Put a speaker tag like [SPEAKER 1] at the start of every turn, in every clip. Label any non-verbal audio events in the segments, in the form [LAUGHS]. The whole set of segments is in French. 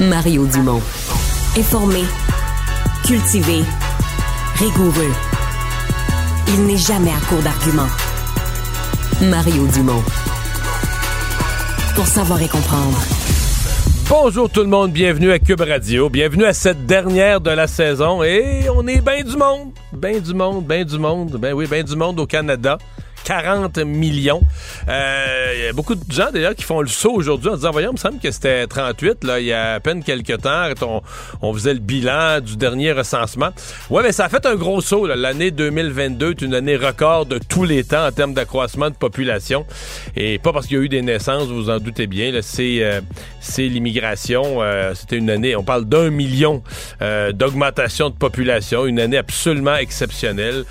[SPEAKER 1] Mario Dumont. Informé, cultivé, rigoureux. Il n'est jamais à court d'arguments. Mario Dumont. Pour savoir et comprendre.
[SPEAKER 2] Bonjour tout le monde, bienvenue à Cube Radio, bienvenue à cette dernière de la saison et on est bien du monde, bien du monde, bien du monde, ben oui, bien du monde au Canada. 40 millions. Euh, il y a beaucoup de gens d'ailleurs qui font le saut aujourd'hui en disant voyons, il me semble que c'était 38 là, il y a à peine quelques temps on, on faisait le bilan du dernier recensement. Ouais, mais ça a fait un gros saut l'année 2022 est une année record de tous les temps en termes d'accroissement de population et pas parce qu'il y a eu des naissances, vous en doutez bien, c'est euh, l'immigration, euh, c'était une année, on parle d'un million euh, d'augmentation de population, une année absolument exceptionnelle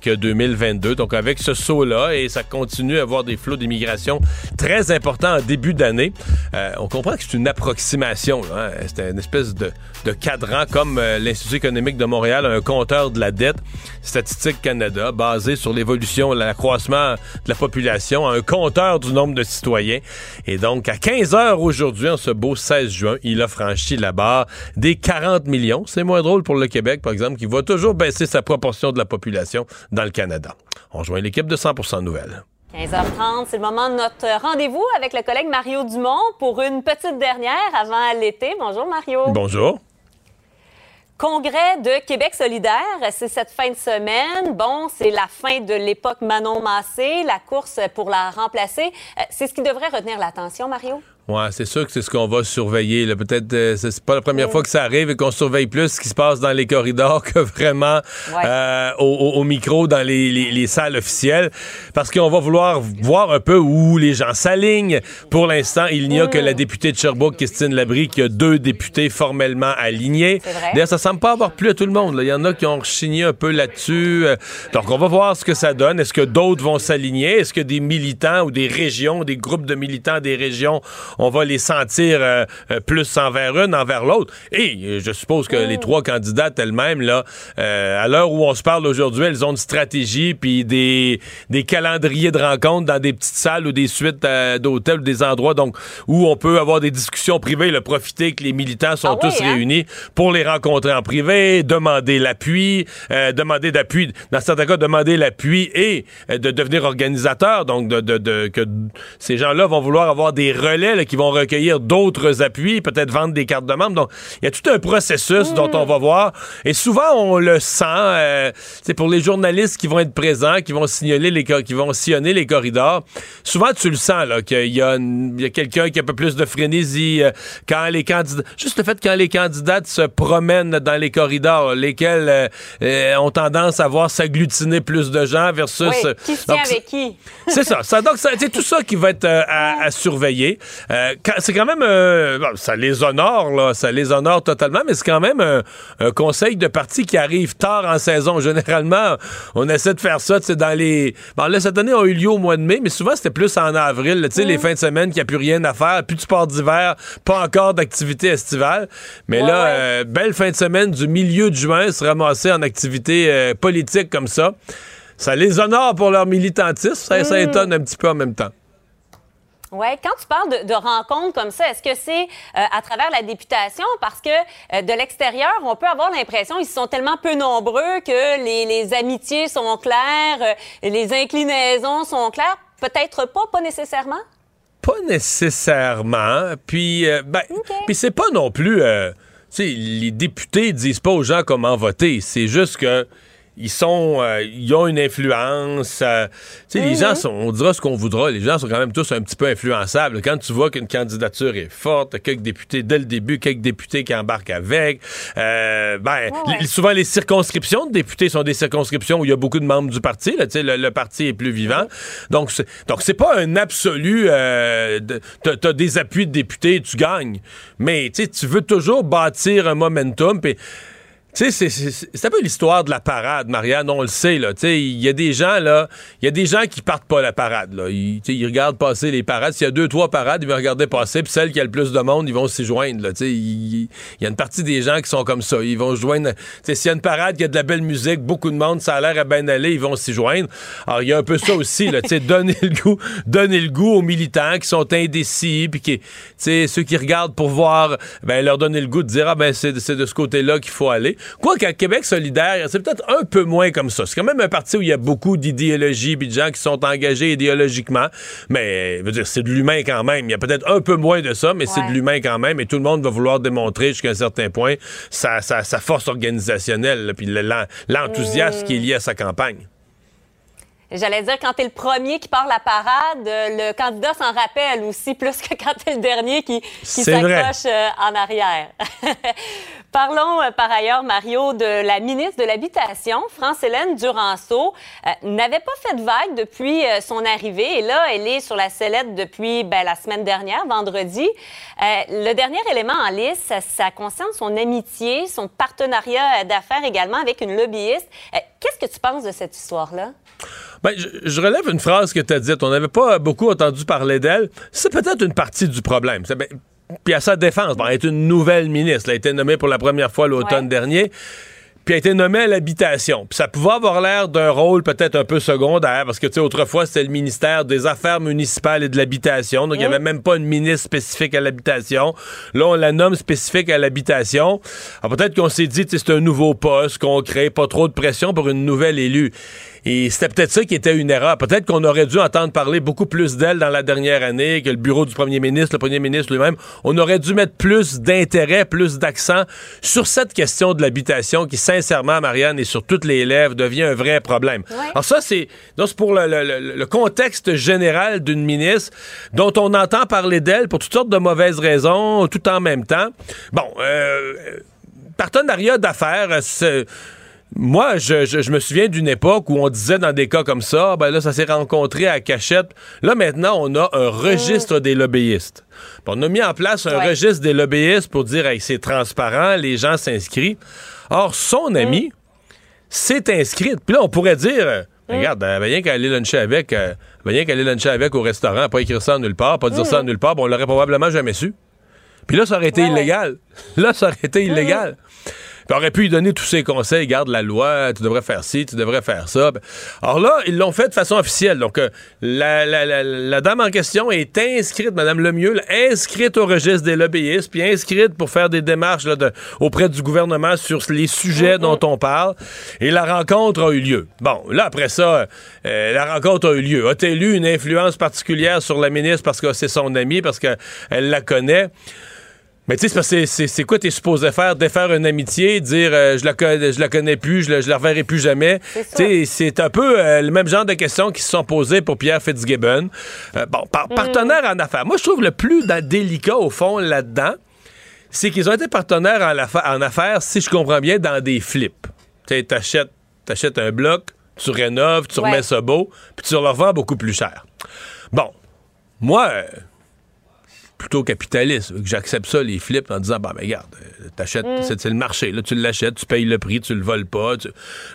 [SPEAKER 2] que 2022. Donc avec ce saut et ça continue à avoir des flots d'immigration très importants en début d'année. Euh, on comprend que c'est une approximation. Hein. C'est une espèce de, cadran comme euh, l'Institut économique de Montréal, un compteur de la dette, Statistique Canada, basé sur l'évolution, l'accroissement de la population, un compteur du nombre de citoyens. Et donc, à 15 heures aujourd'hui, en ce beau 16 juin, il a franchi la barre des 40 millions. C'est moins drôle pour le Québec, par exemple, qui va toujours baisser sa proportion de la population dans le Canada. On rejoint l'équipe de 100 nouvelles.
[SPEAKER 3] 15h30, c'est le moment de notre rendez-vous avec le collègue Mario Dumont pour une petite dernière avant l'été. Bonjour Mario.
[SPEAKER 2] Bonjour.
[SPEAKER 3] Congrès de Québec solidaire, c'est cette fin de semaine. Bon, c'est la fin de l'époque Manon Massé, la course pour la remplacer. Euh, c'est ce qui devrait retenir l'attention, Mario?
[SPEAKER 2] Ouais, c'est sûr que c'est ce qu'on va surveiller. Peut-être euh, c'est pas la première fois que ça arrive et qu'on surveille plus ce qui se passe dans les corridors [LAUGHS] que vraiment euh, au, micro dans les, salles officielles. Parce qu'on va vouloir voir un peu où les gens s'alignent. Pour l'instant, il n'y a que la députée de Sherbrooke, Christine Labrie, qui a deux députés formellement alignés. D'ailleurs, ça semble pas avoir plu à tout le monde. Il y en a qui ont chigné un peu là-dessus. Euh, donc, on va voir ce que ça donne. Est-ce que d'autres vont s'aligner? Est-ce que des militants ou des régions, des groupes de militants des régions on va les sentir euh, euh, plus envers une, envers l'autre. Et euh, je suppose que les oh. trois candidates elles-mêmes, là, à l'heure où on se parle aujourd'hui, elles ont une stratégie puis des, des calendriers de rencontres dans des petites salles ou des suites d'hôtels ou des endroits donc où on peut avoir des discussions privées, le profiter que les militants sont ah tous hein? réunis pour les rencontrer en privé, demander l'appui, demander d'appui, dans certains cas, demander l'appui et de devenir organisateur. Donc, de, de, que ces gens-là vont vouloir avoir des relais qui vont recueillir d'autres appuis, peut-être vendre des cartes de membres. Donc, il y a tout un processus dont on va voir. Et souvent, on le sent. c'est euh, pour les journalistes qui vont être présents, qui vont signaler les qui vont sillonner les corridors. Souvent, tu le sens là qu'il y a, quelqu'un qui a un peu plus de frénésie euh, quand les candidats. Juste le fait quand les candidates se promènent dans les corridors, lesquels euh, ont tendance à voir s'agglutiner plus de gens versus.
[SPEAKER 3] qui se tient avec qui?
[SPEAKER 2] C'est ça. ça. Donc, c'est tout ça qui va être [LAUGHS] à, surveiller. Euh, c'est quand même, euh, ça les honore, là, ça les honore totalement, mais c'est quand même un, conseil de parti qui arrive tard en saison. [LAUGHS] Généralement, on essaie de faire ça, c'est dans les. Bon, là, cette année, on a eu lieu au mois de mai, mais souvent, c'était plus en avril, tu sais, les fins de semaine, qu'il n'y a plus rien à faire, plus de sport d'hiver, pas encore d'activité estivale. Mais là, euh, belle fin de semaine du milieu de juin, se ramasser en activité politique comme ça. Ça les honore pour leur militantisme, ça, ça mm. étonne un petit peu en même temps.
[SPEAKER 3] Oui, quand tu parles de, rencontres comme ça, est-ce que c'est euh, à travers la députation? Parce que euh, de l'extérieur, on peut avoir l'impression qu'ils sont tellement peu nombreux que les, amitiés sont claires, euh, les inclinaisons sont claires. Peut-être pas, pas nécessairement?
[SPEAKER 2] Pas nécessairement. Puis, ben, puis c'est pas non plus... tu sais, les députés disent pas aux gens comment voter. C'est juste que ils sont euh, ils ont une influence euh, tu sais les gens sont on dira ce qu'on voudra les gens sont quand même tous un petit peu influençables. Quand tu vois qu'une candidature est forte quelques députés dès le début quelques députés qui embarquent avec euh, ben souvent les circonscriptions de députés sont des circonscriptions où il y a beaucoup de membres du parti là, le, le parti est plus vivant. Donc c'est, donc c'est pas un absolu t'as, as des appuis de députés tu gagnes. Mais tu veux toujours bâtir un momentum puis tu sais, c'est un peu l'histoire de la parade, Marianne, on le sait, là. Tu sais, il y a des gens, là, il y a des gens qui partent pas la parade, là. Ils, ils regardent passer les parades. S'il y a deux, trois parades, ils vont regarder passer, puis celle qui a le plus de monde, ils vont s'y joindre, là. Tu sais, il y, a une partie des gens qui sont comme ça. Ils vont se joindre. Tu sais, s'il y a une parade, qui a de la belle musique, beaucoup de monde, ça a l'air à bien aller, ils vont s'y joindre. Alors, il y a un peu ça aussi, là. Tu sais, donner le goût, donner le goût aux militants qui sont indécis, puis qui, tu sais, ceux qui regardent pour voir, ben, leur donner le goût de dire, ah, ben, c'est de ce côté-là qu'il faut aller. Quoi qu'à Québec solidaire, c'est peut-être un peu moins comme ça. C'est quand même un parti où il y a beaucoup d'idéologie et de gens qui sont engagés idéologiquement. Mais, je veux dire, c'est de l'humain quand même. Il y a peut-être un peu moins de ça, mais c'est de l'humain quand même. Et tout le monde va vouloir démontrer jusqu'à un certain point sa, force organisationnelle, puis l'enthousiasme qui est lié à sa campagne.
[SPEAKER 3] J'allais dire, quand tu es le premier qui part la parade, euh, le candidat s'en rappelle aussi [LAUGHS] plus que quand tu es le dernier qui, qui s'accroche euh, en arrière. [LAUGHS] Parlons euh, par ailleurs, Mario, de la ministre de l'Habitation, France-Hélène Duranceau, n'avait pas fait de vague depuis son arrivée et là, elle est sur la sellette depuis ben, la semaine dernière, vendredi. le dernier élément en liste, ça, ça, concerne son amitié, son partenariat d'affaires également avec une lobbyiste. Qu'est-ce que tu penses de cette histoire-là?
[SPEAKER 2] Ben, je, relève une phrase que tu as dite. On n'avait pas beaucoup entendu parler d'elle. C'est peut-être une partie du problème. Ben, puis à sa défense, elle est une nouvelle ministre. Elle a été nommée pour la première fois l'automne dernier puis a été nommée à l'habitation. Puis ça pouvait avoir l'air d'un rôle peut-être un peu secondaire, parce que, tu sais, autrefois, c'était le ministère des Affaires municipales et de l'habitation, donc il n'y avait même pas une ministre spécifique à l'habitation. Là, on la nomme spécifique à l'habitation. Alors peut-être qu'on s'est dit, c'est un nouveau poste qu'on crée, pas trop de pression pour une nouvelle élue. Et c'était peut-être ça qui était une erreur. Peut-être qu'on aurait dû entendre parler beaucoup plus d'elle dans la dernière année, que le bureau du premier ministre, le premier ministre lui-même. On aurait dû mettre plus d'intérêt, plus d'accent sur cette question de l'habitation qui, sincèrement, Marianne, et sur toutes les lèvres, devient un vrai problème. Alors ça, c'est pour le, le, contexte général d'une ministre dont on entend parler d'elle pour toutes sortes de mauvaises raisons, tout en même temps. Bon, euh, partenariat d'affaires, moi, je, me souviens d'une époque où on disait dans des cas comme ça, ben là, ça s'est rencontré à cachette. Là, maintenant, on a un registre des lobbyistes. on a mis en place un registre des lobbyistes pour dire, hey, c'est transparent, les gens s'inscrivent. Or, son mm. ami s'est inscrite. Puis là, on pourrait dire, euh, mm. regarde, elle va rien qu'à aller luncher avec, euh, rien qu'à aller luncher avec au restaurant, pas écrire ça nulle part, pas dire ça mm. nulle part, bon, on l'aurait probablement jamais su. Puis là, ça aurait été illégal. [LAUGHS] Là, ça aurait été illégal. Puis aurait pu lui donner tous ses conseils, garde la loi, tu devrais faire ci, tu devrais faire ça. Alors là, ils l'ont fait de façon officielle. Donc, euh, la, dame en question est inscrite, Madame Lemieux, inscrite au registre des lobbyistes, puis inscrite pour faire des démarches auprès du gouvernement sur les sujets dont on parle. Et la rencontre a eu lieu. Bon, là, après ça, euh, la rencontre a eu lieu. A-t-elle eu une influence particulière sur la ministre parce que c'est son amie, parce qu'elle la connaît? Mais tu sais, c'est quoi t'es supposé faire? Défaire une amitié, dire euh, je, la je la connais plus, je la, la reverrai plus jamais. C'est un peu euh, le même genre de questions qui se sont posées pour Pierre Fitzgibbon. Euh, bon, mm. partenaire en affaires. Moi, je trouve le plus délicat, au fond, là-dedans, c'est qu'ils ont été partenaires en, affaires, si je comprends bien, dans des flips. Tu t'achètes achètes un bloc, tu rénoves, tu remets ça beau, puis tu le revends beaucoup plus cher. Bon, moi plutôt capitaliste. J'accepte ça, les flips, en disant, bah, mais regarde, euh, t'achètes, mm. c'est le marché, là, tu l'achètes, tu payes le prix, tu le voles pas.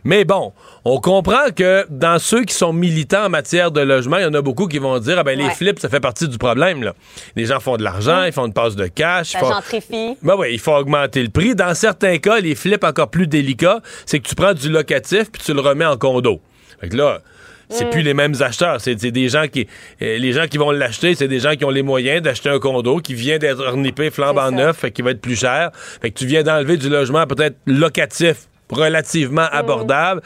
[SPEAKER 2] Mais bon, on comprend que dans ceux qui sont militants en matière de logement, il y en a beaucoup qui vont dire, ah ben, les flips, ça fait partie du problème, là. Les gens font de l'argent, mm. ils font une passe de cash.
[SPEAKER 3] Ça
[SPEAKER 2] font...
[SPEAKER 3] gentrifie.
[SPEAKER 2] Ben oui, il faut augmenter le prix. Dans certains cas, les flips encore plus délicats, c'est que tu prends du locatif puis tu le remets en condo. Fait que là, c'est mm. plus les mêmes acheteurs. C'est des gens qui. Euh, les gens qui vont l'acheter, c'est des gens qui ont les moyens d'acheter un condo, qui vient d'être ornipé flambant neuf, fait, qui va être plus cher. Fait que tu viens d'enlever du logement peut-être locatif relativement mm. abordable.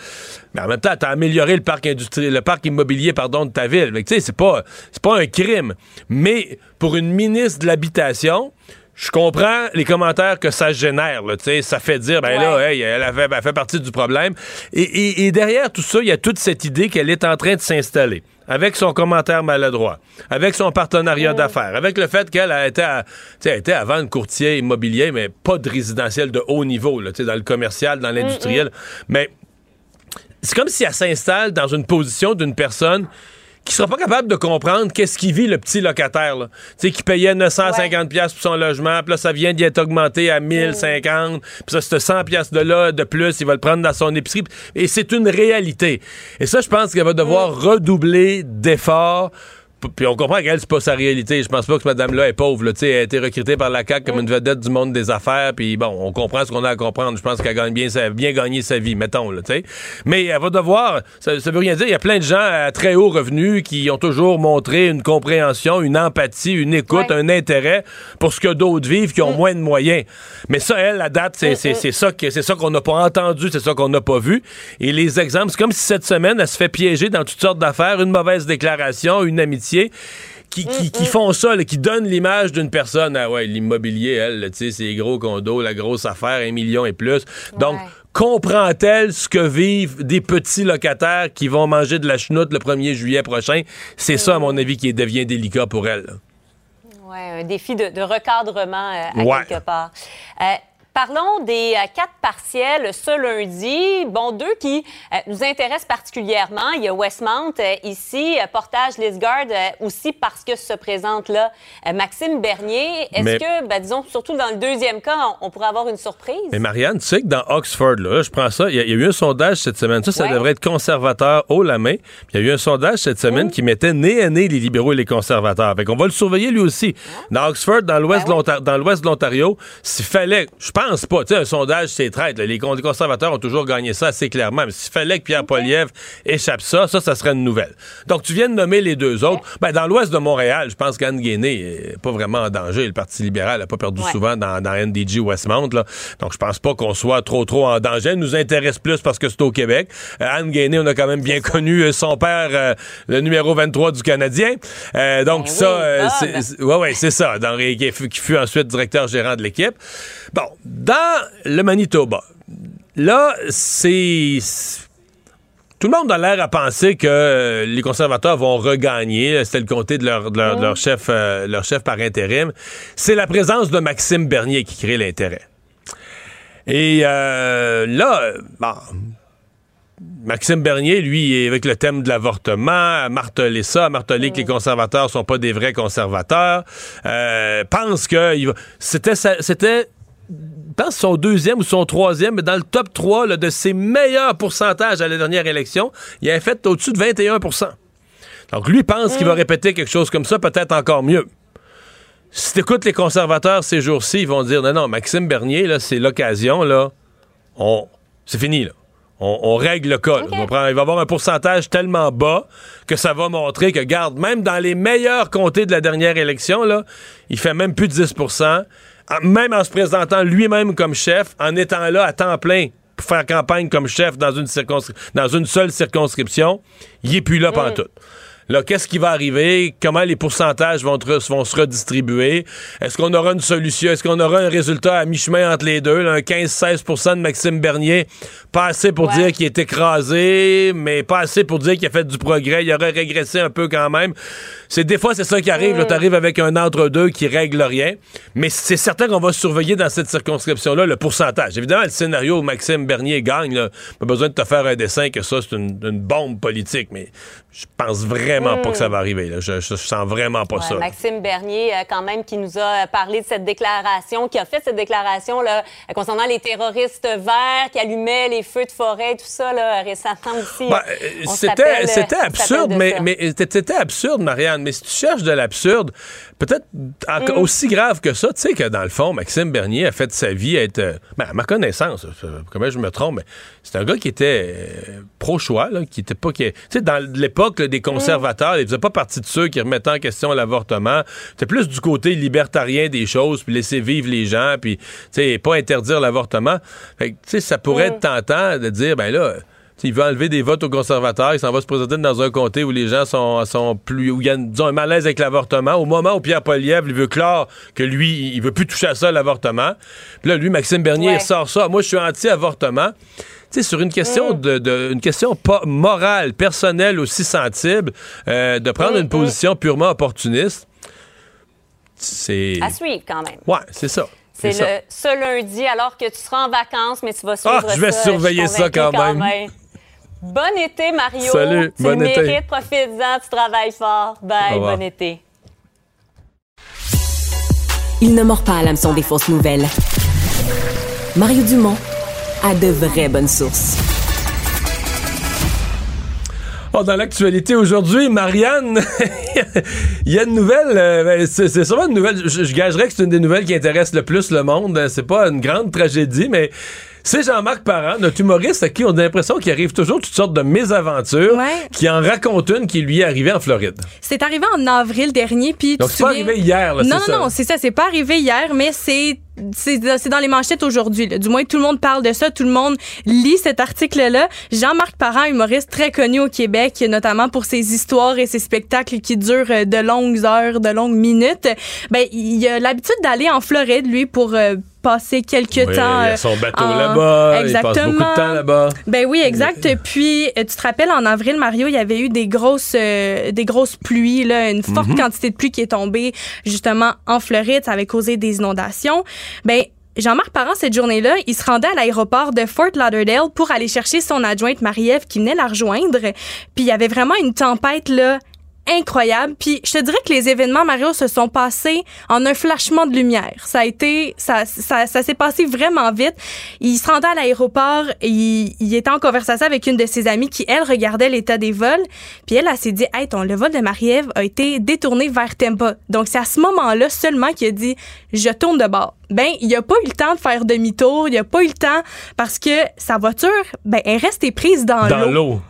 [SPEAKER 2] Mais en même temps, tu as amélioré le parc industriel, le parc immobilier, pardon, de ta ville. Tu sais, c'est pas, c'est pas un crime. Mais pour une ministre de l'habitation, je comprends les commentaires que ça génère. Là, ça fait dire, ben là, hey, elle, avait, elle fait partie du problème. Et, et, derrière tout ça, il y a toute cette idée qu'elle est en train de s'installer avec son commentaire maladroit, avec son partenariat d'affaires, avec le fait qu'elle a été, à, avant une courtier immobilier, mais pas de résidentiel de haut niveau, là, dans le commercial, dans l'industriel. Mais c'est comme si elle s'installe dans une position d'une personne qui sera pas capable de comprendre qu'est-ce qui vit le petit locataire, là. Tu sais, qui payait 950 pièces pour son logement, puis là, ça vient d'y être augmenté à 1050, puis ça, c'est 100 pièces de là, de plus, il va le prendre dans son épicerie, et c'est une réalité. Et ça, je pense qu'elle va devoir redoubler d'efforts puis on comprend qu'elle, c'est pas sa réalité. Je pense pas que cette madame-là est pauvre. Là. Elle a été recrutée par la CAQ comme une vedette du monde des affaires. Puis bon, on comprend ce qu'on a à comprendre. Je pense qu'elle gagne bien, sa, bien gagné sa vie, mettons. Là, Mais elle va devoir. Ça, veut rien dire. Il y a plein de gens à très haut revenu qui ont toujours montré une compréhension, une empathie, une écoute, un intérêt pour ce que d'autres vivent qui ont mm. moins de moyens. Mais ça, elle, la date, c'est, mm, mm. ça, c'est ça qu'on n'a pas entendu, c'est ça qu'on n'a pas vu. Et les exemples, c'est comme si cette semaine, elle se fait piéger dans toutes sortes d'affaires, une mauvaise déclaration, une amitié qui, font ça, qui donnent l'image d'une personne. Ah ouais, l'immobilier, elle, tu sais, c'est gros condos, la grosse affaire, un million et plus. Donc, comprend-elle ce que vivent des petits locataires qui vont manger de la chenoute le 1er juillet prochain? C'est ça, à mon avis, qui devient délicat pour elle.
[SPEAKER 3] Oui, un défi de, recadrement euh, à quelque part. Euh, Parlons des euh, quatre partiels ce lundi. Bon, deux qui euh, nous intéressent particulièrement. Il y a Westmount euh, ici, Portage Lisgard aussi parce que se présente là Maxime Bernier. Est-ce que, ben, disons, surtout dans le deuxième cas, on, pourrait avoir une surprise?
[SPEAKER 2] Mais Marianne, tu sais que dans Oxford, là, je prends ça, il y, a eu un sondage cette semaine. Ça, ça devrait être conservateur haut la main. Il y a eu un sondage cette semaine qui mettait nez à nez les libéraux et les conservateurs. Fait qu'on va le surveiller lui aussi. Dans Oxford, dans l'ouest ben de l'Ontario, s'il fallait, je pense pas. Tu sais, un sondage, c'est traite. Les conservateurs ont toujours gagné ça assez clairement. Mais s'il fallait que Pierre Poliev échappe ça, ça, ça serait une nouvelle. Donc, tu viens de nommer les deux autres. Ben, dans l'ouest de Montréal, je pense qu'Anne Guéné n'est pas vraiment en danger. Le Parti libéral n'a pas perdu souvent dans, dans NDG Westmount. Là. Donc, je pense pas qu'on soit trop, trop en danger. Elle nous intéresse plus parce que c'est au Québec. Euh, Anne Guéné, on a quand même bien connu euh, son père, euh, le numéro 23 du Canadien. donc, ben ça, c'est, ouais, ouais, c'est ça. Dans, qui, qui fut ensuite directeur gérant de l'équipe. Bon, dans le Manitoba, là, c'est tout le monde a l'air à penser que les conservateurs vont regagner. C'était le comté de leur, chef, euh, leur chef par intérim. C'est la présence de Maxime Bernier qui crée l'intérêt. Et euh, là, bon, Maxime Bernier, lui, avec le thème de l'avortement, a martelé ça, a martelé que les conservateurs sont pas des vrais conservateurs, euh, pense que c'était c'était pense son deuxième ou son troisième, mais dans le top 3 de ses meilleurs pourcentages à la dernière élection, il a fait au-dessus de 21% Donc lui pense qu'il va mm. répéter quelque chose comme ça, peut-être encore mieux. Si t'écoutes les conservateurs ces jours-ci, ils vont dire non, non, Maxime Bernier, là, c'est l'occasion, là. On... C'est fini, là. On, règle le cas. il va avoir un pourcentage tellement bas que ça va montrer que, garde, même dans les meilleurs comtés de la dernière élection, là, il fait même plus de 10 même en se présentant lui-même comme chef, en étant là à temps plein pour faire campagne comme chef dans une, dans une seule circonscription, il n'est plus là pendant mm. tout. Là, qu'est-ce qui va arriver? Comment les pourcentages vont, vont se redistribuer? Est-ce qu'on aura une solution? Est-ce qu'on aura un résultat à mi-chemin entre les deux? un 15-16% de Maxime Bernier, pas assez pour dire qu'il est écrasé, mais pas assez pour dire qu'il a fait du progrès. Il aurait régressé un peu quand même. C'est des fois c'est ça qui arrive. Tu arrives avec un entre-deux qui règle rien. Mais c'est certain qu'on va surveiller dans cette circonscription-là le pourcentage. Évidemment, le scénario où Maxime Bernier gagne, là, pas besoin de te faire un dessin que ça, c'est une, bombe politique. Mais je pense vraiment pas que ça va arriver. Je, sens vraiment pas ça.
[SPEAKER 3] Maxime Bernier, euh, quand même, qui nous a parlé de cette déclaration, qui a fait cette déclaration là, concernant les terroristes verts qui allumaient les feux de forêt, tout ça là, récemment aussi.
[SPEAKER 2] Ben, euh, c'était, c'était absurde, mais, mais c'était absurde, Marianne mais si tu cherches de l'absurde, peut-être mm. aussi grave que ça, tu sais que dans le fond, Maxime Bernier a fait sa vie être, euh, ben, à ma connaissance, comment je me trompe, mais c'est un gars qui était euh, pro-choix, qui était pas, tu sais, dans l'époque des conservateurs, il faisait pas partie de ceux qui remettaient en question l'avortement. C'était plus du côté libertarien des choses, puis laisser vivre les gens, puis tu sais, pas interdire l'avortement. tu sais, ça pourrait mm. être tentant de dire, ben là il veut enlever des votes aux conservateurs, il s'en va se présenter dans un comté où les gens sont, sont plus, où il y a disons, un malaise avec l'avortement. Au moment où Pierre Poilievre, il veut clore que lui, il veut plus toucher à ça, l'avortement. Puis là, lui, Maxime Bernier, il sort ça. Moi, je suis anti-avortement. Tu sais, sur une question mm. de, une question pas morale, personnelle aussi sensible, euh, de prendre une mm, mm. position purement opportuniste, c'est.
[SPEAKER 3] À suivre quand même.
[SPEAKER 2] Ouais, c'est ça.
[SPEAKER 3] C'est le ce lundi, alors que tu seras en vacances, mais tu vas suivre
[SPEAKER 2] ah, je vais surveiller ça quand, même.
[SPEAKER 3] Bon été, Mario.
[SPEAKER 2] Salut,
[SPEAKER 3] tu
[SPEAKER 2] bon
[SPEAKER 3] le
[SPEAKER 2] été.
[SPEAKER 3] mérites, profites-en, tu travailles fort. Bye, bon été.
[SPEAKER 1] Il ne mord pas à l'hameçon des fausses nouvelles. Mario Dumont a de vraies bonnes sources.
[SPEAKER 2] Oh, dans l'actualité aujourd'hui, Marianne, [LAUGHS] il y a une nouvelle, euh, ben, c'est sûrement une nouvelle, je, je gagerais que c'est une des nouvelles qui intéresse le plus le monde. C'est pas une grande tragédie, mais c'est Jean-Marc Parent, notre humoriste à qui on a l'impression qu'il arrive toujours toutes sortes de mésaventures, qui en raconte une qui lui est arrivée en Floride.
[SPEAKER 4] C'est arrivé en avril dernier, puis
[SPEAKER 2] Donc c'est pas arrivé hier, là,
[SPEAKER 4] Non,
[SPEAKER 2] non,
[SPEAKER 4] non, c'est ça, c'est pas arrivé hier, mais c'est c'est dans les manchettes aujourd'hui. Du moins, tout le monde parle de ça, tout le monde lit cet article-là. Jean-Marc Parent, humoriste très connu au Québec, notamment pour ses histoires et ses spectacles qui durent de longues heures, de longues minutes. Ben, il a l'habitude d'aller en Floride, lui, pour euh, passer quelques
[SPEAKER 2] Oui,
[SPEAKER 4] temps.
[SPEAKER 2] il a
[SPEAKER 4] euh,
[SPEAKER 2] son bateau
[SPEAKER 4] en-
[SPEAKER 2] là-bas, il passe
[SPEAKER 4] Exactement.
[SPEAKER 2] beaucoup de temps là-bas.
[SPEAKER 4] Ben oui, exact. Puis euh, tu te rappelles en avril, Mario, il y avait eu des grosses, euh, des grosses pluies, là, une forte
[SPEAKER 2] Mhm.
[SPEAKER 4] quantité de pluie qui est tombée justement en Floride, ça avait causé des inondations. Ben Jean-Marc Parent, cette journée-là, il se rendait à l'aéroport de Fort Lauderdale pour aller chercher son adjointe Marie-Ève qui venait la rejoindre. Puis il y avait vraiment une tempête là incroyable. Puis je te dirais que les événements Mario se sont passés en un flashement de lumière. Ça a été, ça, ça, ça s'est passé vraiment vite. Il se rendait à l'aéroport, et il, il était en conversation avec une de ses amies qui elle regardait l'état des vols. Puis elle, elle s'est dit, hey, ton le vol de Marie-Ève a été détourné vers Tampa. Donc c'est à ce moment-là seulement qu'il a dit, je tourne de bord. Ben, il a pas eu le temps de faire demi-tour, il a pas eu le temps parce que sa voiture, ben, elle restait prise dans,
[SPEAKER 2] Dans
[SPEAKER 4] l'eau.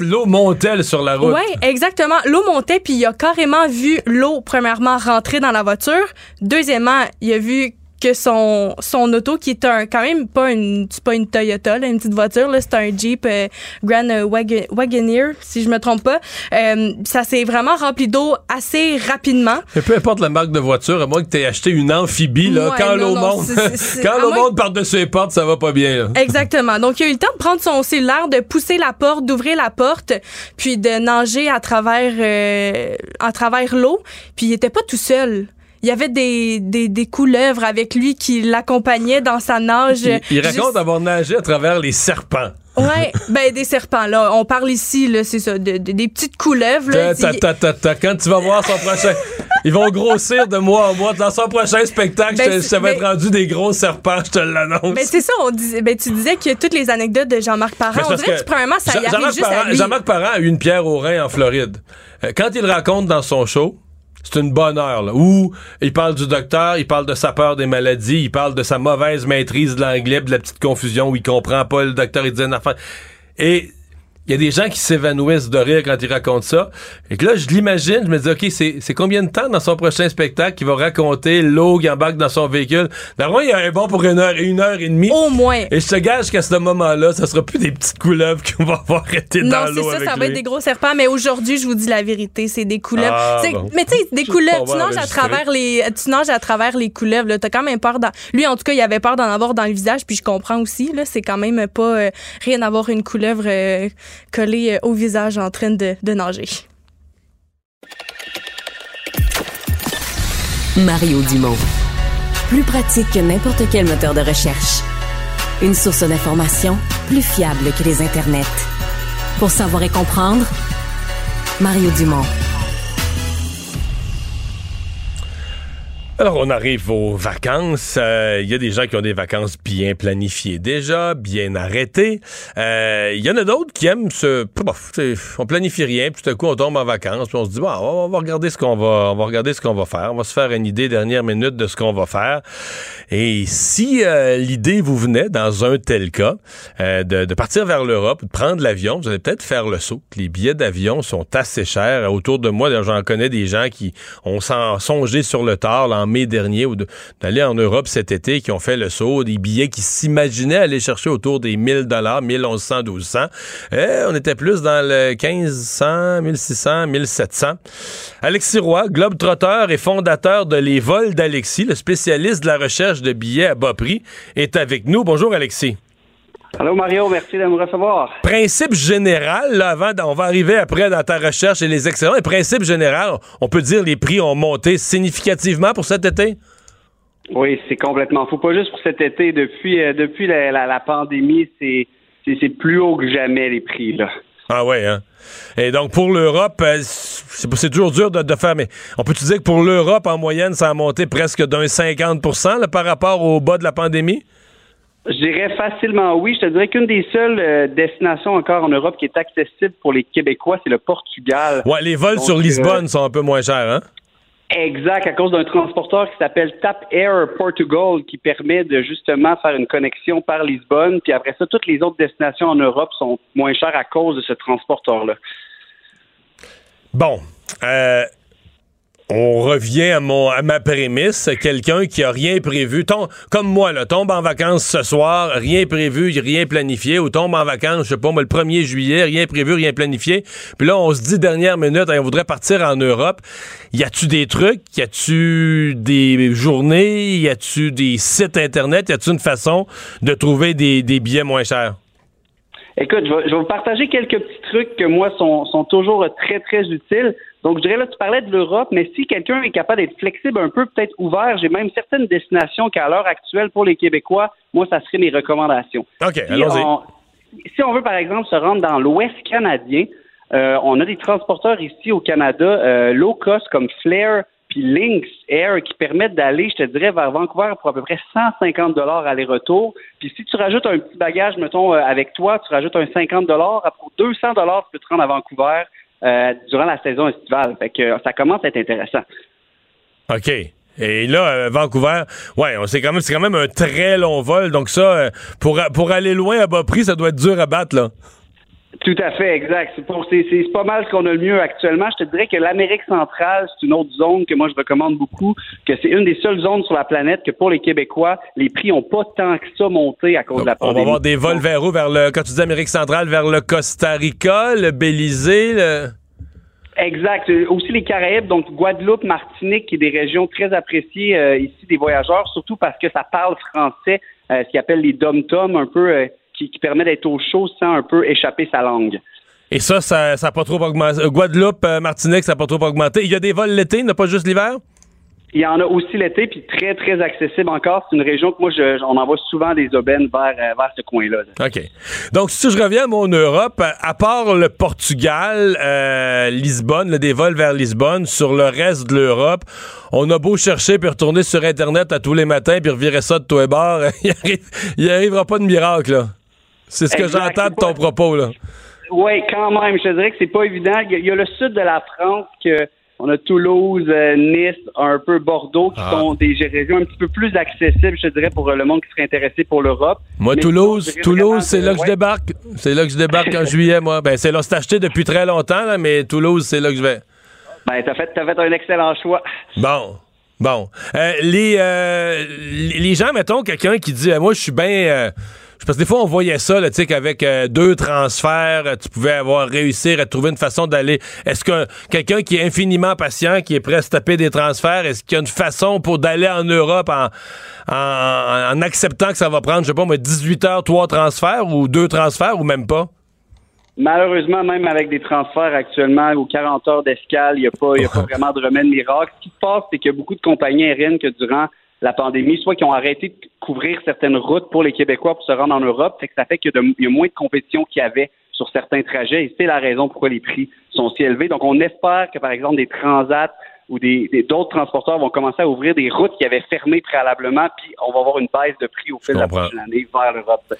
[SPEAKER 2] L'eau. Montait sur la route.
[SPEAKER 4] oui, exactement. L'eau montait, puis il a carrément vu l'eau, premièrement, rentrer dans la voiture. Deuxièmement, il a vu que son, son auto, qui est un, quand même pas une, c'est pas une Toyota, là, une petite voiture, là, c'est un Jeep euh, Grand euh, Wagon- Wagoneer, si je me trompe pas. Euh, ça s'est vraiment rempli d'eau assez rapidement.
[SPEAKER 2] Peu importe la marque de voiture, à moins que tu aies acheté une amphibie, là,
[SPEAKER 4] Ouais,
[SPEAKER 2] quand l'eau monte,
[SPEAKER 4] c'est- c'est- [LAUGHS]
[SPEAKER 2] quand
[SPEAKER 4] à
[SPEAKER 2] l'eau monte par-dessus les portes, ça va pas bien. là.
[SPEAKER 4] Exactement. Donc, il a eu le temps de prendre son cellulaire, de pousser la porte, d'ouvrir la porte, puis de nager à travers, euh, à travers l'eau. Puis, il était pas tout seul. Il y avait des, des, des couleuvres avec lui qui l'accompagnaient dans sa nage.
[SPEAKER 2] Il, il
[SPEAKER 4] Juste-
[SPEAKER 2] raconte avoir nagé à travers les serpents.
[SPEAKER 4] Ouais, [LAUGHS] ben des serpents là. On parle ici là, c'est ça, de, de- des petites couleuvres là.
[SPEAKER 2] Ta, ta, ta, ta, ta. Quand tu vas voir son prochain. Ils vont grossir de mois en mois. Dans son prochain spectacle,
[SPEAKER 4] Ben,
[SPEAKER 2] je te- va être
[SPEAKER 4] ben-
[SPEAKER 2] rendu des gros serpents, je te l'annonce.
[SPEAKER 4] Ben c'est ça, on disait, ben tu disais que toutes les anecdotes de Jean-Marc
[SPEAKER 2] Mais
[SPEAKER 4] Parent,
[SPEAKER 2] c'est
[SPEAKER 4] on dirait que,
[SPEAKER 2] que
[SPEAKER 4] premièrement ça y
[SPEAKER 2] Jean-
[SPEAKER 4] arrive
[SPEAKER 2] Jean-Marc
[SPEAKER 4] juste à
[SPEAKER 2] Parent,
[SPEAKER 4] lui.
[SPEAKER 2] Jean-Marc Parent a eu une pierre au rein en Floride. Euh, Quand il raconte dans son show, c'est une bonne heure, là, où il parle du docteur, il parle de sa peur des maladies, il parle de sa mauvaise maîtrise de l'anglais, de la petite confusion où il comprend pas, le docteur, il dit une affaire. Et il y a des gens qui s'évanouissent de rire quand il raconte ça. Et que là, je l'imagine, je me dis, OK, c'est c'est combien de temps dans son prochain spectacle qu'il va raconter l'eau qui embarque dans son véhicule? Normalement, il y a un bon pour une heure et une heure et demie.
[SPEAKER 4] Au moins.
[SPEAKER 2] Et je te gage qu'à ce moment-là, ça sera plus des petites couleuvres [LAUGHS] qu'on va voir arrêter
[SPEAKER 4] Non,
[SPEAKER 2] dans
[SPEAKER 4] c'est
[SPEAKER 2] l'eau
[SPEAKER 4] ça,
[SPEAKER 2] avec
[SPEAKER 4] ça va
[SPEAKER 2] lui.
[SPEAKER 4] être des gros serpents, mais aujourd'hui, je vous dis la vérité, c'est des couleuvres.
[SPEAKER 2] Ah,
[SPEAKER 4] C'est-
[SPEAKER 2] bon.
[SPEAKER 4] Mais tu sais, des couleuvres, tu
[SPEAKER 2] pas
[SPEAKER 4] nages à travers les, tu nages à travers les couleuvres, là. T'as quand même peur d'en, lui, en tout cas, il avait peur d'en avoir dans le visage, puis je comprends aussi, là. C'est quand même pas euh, rien d'avoir une couleuvre euh, collée euh, au visage en train de, de nager.
[SPEAKER 1] Mario Dumont. Plus pratique que n'importe quel moteur de recherche. Une source d'information plus fiable que les internets. Pour savoir et comprendre, Mario Dumont.
[SPEAKER 2] Alors, on arrive aux vacances. Euh, Il y a des gens qui ont des vacances bien planifiées déjà, bien arrêtées. Euh, Il y en a d'autres qui aiment se... Bof, on planifie rien, puis tout à coup, on tombe en vacances, puis on se dit, bon, on va regarder ce qu'on va, on va regarder ce qu'on va faire. On va se faire une idée dernière minute de ce qu'on va faire. Et si euh, l'idée vous venait, dans un tel cas, euh, de, partir vers l'Europe, de prendre l'avion, vous allez peut-être faire le saut. Les billets d'avion sont assez chers. Autour de moi, j'en connais des gens qui ont songé sur le tard, mai dernier ou d'aller en Europe cet été qui ont fait le saut, des billets qui s'imaginaient aller chercher autour des 1000 dollars, 1100, 1200. Et on était plus dans le 1500, 1600, 1700. Alexis Roy, globe-trotteur et fondateur de Les Vols d'Alexis, le spécialiste de la recherche de billets à bas prix, est avec nous. Bonjour Alexis.
[SPEAKER 5] Allô Mario, merci de me recevoir.
[SPEAKER 2] Principe général, là, avant, on va arriver après dans ta recherche et les excellents. principe général, on peut dire les prix ont monté significativement pour cet été?
[SPEAKER 5] Oui, c'est complètement fou. Pas juste pour cet été. Depuis, euh, depuis la, pandémie, c'est, plus haut que jamais les prix. Là.
[SPEAKER 2] Ah ouais, hein? Et donc pour l'Europe, euh, c'est, toujours dur de, faire, mais on peut-tu dire que pour l'Europe, en moyenne, ça a monté presque d'un 50% par rapport au bas de la pandémie?
[SPEAKER 5] Je dirais facilement oui. Je te dirais qu'une des seules euh, destinations encore en Europe qui est accessible pour les Québécois, c'est le Portugal.
[SPEAKER 2] Ouais, les vols sur Lisbonne euh, sont un peu moins chers, hein?
[SPEAKER 5] Exact, à cause d'un transporteur qui s'appelle Tap Air Portugal qui permet de justement faire une connexion par Lisbonne. Puis après ça, toutes les autres destinations en Europe sont moins chères à cause de ce transporteur-là.
[SPEAKER 2] Bon. Euh, on revient à mon à ma prémisse, quelqu'un qui a rien prévu, comme moi là, tombe en vacances ce soir, rien prévu, rien planifié, ou tombe en vacances, je sais pas moi, le 1er juillet, rien prévu, rien planifié. Puis là, on se dit dernière minute, on voudrait partir en Europe. Y a-tu des trucs, y a-tu des journées, y a-tu des sites internet, y a-tu une façon de trouver des, billets moins chers?
[SPEAKER 5] Écoute, je vais, vous partager quelques petits trucs que moi sont, sont toujours très, très utiles. Donc, je dirais là, tu parlais de l'Europe, mais si quelqu'un est capable d'être flexible un peu, peut-être ouvert, j'ai même certaines destinations qu'à l'heure actuelle, pour les Québécois, moi, ça serait mes recommandations.
[SPEAKER 2] OK, allons-y.
[SPEAKER 5] Si on veut, par exemple, se rendre dans l'Ouest canadien, euh, on a des transporteurs ici au Canada, euh, low cost comme Flair puis Lynx Air qui permettent d'aller, je te dirais, vers Vancouver pour à peu près 150 dollars aller-retour. Puis si tu rajoutes un petit bagage, mettons, euh, avec toi, tu rajoutes un 50 dollars, pour 200 dollars, tu peux te rendre à Vancouver. Euh, durant la saison estivale. Euh, ça commence à être intéressant.
[SPEAKER 2] OK. Et là, euh, Vancouver, ouais, c'est quand même, c'est quand même un très long vol. Donc ça, pour, pour aller loin à bas prix, ça doit être dur à battre, là.
[SPEAKER 5] Tout à fait, exact. C'est pas mal ce qu'on a le mieux actuellement. Je te dirais que l'Amérique centrale, c'est une autre zone que moi je recommande beaucoup, que c'est une des seules zones sur la planète que pour les Québécois, les prix n'ont pas tant que ça monté à cause de la pandémie.
[SPEAKER 2] On va avoir des vols vers où? Vers le, quand tu dis Amérique centrale, vers le Costa Rica, le Belize, le...
[SPEAKER 5] Exact. Aussi les Caraïbes, donc Guadeloupe, Martinique, qui est des régions très appréciées euh, ici des voyageurs, surtout parce que ça parle français, euh, ce qu'ils appellent les dom-toms, un peu euh, qui, permet d'être au chaud sans un peu échapper sa langue.
[SPEAKER 2] Et ça, ça n'a pas trop augmenté. Guadeloupe, euh, Martinique, ça n'a pas trop augmenté. Il y a des vols l'été, n'a pas juste l'hiver?
[SPEAKER 5] Il y en a aussi l'été, puis très, très accessible encore. C'est une région que moi, je, on envoie souvent des aubaines vers, euh, vers ce coin-là.
[SPEAKER 2] OK. Donc, si je reviens à mon Europe, à part le Portugal, euh, Lisbonne, des vols vers Lisbonne, sur le reste de l'Europe, on a beau chercher puis retourner sur Internet à tous les matins puis revirer ça de tous les bords, il, arrivera pas de miracle, là. C'est ce que j'entends de ton propos, là.
[SPEAKER 5] Oui, quand même. Je te dirais que c'est pas évident. Il y, a le sud de la France que on a Toulouse, euh, Nice, un peu Bordeaux, qui ah. sont des régions un petit peu plus accessibles, je dirais, pour le monde qui serait intéressé pour l'Europe.
[SPEAKER 2] Moi, Toulouse, Toulouse, c'est là que je débarque. C'est là que je débarque en [LAUGHS] juillet, moi. Ben, c'est là, c'est acheté depuis très longtemps, là, mais Toulouse, c'est là que je vais.
[SPEAKER 5] Ben, t'as fait, as fait un excellent choix.
[SPEAKER 2] Bon. Bon. Euh, les, euh, les gens, mettons, quelqu'un qui dit, moi, je suis bien parce que des fois, on voyait ça, tu sais, qu'avec euh, deux transferts, tu pouvais avoir réussir à trouver une façon d'aller. Est-ce que quelqu'un qui est infiniment patient, qui est prêt à se taper des transferts, est-ce qu'il y a une façon pour d'aller en Europe en, en, acceptant que ça va prendre, je sais pas, mais 18 heures, trois transferts ou deux transferts ou même pas?
[SPEAKER 5] Malheureusement, même avec des transferts actuellement ou 40 heures d'escale, il n'y a, pas, a pas [LAUGHS] vraiment de remède miracle. Ce qui se passe, c'est qu'il y a beaucoup de compagnies aériennes que durant la pandémie, soit qui ont arrêté de couvrir certaines routes pour les Québécois pour se rendre en Europe, c'est que ça fait qu'il y, a moins de compétition qu'il y avait sur certains trajets et c'est la raison pourquoi les prix sont si élevés. Donc, on espère que, par exemple, des transats ou des, d'autres transporteurs vont commencer à ouvrir des routes qui avaient fermé préalablement, puis on va avoir une baisse de prix au fil de la prochaine année vers l'Europe.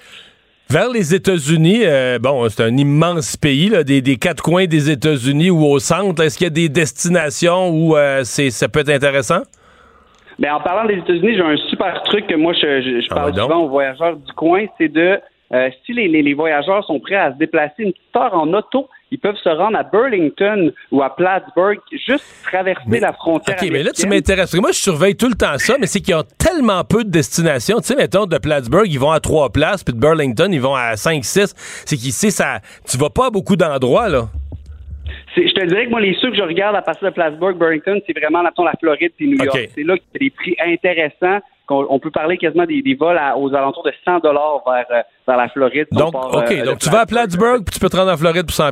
[SPEAKER 2] Vers les États-Unis, euh, bon, c'est un immense pays, des, quatre coins des États-Unis ou au centre. Est-ce qu'il y a des destinations où euh, c'est, ça peut être intéressant?
[SPEAKER 5] Mais en parlant des États-Unis, j'ai un super truc que moi je, je, ah, parle souvent aux voyageurs du coin, c'est de euh, si les, les, voyageurs sont prêts à se déplacer une petite heure en auto, ils peuvent se rendre à Burlington ou à Plattsburgh, juste traverser la frontière.
[SPEAKER 2] OK, mais là, tu m'intéresses. Moi, je surveille tout le temps ça, mais c'est qu'ils ont tellement peu de destinations. Tu sais, mettons, de Plattsburgh, ils vont à trois places, puis de Burlington, ils vont à cinq, six. C'est qu'ici, ça, tu vas pas à beaucoup d'endroits, là.
[SPEAKER 5] Je te dirais que moi, les ceux que je regarde à partir de Plattsburgh, Burlington, c'est vraiment, mettons, la Floride et New York. C'est là y a des prix intéressants on peut parler quasiment des, vols aux alentours de 100 dollars vers, euh, vers la Floride.
[SPEAKER 2] Donc, OK, euh, donc tu vas à Plattsburgh, puis tu peux te rendre en Floride pour 100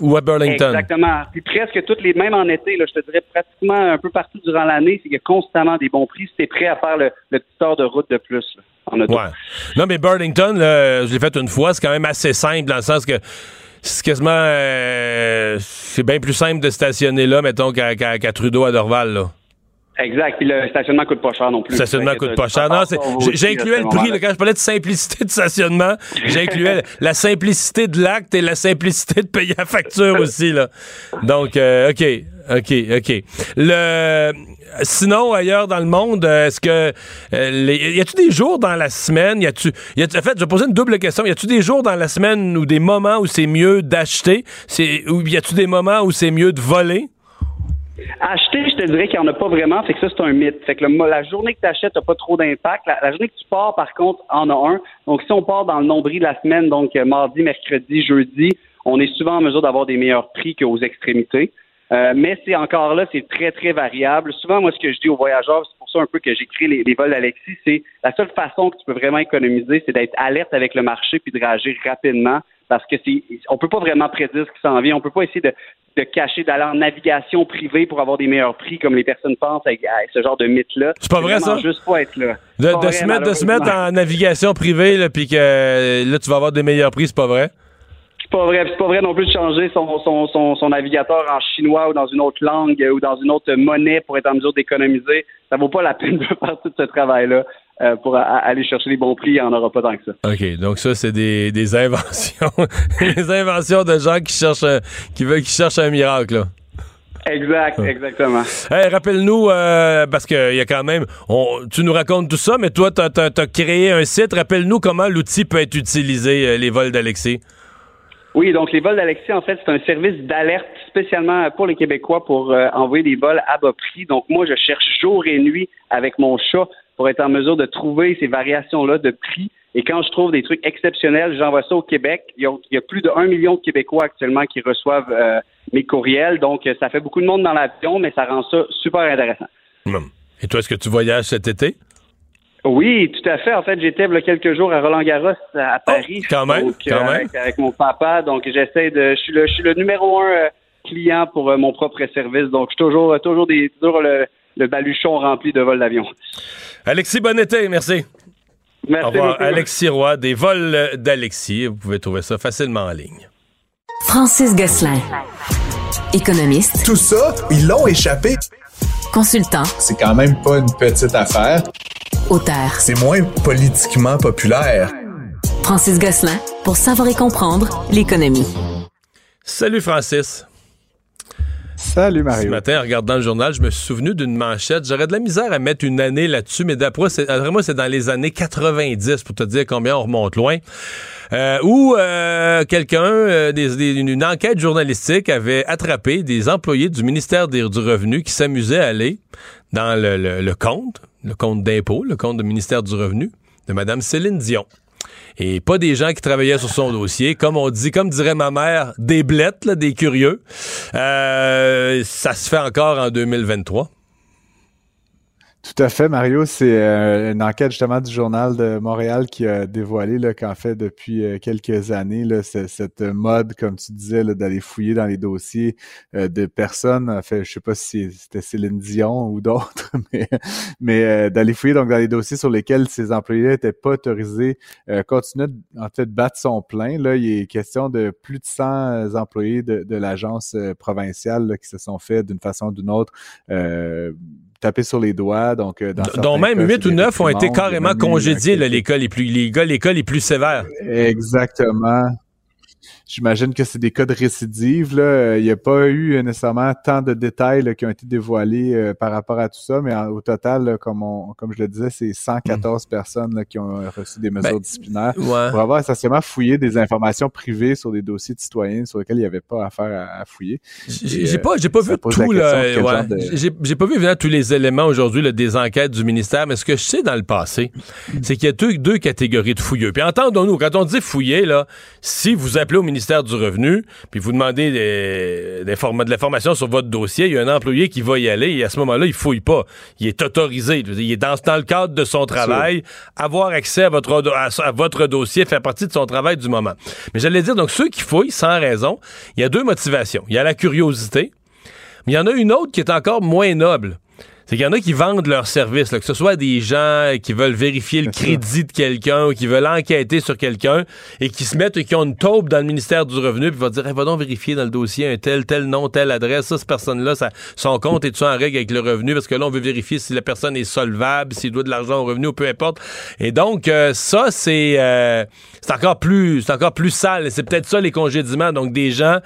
[SPEAKER 2] ou à Burlington.
[SPEAKER 5] Exactement. Puis presque toutes les, mêmes en été, là, je te dirais pratiquement un peu partout durant l'année, c'est qu'il y a constamment des bons prix si tu es prêt à faire le, petit tour de route de plus en auto. Ouais.
[SPEAKER 2] Non, mais Burlington, je l'ai fait une fois, c'est quand même assez simple dans le sens que c'est quasiment euh, c'est bien plus simple de stationner là, mettons, qu'à Trudeau à Dorval, là.
[SPEAKER 5] Exact. Puis le stationnement coûte pas cher non plus.
[SPEAKER 2] Le stationnement coûte pas cher. Non, j'incluais le prix. quand je parlais de simplicité de stationnement, j'incluais [LAUGHS] la simplicité de l'acte et la simplicité de payer la facture aussi. Là. Donc, euh, OK. OK, OK. Le... Sinon, ailleurs dans le monde, est-ce que. Euh, y a-tu des jours dans la semaine? Y a-tu. En fait, je vais poser une double question. Y a-tu des jours dans la semaine ou des moments où c'est mieux d'acheter? Ou y a-tu des moments où c'est mieux de voler?
[SPEAKER 5] Acheter, je te dirais qu'il n'y en a pas vraiment, fait que ça, c'est un mythe. Que la journée que tu achètes, n'a pas trop d'impact. La, journée que tu pars, par contre, en a un. Donc, si on part dans le nombril de la semaine, donc euh, mardi, mercredi, jeudi, on est souvent en mesure d'avoir des meilleurs prix qu'aux extrémités. Euh, mais c'est encore là, c'est très, très variable. Souvent, moi, ce que je dis aux voyageurs, c'est pour ça un peu que j'écris les, les vols d'Alexis, c'est la seule façon que tu peux vraiment économiser, c'est d'être alerte avec le marché puis de réagir rapidement parce que c'est, on peut pas vraiment prédire ce qui s'en vient. On peut pas essayer de, de cacher, d'aller en navigation privée pour avoir des meilleurs prix, comme les personnes pensent avec, ce genre de mythe-là.
[SPEAKER 2] C'est pas vrai, ça?
[SPEAKER 5] Juste pas être là.
[SPEAKER 2] De, se mettre, de se mettre en navigation privée, puis que là, tu vas avoir des meilleurs prix, c'est pas vrai?
[SPEAKER 5] C'est pas vrai. C'est pas vrai non plus de changer son, son, son, son, navigateur en chinois ou dans une autre langue ou dans une autre monnaie pour être en mesure d'économiser. Ça vaut pas la peine de faire tout ce travail-là. Euh, pour aller chercher les bons prix, il n'y en aura pas tant que ça.
[SPEAKER 2] OK, donc ça, c'est des, des inventions. [LAUGHS] des inventions de gens qui cherchent, qui veulent, qui cherchent un miracle, là.
[SPEAKER 5] Exact, exactement.
[SPEAKER 2] Hey, rappelle-nous, euh, parce qu'il y a quand même, tu nous racontes tout ça, mais toi, tu as, créé un site. Rappelle-nous comment l'outil peut être utilisé, euh, les vols d'Alexis.
[SPEAKER 5] Oui, donc les vols d'Alexis, en fait, c'est un service d'alerte spécialement pour les Québécois pour envoyer des vols à bas prix. Donc moi, je cherche jour et nuit avec mon chat pour être en mesure de trouver ces variations-là de prix. Et quand je trouve des trucs exceptionnels, j'envoie ça au Québec. Il y, a, plus de 1 million de Québécois actuellement qui reçoivent euh, mes courriels. Donc, ça fait beaucoup de monde dans l'avion, mais ça rend ça super intéressant.
[SPEAKER 2] Et toi, est-ce que tu voyages cet été?
[SPEAKER 5] Oui, tout à fait. En fait, j'étais il y a quelques jours à Roland-Garros à oh, Paris.
[SPEAKER 2] quand même, quand
[SPEAKER 5] même. Avec, mon papa. Donc, j'essaie de. Je suis le, je suis le numéro un euh, client pour euh, mon propre service. Donc, je suis toujours, toujours, des, toujours le, le baluchon rempli de vols d'avion.
[SPEAKER 2] Alexis, bon été, merci.
[SPEAKER 5] Merci. Au revoir,
[SPEAKER 2] Alexis Roy, des vols d'Alexis. Vous pouvez trouver ça facilement en ligne.
[SPEAKER 1] Francis Gosselin, économiste.
[SPEAKER 6] Tout ça, ils l'ont échappé.
[SPEAKER 1] Consultant.
[SPEAKER 6] C'est quand même pas une petite affaire.
[SPEAKER 1] Auteur.
[SPEAKER 6] C'est moins politiquement populaire.
[SPEAKER 1] Francis Gosselin, pour savoir et comprendre l'économie.
[SPEAKER 2] Salut Francis.
[SPEAKER 7] Salut Mario.
[SPEAKER 2] Ce matin, en regardant le journal, je me suis souvenu d'une manchette. J'aurais de la misère à mettre une année là-dessus, mais d'après moi, c'est dans les années 90 pour te dire combien on remonte loin. Euh, où euh, quelqu'un, euh, une enquête journalistique avait attrapé des employés du ministère du Revenu qui s'amusaient à aller dans le, le compte, le compte d'impôt, le compte du ministère du Revenu de Mme Céline Dion et pas des gens qui travaillaient sur son dossier. Comme on dit, comme dirait ma mère, des blettes, des curieux. Euh, ça se fait encore en 2023.
[SPEAKER 7] Tout à fait, Mario. C'est euh, une enquête justement du Journal de Montréal qui a dévoilé qu'en fait, depuis euh, quelques années, là, cette mode, comme tu disais, d'aller fouiller dans les dossiers euh, de personnes, en fait, je sais pas si c'était Céline Dion ou d'autres, [LAUGHS] mais, mais d'aller fouiller donc dans les dossiers sur lesquels ces employés n'étaient pas autorisés, continue en fait de battre son plein. Là, il est question de plus de 100 employés de, de l'agence provinciale qui se sont fait d'une façon ou d'une autre taper sur les doigts. Donc, euh, dans
[SPEAKER 2] dont même 8 ou 9 ont été carrément congédiés, les plus, les gars, l'école les plus sévères.
[SPEAKER 7] Exactement. J'imagine que c'est des cas de récidive. Là. Il n'y a pas eu nécessairement tant de détails qui ont été dévoilés par rapport à tout ça, mais au total, comme, on, comme je le disais, c'est 114 personnes qui ont reçu des mesures
[SPEAKER 2] Ben,
[SPEAKER 7] disciplinaires
[SPEAKER 2] ouais.
[SPEAKER 7] pour avoir essentiellement fouillé des informations privées sur des dossiers de citoyens sur lesquels il n'y avait pas affaire à, à fouiller.
[SPEAKER 2] J'ai
[SPEAKER 7] euh,
[SPEAKER 2] pas, j'ai pas vu tout, ouais.
[SPEAKER 7] de-
[SPEAKER 2] J'ai pas vu évidemment tous les éléments aujourd'hui des enquêtes du ministère, mais ce que je sais dans le passé, c'est qu'il y a deux, deux catégories de fouilleux. Puis entendons-nous, quand on dit fouiller, là, si vous appelez au ministère du Revenu, puis vous demandez des, des de l'information sur votre dossier, il y a un employé qui va y aller, et à ce moment-là, il fouille pas. Il est autorisé. Il est dans, dans le cadre de son travail, avoir accès à votre, à, à votre dossier, faire partie de son travail du moment. Mais j'allais dire, donc, ceux qui fouillent sans raison, il y a deux motivations. Il y a la curiosité, mais il y en a une autre qui est encore moins noble. C'est qu'il y en a qui vendent leurs services, là, que ce soit des gens qui veulent vérifier le crédit de quelqu'un ou qui veulent enquêter sur quelqu'un et qui se mettent et qui ont une taupe dans le ministère du Revenu puis vont dire hey, va donc vérifier dans le dossier un tel, tel nom, telle adresse, ça, cette personne-là, ça- son compte est-tu en règle avec le revenu? Parce que là, on veut vérifier si la personne est solvable, s'il doit de l'argent au revenu ou peu importe. Et donc, euh, ça, c'est euh, c'est encore plus c'est encore plus sale. C'est peut-être ça les congédiements. Donc, des gens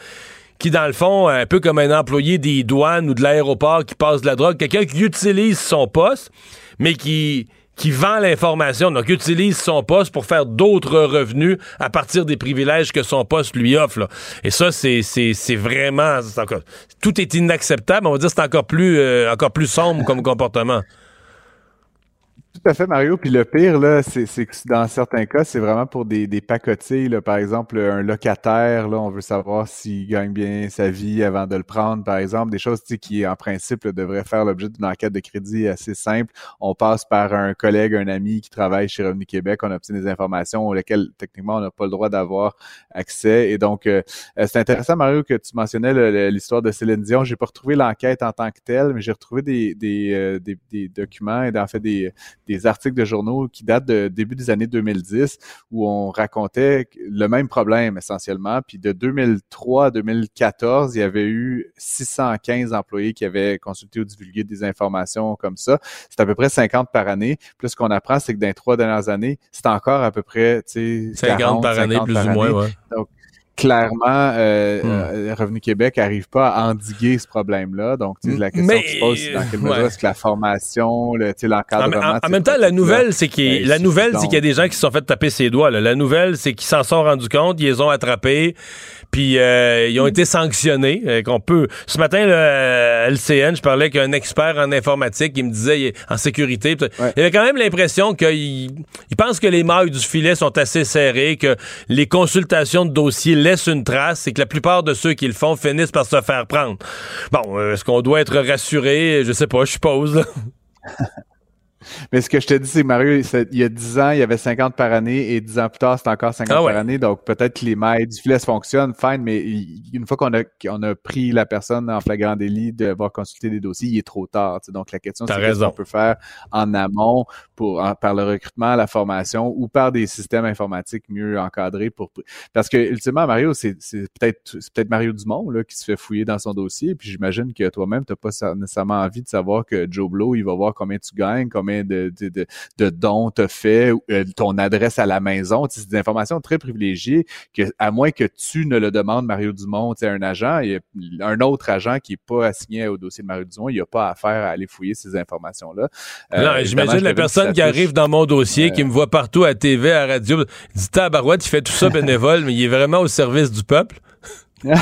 [SPEAKER 2] qui, dans le fond, un peu comme un employé des douanes ou de l'aéroport qui passe de la drogue, quelqu'un qui utilise son poste, mais qui qui vend l'information, donc utilise son poste pour faire d'autres revenus à partir des privilèges que son poste lui offre. Et ça, c'est vraiment... c'est encore- tout est inacceptable. On va dire que c'est encore plus, euh, encore plus sombre comme comportement.
[SPEAKER 7] À fait, Mario. Puis le pire, là, c'est que dans certains cas, c'est vraiment pour des, des pacotilles. Là. Par exemple, un locataire, là, on veut savoir s'il gagne bien sa vie avant de le prendre, par exemple. Des choses qui, en principe, devraient faire l'objet d'une enquête de crédit assez simple. On passe par un collègue, un ami qui travaille chez Revenu Québec. On obtient des informations auxquelles, techniquement, on n'a pas le droit d'avoir accès. Et donc, euh, euh, c'est intéressant, Mario, que tu mentionnais l'histoire de Céline Dion. J'ai pas retrouvé l'enquête en tant que telle, mais j'ai retrouvé des, des, euh, des documents et en fait des, des articles de journaux qui datent de début des années 2010 où on racontait le même problème essentiellement. Puis de 2003 à 2014, il y avait eu 615 employés qui avaient consulté ou divulgué des informations comme ça. C'est à peu près 50 par année. Plus ce qu'on apprend, c'est que dans les trois dernières années, c'est encore à peu près tu sais,
[SPEAKER 2] 50
[SPEAKER 7] 40,
[SPEAKER 2] par année,
[SPEAKER 7] 50
[SPEAKER 2] plus
[SPEAKER 7] par
[SPEAKER 2] ou moins,
[SPEAKER 7] année.
[SPEAKER 2] ouais.
[SPEAKER 7] Donc, clairement, euh,
[SPEAKER 2] Hmm.
[SPEAKER 7] euh, Revenu Québec n'arrive pas à endiguer ce problème-là. Donc, tu sais, la question
[SPEAKER 2] Mais,
[SPEAKER 7] qui se pose, c'est dans quelle
[SPEAKER 2] ouais.
[SPEAKER 7] mesure est-ce que la formation, le, tu sais,
[SPEAKER 2] En,
[SPEAKER 7] l'encadrement...
[SPEAKER 2] en- en même temps, la nouvelle, c'est qu'il
[SPEAKER 7] est
[SPEAKER 2] la nouvelle, c'est
[SPEAKER 7] suffisante.
[SPEAKER 2] qu'il y a des gens qui se sont fait taper ses doigts. là. La nouvelle, c'est qu'ils s'en sont rendus compte, ils les ont attrapés, puis euh, ils ont été sanctionnés. euh, qu'on peut. Ce matin, le LCN, je parlais avec un expert en informatique, il me disait il est en sécurité.
[SPEAKER 7] Ouais.
[SPEAKER 2] Il avait quand même l'impression qu'il il pense que les mailles du filet sont assez serrées, que les consultations de dossiers laissent une trace, et que la plupart de ceux qui le font finissent par se faire prendre. Bon, euh, est-ce qu'on doit être rassuré? Je sais pas, je suppose. [LAUGHS]
[SPEAKER 7] Mais ce que je te dis, c'est Mario, il y a 10 ans, il y avait 50 par année et 10 ans plus tard, c'est encore 50
[SPEAKER 2] Ah ouais.
[SPEAKER 7] par année. Donc peut-être que les mailles du filet fonctionnent, fine, mais il- une fois qu'on a, qu'on a pris la personne en flagrant délit de devoir consulter des dossiers, il est trop tard. Donc la question, c'est
[SPEAKER 2] raison.
[SPEAKER 7] qu'on peut faire en amont pour en- par le recrutement, la formation ou par des systèmes informatiques mieux encadrés pour parce que ultimement Mario, c'est c'est peut-être c'est peut-être Mario Dumont là, qui se fait fouiller dans son dossier. Puis j'imagine que toi-même, tu n'as pas sa- nécessairement envie de savoir que Joe Blow, il va voir combien tu gagnes, combien de, de, de, de dons t'as fait, euh, ton adresse à la maison. C'est des informations très privilégiées que, à moins que tu ne le demandes, Mario Dumont, tu sais, un agent, il y a un autre agent qui n'est pas assigné au dossier de Mario Dumont, il n'a pas affaire à aller fouiller ces informations-là. Euh,
[SPEAKER 2] j'imagine la personne qui arrive dans mon dossier, qui me voit partout à TV, à radio, dit Tabarouette, il fait tout ça [LAUGHS] bénévole, mais il est vraiment au service du peuple. Non,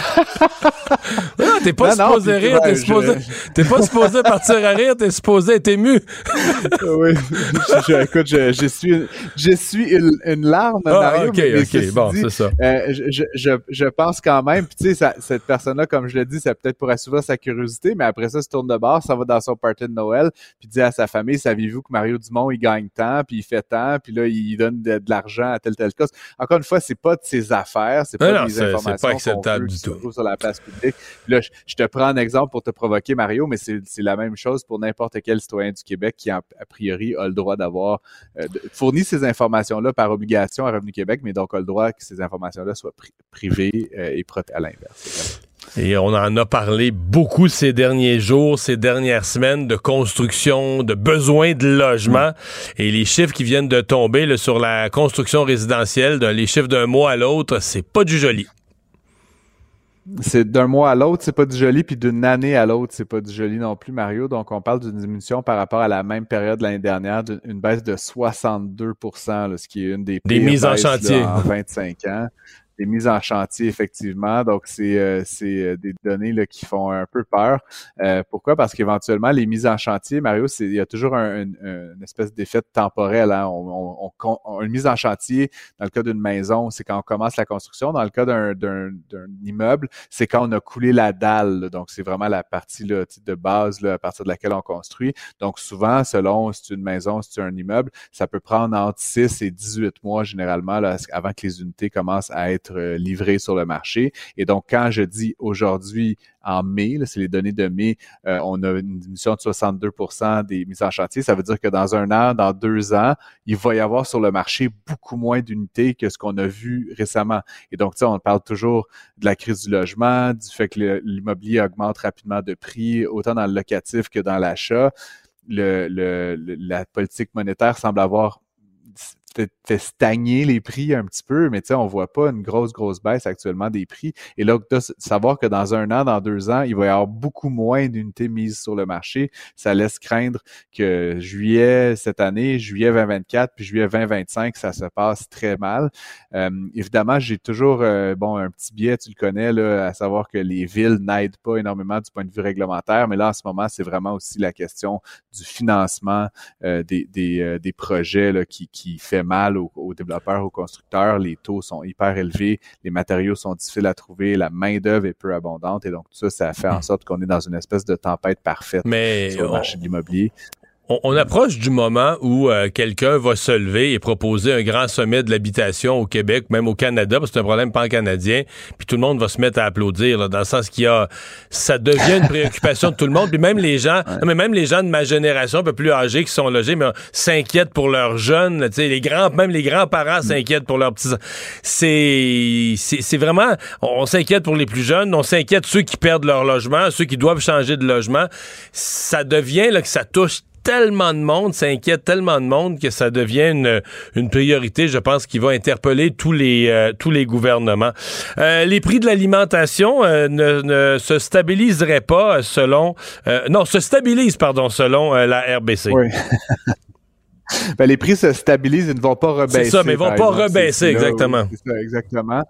[SPEAKER 2] t'es pas
[SPEAKER 7] Non, non,
[SPEAKER 2] supposé
[SPEAKER 7] puis,
[SPEAKER 2] rire, t'es supposé,
[SPEAKER 7] je-
[SPEAKER 2] t'es pas supposé partir à rire, t'es supposé être ému. [LAUGHS]
[SPEAKER 7] oui, je, je- écoute, je, je suis, je suis une, une larme,
[SPEAKER 2] Ah,
[SPEAKER 7] Mario.
[SPEAKER 2] ok,
[SPEAKER 7] mais-
[SPEAKER 2] ok, bon,
[SPEAKER 7] dit,
[SPEAKER 2] c'est ça.
[SPEAKER 7] euh, je, je, je, je pense quand même, puis tu sais, cette personne-là, comme je le dis, c'est peut-être pour assouvir sa curiosité, mais après ça, se tourne de bord, ça va dans son party de Noël, puis dit à sa famille, saviez-vous que Mario Dumont, il gagne tant, puis il fait tant, puis là, il donne de, de l'argent à tel tel cause. Encore une fois, c'est pas de ses affaires, c'est
[SPEAKER 2] Non,
[SPEAKER 7] pas
[SPEAKER 2] non,
[SPEAKER 7] des
[SPEAKER 2] c'est- c'est pas
[SPEAKER 7] informations
[SPEAKER 2] acceptable du
[SPEAKER 7] qui
[SPEAKER 2] tout.
[SPEAKER 7] sur la place publique. Là, je, je te prends un exemple pour te provoquer, Mario, mais c'est la même chose pour n'importe quel citoyen du Québec qui, a priori, a le droit d'avoir euh, fournit ces informations-là par obligation à Revenu Québec, mais donc a le droit que ces informations-là soient pri- privées euh, et protégées à l'inverse.
[SPEAKER 2] Et on en a parlé beaucoup ces derniers jours, ces dernières semaines de construction, de besoin de logement. Et les chiffres qui viennent de tomber là, sur la construction résidentielle, de- les chiffres d'un mois à l'autre, c'est pas du joli.
[SPEAKER 7] C'est d'un mois à l'autre, c'est pas du joli, puis d'une année à l'autre, c'est pas du joli non plus, Mario. Donc, on parle d'une diminution par rapport à la même période l'année dernière, d'une baisse de 62% ce qui est une des,
[SPEAKER 2] des mises en chantier
[SPEAKER 7] en 25 ans des mises en chantier, effectivement. Donc, c'est euh, euh, des données là, qui font un peu peur. Euh, pourquoi? Parce qu'éventuellement, les mises en chantier, Mario, il y a toujours un, une espèce d'effet temporel. Hein? On, on, une mise en chantier, dans le cas d'une maison, c'est quand on commence la construction. Dans le cas d'un immeuble, c'est quand on a coulé la dalle. Donc, c'est vraiment la partie là, de base là, à partir de laquelle on construit. Donc, souvent, selon si c'est une maison, si c'est un immeuble, ça peut prendre entre 6 et 18 mois généralement là, avant que les unités commencent à être euh, livrés sur le marché. Et donc, quand je dis aujourd'hui, en mai, c'est les données de mai, euh, on a une diminution de 62% des mises en chantier. Ça veut dire que dans un an, dans deux ans, il va y avoir sur le marché beaucoup moins d'unités que ce qu'on a vu récemment. Et donc, on parle toujours de la crise du logement, du fait que l'immobilier augmente rapidement de prix, autant dans le locatif que dans l'achat. Le, le, la politique monétaire semble avoir fait, stagner les prix un petit peu, mais tu sais, on voit pas une grosse, grosse baisse actuellement des prix. Et là, de savoir que dans un an, dans deux ans, il va y avoir beaucoup moins d'unités mises sur le marché, ça laisse craindre que juillet cette année, juillet 2024, puis juillet 2025, ça se passe très mal. Euh, évidemment, j'ai toujours, euh, bon, un petit biais, tu le connais, là, à savoir que les villes n'aident pas énormément du point de vue réglementaire, mais là, en ce moment, c'est vraiment aussi la question du financement euh, des, des, des projets là, qui, qui fait mal aux, développeurs, aux constructeurs. Les taux sont hyper élevés, les matériaux sont difficiles à trouver, la main-d'œuvre est peu abondante et donc tout ça, ça fait en hmm. sorte qu'on est dans une espèce de tempête parfaite sur le marché de l'immobilier
[SPEAKER 2] on, approche du moment où euh, quelqu'un va se lever et proposer un grand sommet de l'habitation au Québec, même au Canada, parce que c'est un problème pan-canadien, puis tout le monde va se mettre à applaudir, dans le sens qu'il y a, ça devient une préoccupation de tout le monde, puis même les gens, mais même les gens de ma génération, un peu plus âgés, qui sont logés, mais s'inquiètent pour leurs jeunes, tu sais, les grands, même les grands-parents s'inquiètent pour leurs petits. C'est, c'est vraiment, on, s'inquiète pour les plus jeunes, on s'inquiète ceux qui perdent leur logement, ceux qui doivent changer de logement. Ça devient là que ça touche tellement de monde, ça inquiète tellement de monde que ça devient une, priorité, je pense, qui va interpeller tous les, euh, tous les gouvernements. Euh, les prix de l'alimentation euh, ne, se stabiliseraient pas selon... non, se stabilisent, pardon, selon la RBC.
[SPEAKER 7] Oui. [LAUGHS] ben, les prix se stabilisent, ils ne vont pas rebaisser.
[SPEAKER 2] C'est ça, mais ils ne vont pas rebaisser, exactement.
[SPEAKER 7] C'est ça, exactement.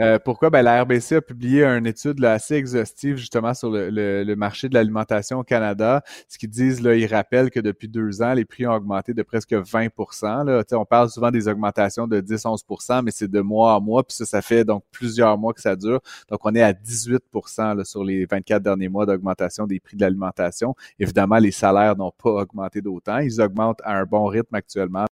[SPEAKER 7] Euh, pourquoi? Ben, la RBC a publié une étude là, assez exhaustive justement sur le, le, marché de l'alimentation au Canada. Ce qu'ils disent, là, ils rappellent que depuis deux ans, les prix ont augmenté de presque 20 là. on parle souvent des augmentations de 10-11% mais c'est de mois à mois, puis ça, ça fait donc plusieurs mois que ça dure. Donc, on est à 18 là, sur les 24 derniers mois d'augmentation des prix de l'alimentation. Évidemment, les salaires n'ont pas augmenté d'autant. Ils augmentent à un bon rythme actuellement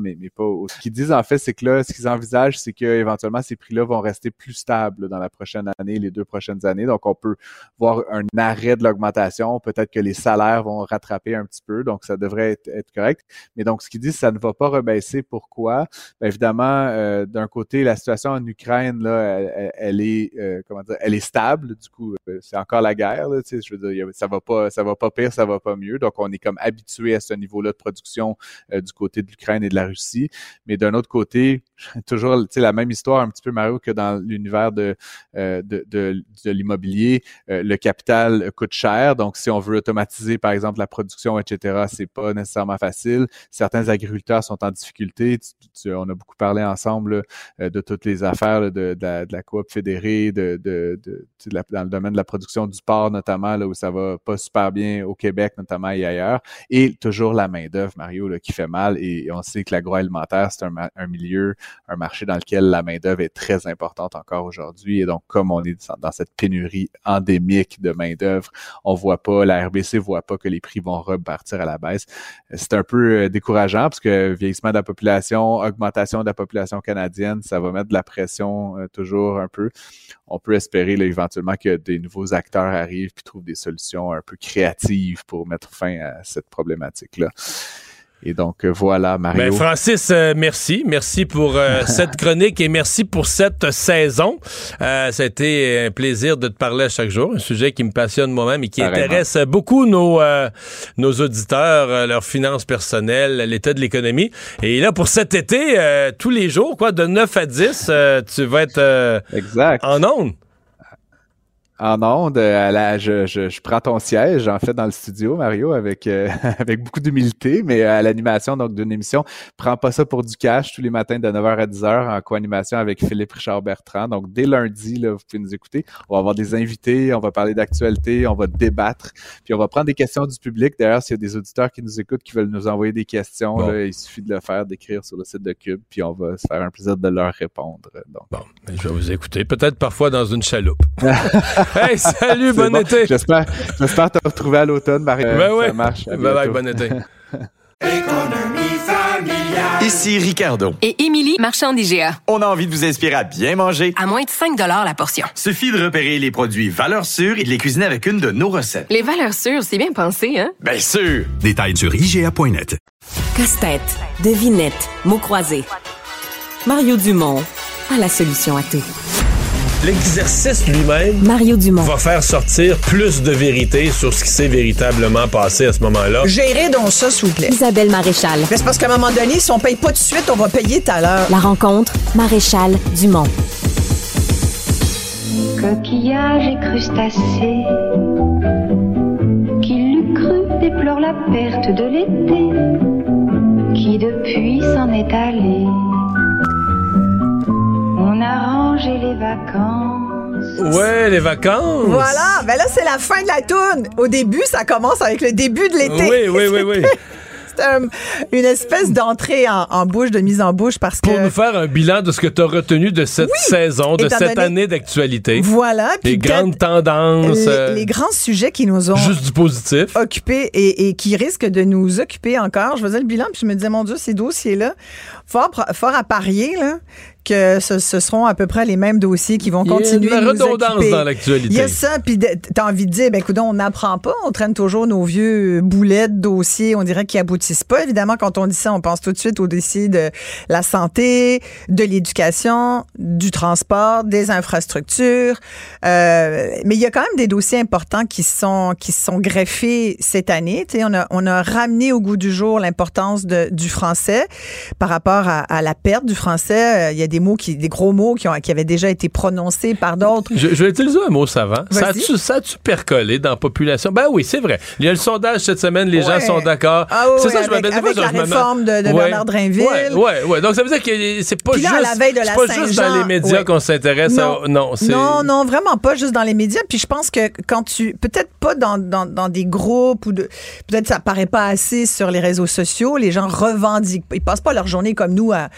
[SPEAKER 7] mais, pas. Ce qu'ils disent en fait, c'est que là, ce qu'ils envisagent, c'est qu'éventuellement, ces prix-là vont rester plus stables dans la prochaine année, les deux prochaines années. Donc, on peut voir un arrêt de l'augmentation. Peut-être que les salaires vont rattraper un petit peu, donc ça devrait être, correct. Mais donc, ce qu'ils disent, ça ne va pas rebaisser. Pourquoi? Bien, évidemment, euh, d'un côté, la situation en Ukraine, là, elle, est, euh, comment dire, elle est stable. Du coup, euh, c'est encore la guerre. Tu sais, je veux dire, ça va pas, ça va pas pire, ça va pas mieux. Donc, on est comme habitué à ce niveau-là de production du côté de l'Ukraine et de la Mais d'un autre côté, [LAUGHS] toujours la même histoire un petit peu Mario que dans l'univers de, euh, de, de, l'immobilier. Euh, le capital coûte cher, donc si on veut automatiser par exemple la production, etc., c'est pas nécessairement facile. Certains agriculteurs sont en difficulté. on a beaucoup parlé ensemble euh, de toutes les affaires de, de, la, de, coop fédérée, de, de, dans le domaine de la production du porc notamment, là où ça va pas super bien au Québec notamment et ailleurs. Et toujours la main d'œuvre, Mario, là, qui fait mal. Et on sait que c'est un, milieu un marché dans lequel la main-d'œuvre est très importante encore aujourd'hui. Et donc, comme on est dans cette pénurie endémique de main-d'œuvre, on voit pas, la RBC voit pas que les prix vont repartir à la baisse. C'est un peu euh, décourageant parce que vieillissement de la population, augmentation de la population canadienne, ça va mettre de la pression euh, toujours un peu. On peut espérer là, éventuellement que des nouveaux acteurs arrivent et trouvent des solutions un peu créatives pour mettre fin à cette problématique-là. Et donc euh, voilà, Mario.
[SPEAKER 2] Ben, Francis, euh, merci. Merci pour euh, [LAUGHS] cette chronique et merci pour cette saison. ça a été un plaisir de te parler à chaque jour. Un sujet qui me passionne moi-même et qui intéresse beaucoup nos, nos auditeurs, leurs finances personnelles, l'état de l'économie. Et là, pour cet été, tous les jours, quoi, de 9 à 10, tu vas être
[SPEAKER 7] exact.
[SPEAKER 2] en ondes.
[SPEAKER 7] En ondes. À la, je, je, je, prends ton siège, en fait, dans le studio, Mario, avec, euh, [LAUGHS] avec beaucoup d'humilité, mais à l'animation donc d'une émission. Prends pas ça pour du cash tous les matins de 9h à 10h en co-animation avec Philippe Richard Bertrand. Donc, dès lundi, là, vous pouvez nous écouter. On va avoir des invités, on va parler d'actualité, on va débattre, puis on va prendre des questions du public. D'ailleurs, s'il y a des auditeurs qui nous écoutent, qui veulent nous envoyer des questions, là, il suffit de le faire, d'écrire sur le site de Cube, puis on va se faire un plaisir de leur répondre. Donc.
[SPEAKER 2] Bon, je vais vous écouter. Peut-être parfois dans une chaloupe. [LAUGHS] hey, [LAUGHS] salut, bon,
[SPEAKER 7] bon,
[SPEAKER 2] été.
[SPEAKER 7] J'espère, j'espère te retrouver à l'automne, Marie.
[SPEAKER 2] Ben ouais.
[SPEAKER 7] Ça marche.
[SPEAKER 2] Bye bye, bon été. [LAUGHS]
[SPEAKER 8] Ici Ricardo.
[SPEAKER 9] Et Émilie, marchand d'IGA.
[SPEAKER 8] On a envie de vous inspirer à bien manger.
[SPEAKER 9] À moins de 5 la portion.
[SPEAKER 8] Suffit de repérer les produits valeurs sûres et de les cuisiner avec une de nos recettes.
[SPEAKER 9] Les valeurs sûres, c'est bien pensé, hein?
[SPEAKER 8] Bien sûr!
[SPEAKER 10] Détails sur IGA.net.
[SPEAKER 1] Casse-tête, devinette, mots croisés. Mario Dumont a la solution à tout.
[SPEAKER 2] L'exercice lui-même
[SPEAKER 1] Mario Dumont.
[SPEAKER 2] va faire sortir plus de vérité sur ce qui s'est véritablement passé à ce moment-là.
[SPEAKER 11] Gérez donc ça, s'il vous plaît.
[SPEAKER 1] Isabelle Maréchal.
[SPEAKER 11] Mais c'est parce qu'à un moment donné, si on paye pas tout de suite, on va payer tout à l'heure.
[SPEAKER 1] La rencontre, Maréchal Dumont.
[SPEAKER 12] Coquillages et crustacés, qui l'eût cru déplore la perte de l'été, qui depuis s'en est allé. On a rangé les vacances.
[SPEAKER 2] Ouais, les vacances.
[SPEAKER 11] Voilà, ben là, c'est la fin de la tourne. Au début, ça commence avec le début de l'été.
[SPEAKER 2] Oui, oui, oui, oui. [LAUGHS]
[SPEAKER 11] C'est un- une espèce d'entrée en, en bouche, de mise en bouche, parce que...
[SPEAKER 2] Pour nous faire un bilan de ce que tu as retenu de cette saison, de cette
[SPEAKER 11] donné-
[SPEAKER 2] année d'actualité.
[SPEAKER 11] Voilà,
[SPEAKER 2] Les grandes tendances.
[SPEAKER 11] les,
[SPEAKER 2] euh,
[SPEAKER 11] les grands sujets qui nous ont
[SPEAKER 2] Juste du positif.
[SPEAKER 11] occupés et, et qui risquent de nous occuper encore. Je faisais le bilan, puis je me disais, mon Dieu, ces dossiers-là, fort, fort à parier, là, que ce, ce seront à peu près les mêmes dossiers qui vont
[SPEAKER 2] Il y a de
[SPEAKER 11] continuer
[SPEAKER 2] la
[SPEAKER 11] de nous
[SPEAKER 2] redondance dans l'actualité.
[SPEAKER 11] Il y a ça, puis t'as envie de dire, ben écoute, on n'apprend pas, on traîne toujours nos vieux boulets de dossiers, on dirait qu'ils aboutissent pas. Évidemment, quand on dit ça, on pense tout de suite aux dossiers de la santé, de l'éducation, du transport, des infrastructures. Euh, mais il y a quand même des dossiers importants qui sont qui sont greffés cette année. Tu sais, on a on a ramené au goût du jour l'importance du français par rapport à, à la perte du français. Euh, Il y a des mots qui des gros mots qui ont qui avaient déjà été prononcés par d'autres.
[SPEAKER 2] Je, je vais utiliser un mot savant. Ça a-tu, ça a-tu percolé dans la population? Ben oui, c'est vrai. Il y a le sondage cette semaine, les gens sont d'accord.
[SPEAKER 11] Ah oui,
[SPEAKER 2] c'est
[SPEAKER 11] oui,
[SPEAKER 2] ça, je me
[SPEAKER 11] avec- la réforme de- de
[SPEAKER 2] Ouais.
[SPEAKER 11] Bernard Drainville.
[SPEAKER 2] Ouais, ouais, ouais. Donc ça veut dire que c'est pas juste,
[SPEAKER 11] là, à la veille de la
[SPEAKER 2] c'est pas juste dans les médias qu'on s'intéresse à. Non, c'est.
[SPEAKER 11] non, non, vraiment pas juste dans les médias. Puis je pense que quand tu, peut-être pas dans, dans, dans des groupes ou de, peut-être ça paraît pas assez sur les réseaux sociaux. Les gens revendiquent, ils passent pas leur journée comme nous à,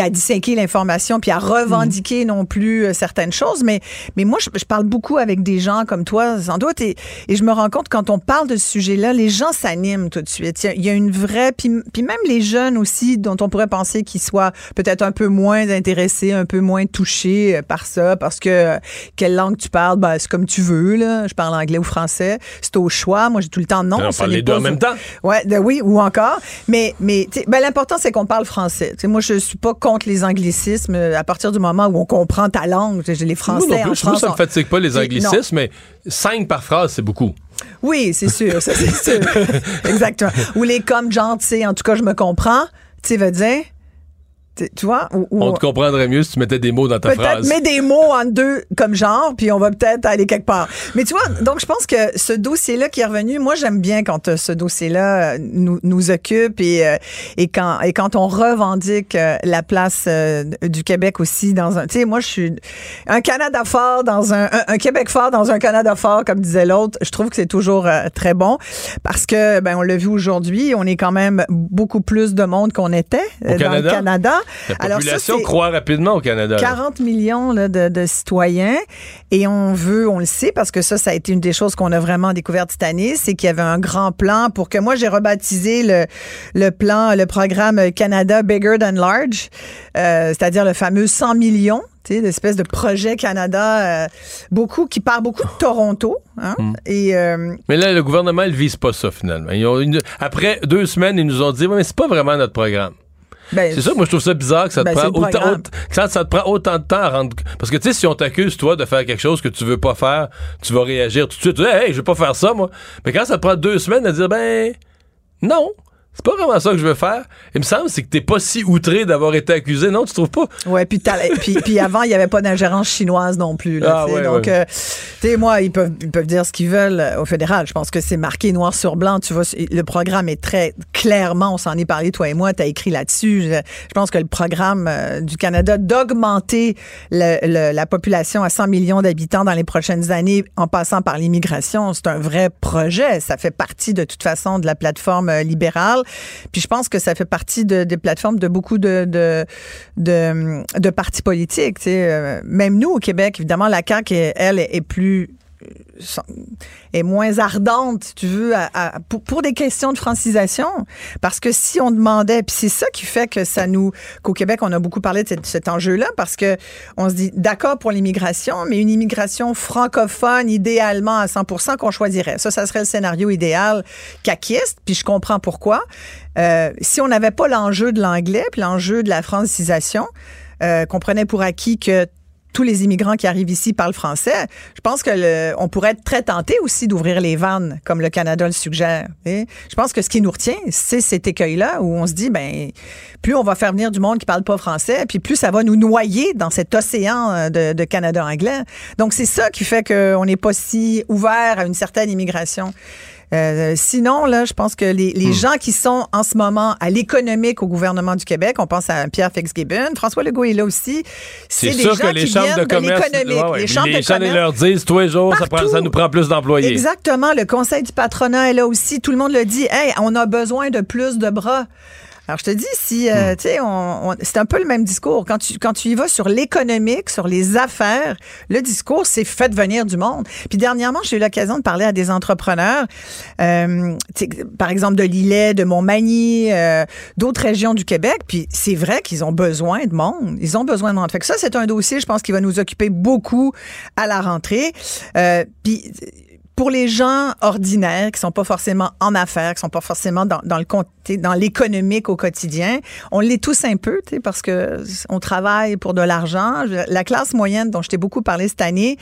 [SPEAKER 11] à disséquer l'information puis à revendiquer non plus euh, certaines choses. Mais, mais moi, je, je parle beaucoup avec des gens comme toi, sans doute, et, et je me rends compte quand on parle de ce sujet-là, les gens s'animent tout de suite. Il y a, il y a une vraie, puis, puis même les jeunes aussi, dont on pourrait penser qu'ils soient peut-être un peu moins intéressés, un peu moins touchés euh, par ça, parce que euh, quelle langue tu parles, ben, c'est comme tu veux, là. Je parle anglais ou français. C'est au choix. Moi, j'ai tout le temps non.
[SPEAKER 2] on
[SPEAKER 11] ce
[SPEAKER 2] parle les deux en même temps.
[SPEAKER 11] Ouais, de- oui, ou encore. Mais, ben, l'important, c'est qu'on parle français. Tu sais, moi, je suis pas contre les anglicismes euh, à partir du moment où on comprend ta langue. Sais, Les Français
[SPEAKER 2] Moi non
[SPEAKER 11] en
[SPEAKER 2] plus, moi,
[SPEAKER 11] France.
[SPEAKER 2] ça me fatigue pas les
[SPEAKER 11] non.
[SPEAKER 2] anglicismes, mais cinq par phrase, c'est beaucoup.
[SPEAKER 11] Oui, c'est sûr, ça, c'est sûr. [LAUGHS] Exactement. Ou les comme genre, tu sais, en tout cas, je me comprends. Tu sais, veut dire. Tu vois? Ou, ou-
[SPEAKER 2] On te comprendrait mieux si tu mettais des mots dans ta
[SPEAKER 11] Peut-être
[SPEAKER 2] phrase.
[SPEAKER 11] mets des mots en deux comme genre, puis on va peut-être aller quelque part. Mais tu vois, donc je pense que ce dossier-là qui est revenu, moi j'aime bien quand euh, ce dossier-là euh, nous, nous occupe et, euh, et, quand, et quand on revendique euh, la place du Québec aussi dans un... Tu sais, moi je suis un Canada fort dans un, un, un Québec fort dans un Canada fort, comme disait l'autre. Je trouve que c'est toujours très bon parce que, ben on l'a vu aujourd'hui, on est quand même beaucoup plus de monde qu'on était
[SPEAKER 2] Au
[SPEAKER 11] dans le
[SPEAKER 2] Canada? La
[SPEAKER 11] Alors ça,
[SPEAKER 2] population
[SPEAKER 11] c'est-
[SPEAKER 2] croît rapidement au Canada. là.
[SPEAKER 11] 40 millions là, de, de citoyens et on veut, on le sait, parce que ça, ça a été une des choses qu'on a vraiment découvertes cette année, c'est qu'il y avait un grand plan pour que moi, j'ai rebaptisé le, le plan, le programme Canada Bigger Than Large, euh, c'est-à-dire le fameux 100 millions. D'espèce de projet Canada, euh, beaucoup qui part beaucoup de Toronto, hein,
[SPEAKER 2] Hmm.
[SPEAKER 11] et euh,
[SPEAKER 2] Mais là, le gouvernement, il vise pas ça, finalement. Ils ont une- Après deux semaines, ils nous ont dit, Ouais, mais c'est pas vraiment notre programme.
[SPEAKER 11] Ben,
[SPEAKER 2] C'est ça, moi, je trouve ça bizarre que ça te,
[SPEAKER 11] Ben,
[SPEAKER 2] prend, autant, que ça, ça te prend autant de temps à rendre. Parce que, tu sais, si on t'accuse, toi, de faire quelque chose que tu veux pas faire, tu vas réagir tout de suite. Tu dis, hey, je vais pas faire ça, moi. Mais quand ça te prend deux semaines à dire, ben, non. C'est pas vraiment ça que je veux faire. Il me semble c'est que t'es pas si outré d'avoir été accusé, non, tu trouves pas?
[SPEAKER 11] Ouais, puis, puis, puis avant, il n'y avait pas d'ingérence chinoise non plus. Là, ah, ouais, donc, euh, tu sais, moi, ils peuvent, ils peuvent dire ce qu'ils veulent euh, au fédéral. Je pense que c'est marqué noir sur blanc. Tu vois, le programme est très clairement, on s'en est parlé, toi et moi, tu as écrit là-dessus. Je, pense que le programme euh, du Canada d'augmenter la population à 100 millions d'habitants dans les prochaines années en passant par l'immigration, c'est un vrai projet. Ça fait partie de toute façon de la plateforme libérale. Puis je pense que ça fait partie de, des plateformes de beaucoup de, de, de, partis politiques. Tu sais. Euh, même nous, au Québec, évidemment, la CAQ, elle, est plus est moins ardente, si tu veux, pour, des questions de francisation. Parce que si on demandait, puis c'est ça qui fait que ça nous, qu'au Québec, on a beaucoup parlé de cet, enjeu-là, parce que on se dit d'accord pour l'immigration, mais une immigration francophone, idéalement à 100 qu'on choisirait. Ça, ça serait le scénario idéal caquiste, puis je comprends pourquoi. Euh, si on n'avait pas l'enjeu de l'anglais, puis l'enjeu de la francisation, euh, qu'on prenait pour acquis que tous les immigrants qui arrivent ici parlent français, je pense que le, on pourrait être très tenté aussi d'ouvrir les vannes, comme le Canada le suggère. Je pense que ce qui nous retient, c'est cet écueil-là où on se dit, ben, plus on va faire venir du monde qui parle pas français, puis plus ça va nous noyer dans cet océan euh, de, de Canada anglais. Donc c'est ça qui fait qu'on n'est pas si ouvert à une certaine immigration. Euh, sinon, là, je pense que les, les hmm. gens qui sont en ce moment à l'économique au gouvernement du Québec, on pense à Pierre Fitzgibbon, François Legault est là aussi.
[SPEAKER 2] C'est sûr que les chambres de commerce,
[SPEAKER 11] les chambres
[SPEAKER 2] les de leur disent tous les jours, ça, prend, ça, nous prend plus d'employés.
[SPEAKER 11] Exactement. Le Conseil du patronat est là aussi. Tout le monde le dit. Hey, on a besoin de plus de bras. Alors, je te dis, si, euh, hmm. tu sais, on, c'est un peu le même discours. Quand tu, quand tu y vas sur l'économique, sur les affaires, le discours, c'est fait venir du monde. Puis dernièrement, j'ai eu l'occasion de parler à des entrepreneurs, euh, par exemple de Lillet, de Montmagny, euh, d'autres régions du Québec. Puis c'est vrai qu'ils ont besoin de monde. Ils ont besoin de monde. Fait que ça, c'est un dossier, je pense, qui va nous occuper beaucoup à la rentrée. Puis pour les gens ordinaires qui sont pas forcément en affaires, qui sont pas forcément dans, dans le dans l'économique au quotidien, on l'est tous un peu, parce que on travaille pour de l'argent. La classe moyenne dont je t'ai beaucoup parlé cette année,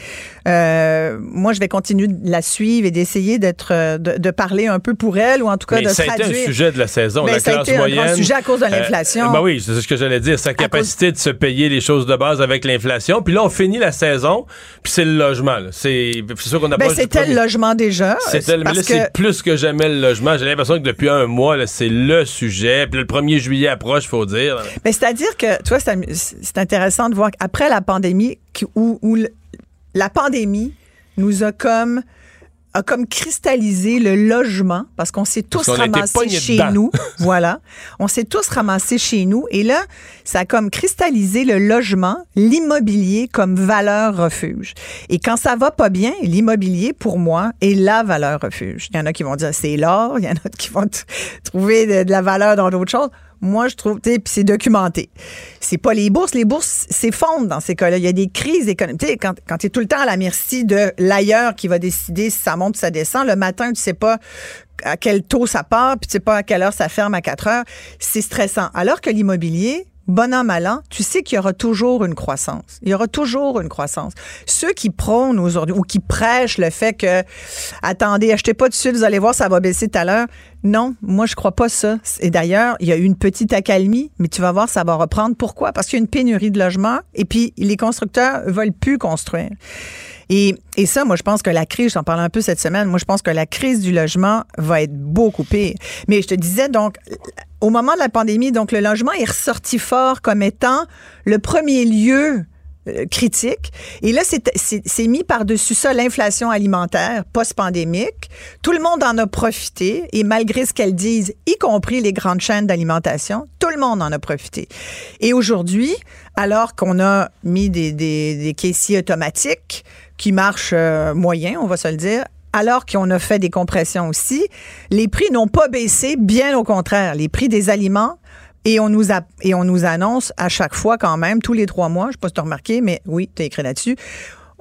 [SPEAKER 11] euh, moi je vais continuer de la suivre et d'essayer d'être de, de, parler un peu pour elle ou en tout cas
[SPEAKER 2] Mais
[SPEAKER 11] de
[SPEAKER 2] ça
[SPEAKER 11] traduire.
[SPEAKER 2] a été un sujet de la saison,
[SPEAKER 11] ben,
[SPEAKER 2] la
[SPEAKER 11] ça
[SPEAKER 2] classe
[SPEAKER 11] a été
[SPEAKER 2] moyenne.
[SPEAKER 11] Un grand sujet à cause de l'inflation.
[SPEAKER 2] Euh, ben oui, c'est ce que j'allais dire, sa capacité de se payer les choses de base avec l'inflation. Puis là on finit la saison, puis c'est le logement. C'est sûr qu'on a
[SPEAKER 11] ben,
[SPEAKER 2] pas.
[SPEAKER 11] Logement déjà.
[SPEAKER 2] C'était mais là, c'est plus que jamais le logement. J'ai l'impression que depuis un mois, c'est le sujet. Puis le 1er juillet approche, faut dire.
[SPEAKER 11] Mais c'est-à-dire que, tu vois, c'est intéressant de voir qu'après la pandémie, où, où la pandémie nous a comme a comme cristallisé le logement parce qu'on s'est tous ramassés chez nous. [LAUGHS] voilà. On s'est tous ramassés chez nous. Et là, ça a comme cristallisé le logement, l'immobilier comme valeur refuge. Et quand ça va pas bien, l'immobilier, pour moi, est la valeur refuge. Il y en a qui vont dire c'est l'or. Il y en a qui vont trouver de la valeur dans d'autres choses. Moi, je trouve, tu sais, puis c'est documenté. C'est pas les bourses. Les bourses s'effondrent dans ces cas-là. Il y a des crises économiques. Quand, quand tu es tout le temps à la merci de l'ailleurs qui va décider si ça monte ou ça descend, le matin, tu sais pas à quel taux ça part, puis tu sais pas à quelle heure ça ferme à 4 heures. C'est stressant. Alors que l'immobilier, bon an, mal an, tu sais qu'il y aura toujours une croissance. Il y aura toujours une croissance. Ceux qui prônent aujourd'hui ou qui prêchent le fait que, attendez, achetez pas tout de suite, vous allez voir, ça va baisser tout à l'heure. Non, moi, je crois pas ça. Et d'ailleurs, il y a eu une petite accalmie, mais tu vas voir, ça va reprendre. Pourquoi? Parce qu'il y a une pénurie de logements et puis les constructeurs veulent plus construire. Et, et ça, moi, je pense que la crise, j'en parle un peu cette semaine, moi, je pense que la crise du logement va être beaucoup pire. Mais je te disais, donc, au moment de la pandémie, donc, le logement est ressorti fort comme étant le premier lieu euh, critique. Et là, c'est mis par-dessus ça l'inflation alimentaire post-pandémique. Tout le monde en a profité et malgré ce qu'elles disent, y compris les grandes chaînes d'alimentation, tout le monde en a profité. Et aujourd'hui, alors qu'on a mis des, des, caissiers automatiques qui marchent euh, moyen, on va se le dire, alors qu'on a fait des compressions aussi, les prix n'ont pas baissé, bien au contraire. Les prix des aliments et on nous a, et on nous annonce à chaque fois quand même, tous les trois mois, je ne sais pas si tu as remarqué, mais oui, tu as écrit là-dessus,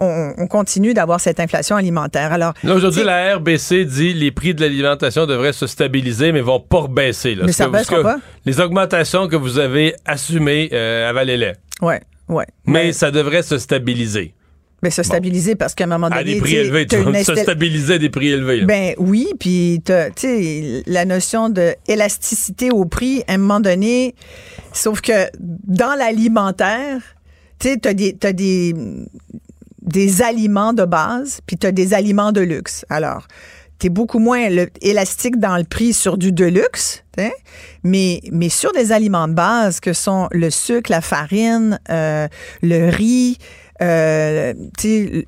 [SPEAKER 11] on, continue d'avoir cette inflation alimentaire. Alors,
[SPEAKER 2] aujourd'hui, la RBC dit les prix de l'alimentation devraient se stabiliser, mais vont pas baisser.
[SPEAKER 11] Mais ça baisse pas.
[SPEAKER 2] Les augmentations que vous avez assumées, euh, avalez-les.
[SPEAKER 11] Ouais, ouais.
[SPEAKER 2] Mais, mais ça devrait se stabiliser.
[SPEAKER 11] Ben, se stabiliser parce qu'à un moment donné.
[SPEAKER 2] À des prix
[SPEAKER 11] tu
[SPEAKER 2] élevés, tu
[SPEAKER 11] une
[SPEAKER 2] se
[SPEAKER 11] install-
[SPEAKER 2] stabiliser à des prix élevés. là.
[SPEAKER 11] Ben oui, puis t'as- tu sais la notion de élasticité au prix à un moment donné, sauf que dans l'alimentaire, tu sais t'as des t'as des des aliments de base, puis t'as des aliments de luxe. Alors T'es beaucoup moins le- élastique dans le prix sur du de luxe, t'sais, mais, mais sur des aliments de base que sont le sucre, la farine, euh, le riz, euh,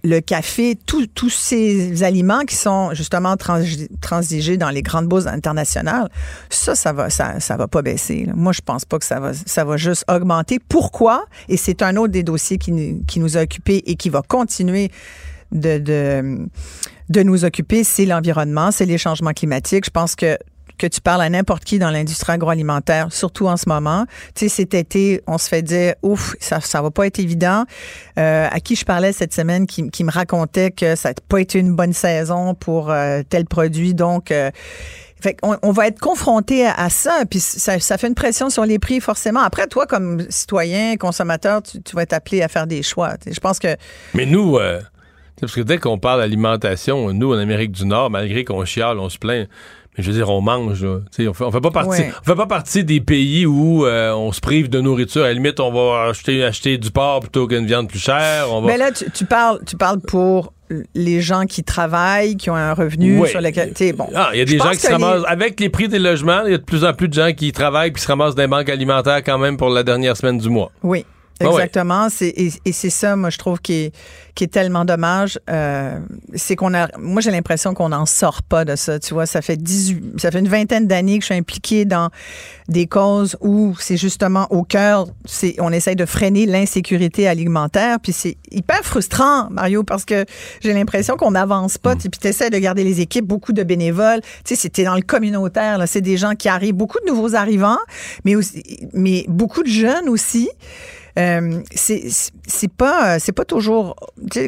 [SPEAKER 11] le café, tous ces aliments qui sont justement trans- transigés dans les grandes bourses internationales, ça, ça va, ça, ça va pas baisser. Moi, je pense pas que ça va, ça va juste augmenter. Pourquoi? Et c'est un autre des dossiers qui, nous- qui nous a occupés et qui va continuer de, de, de nous occuper, c'est l'environnement, c'est les changements climatiques. Je pense que que tu parles à n'importe qui dans l'industrie agroalimentaire, surtout en ce moment. Tu sais, cet été, on se fait dire, ouf, ça, ça va pas être évident. Euh, à qui je parlais cette semaine qui, qui me racontait que ça n'a pas été une bonne saison pour euh, tel produit. Donc, euh, on, va être confronté à, ça, puis ça, ça fait une pression sur les prix forcément. Après, toi, comme citoyen, consommateur, tu, vas être appelé à faire des choix. Je pense que
[SPEAKER 2] Mais nous, parce que dès qu'on parle d'alimentation, nous, en Amérique du Nord, malgré qu'on chiale, on se plaint, mais je veux dire, on mange. Là. On fait, on fait pas partie,
[SPEAKER 11] Ouais.
[SPEAKER 2] on fait pas partie des pays où euh, on se prive de nourriture. À la limite, on va acheter, acheter du porc plutôt qu'une viande plus chère. On va...
[SPEAKER 11] Mais là, tu, tu parles, tu parles pour les gens qui travaillent, qui ont un revenu sur lequel. Bon,
[SPEAKER 2] Ah, il y a des gens qui se
[SPEAKER 11] les-
[SPEAKER 2] ramassent. Avec les prix des logements, il y a de plus en plus de gens qui travaillent puis se ramassent les banques alimentaires quand même pour la dernière semaine du mois.
[SPEAKER 11] Oui.
[SPEAKER 2] Ah ouais.
[SPEAKER 11] Exactement. Et, et c'est ça, moi, je trouve, qui est, qui est tellement dommage. Euh, c'est qu'on a. Moi, j'ai l'impression qu'on n'en sort pas de ça. Tu vois, ça fait 18, ça fait une vingtaine d'années que je suis impliquée dans des causes où c'est justement au cœur, c'est, on essaye de freiner l'insécurité alimentaire. Puis c'est hyper frustrant, Mario, parce que j'ai l'impression qu'on n'avance pas. Puis tu essaies de garder les équipes, beaucoup de bénévoles. Tu sais, c'était dans le communautaire, là. C'est des gens qui arrivent, beaucoup de nouveaux arrivants, mais aussi, mais beaucoup de jeunes aussi. Euh, c'est pas c'est pas toujours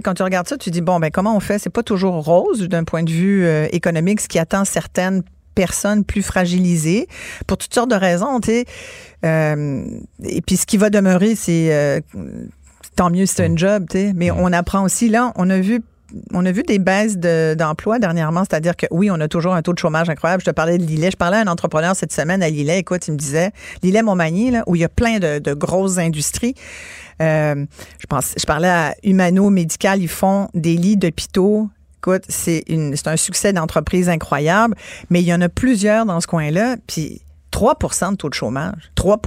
[SPEAKER 11] quand tu regardes ça tu dis bon ben comment on fait? C'est pas toujours rose d'un point de vue euh, économique ce qui attend certaines personnes plus fragilisées pour toutes sortes de raisons tu sais. Euh, et puis ce qui va demeurer c'est euh, tant mieux c'est un job tu sais. Mais on apprend aussi là on a vu on a vu des baisses de- d'emploi dernièrement, c'est-à-dire que oui, on a toujours un taux de chômage incroyable. Je te parlais de Lillet. Je parlais à un entrepreneur cette semaine à Lillet. Écoute, il me disait, Lillet Montmagny, là, où il y a plein de, de grosses industries. Euh, je, pense, je parlais à Humano Médical. Ils font des lits d'hôpitaux. Écoute, c'est un succès d'entreprise incroyable, mais il y en a plusieurs dans ce coin-là. Puis 3% de taux de chômage. 3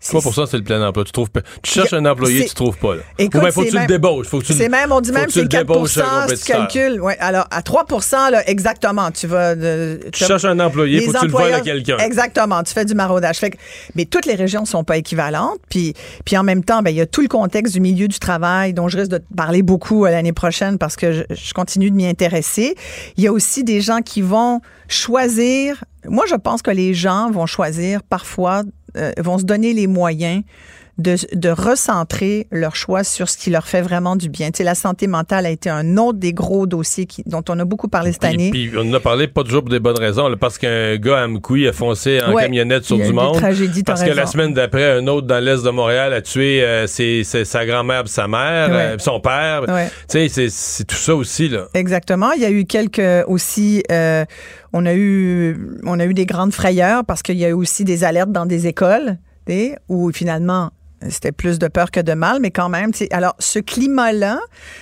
[SPEAKER 2] 3 c'est le plein emploi? Tu, trouves tu cherches un employé, tu trouves pas. Là.
[SPEAKER 11] Écoute,
[SPEAKER 2] Ou bien faut que tu le
[SPEAKER 11] même-
[SPEAKER 2] débauches. Faut que tu le-
[SPEAKER 11] C'est même, on dit même
[SPEAKER 2] que
[SPEAKER 11] c'est
[SPEAKER 2] tu le
[SPEAKER 11] 4
[SPEAKER 2] débauches à un
[SPEAKER 11] si tu calcules. Ouais, alors, à 3 là, exactement, tu vas... de-
[SPEAKER 2] Tu cherches un employé, faut que tu le voles à quelqu'un.
[SPEAKER 11] Exactement, tu fais du maraudage. Fait que- mais toutes les régions sont pas équivalentes. Puis, puis en même temps, ben, il y a tout le contexte du milieu du travail dont je risque de te parler beaucoup euh, l'année prochaine parce que je, je continue de m'y intéresser. Il y a aussi des gens qui vont choisir. Moi, je pense que les gens vont choisir parfois, euh, vont se donner les moyens de, de recentrer leur choix sur ce qui leur fait vraiment du bien. Tu sais, la santé mentale a été un autre des gros dossiers qui, dont on a beaucoup parlé cette année.
[SPEAKER 2] Puis, puis on en a parlé pas toujours pour des bonnes raisons, là, parce qu'un gars à Amkoui a foncé en
[SPEAKER 11] Ouais.
[SPEAKER 2] camionnette sur du monde.
[SPEAKER 11] tragédies,
[SPEAKER 2] parce que la semaine d'après, un autre dans l'est de Montréal a tué euh, ses- ses- sa grand-mère sa mère,
[SPEAKER 11] Ouais.
[SPEAKER 2] euh, puis son père.
[SPEAKER 11] Ouais.
[SPEAKER 2] Tu sais, c'est- c'est tout ça aussi. là.
[SPEAKER 11] Exactement. Il y a eu quelques aussi. euh, on a eu, on a eu des grandes frayeurs parce qu'il y a eu aussi des alertes dans des écoles, où finalement. C'était plus de peur que de mal, mais quand même. tu sais, Alors, ce climat-là,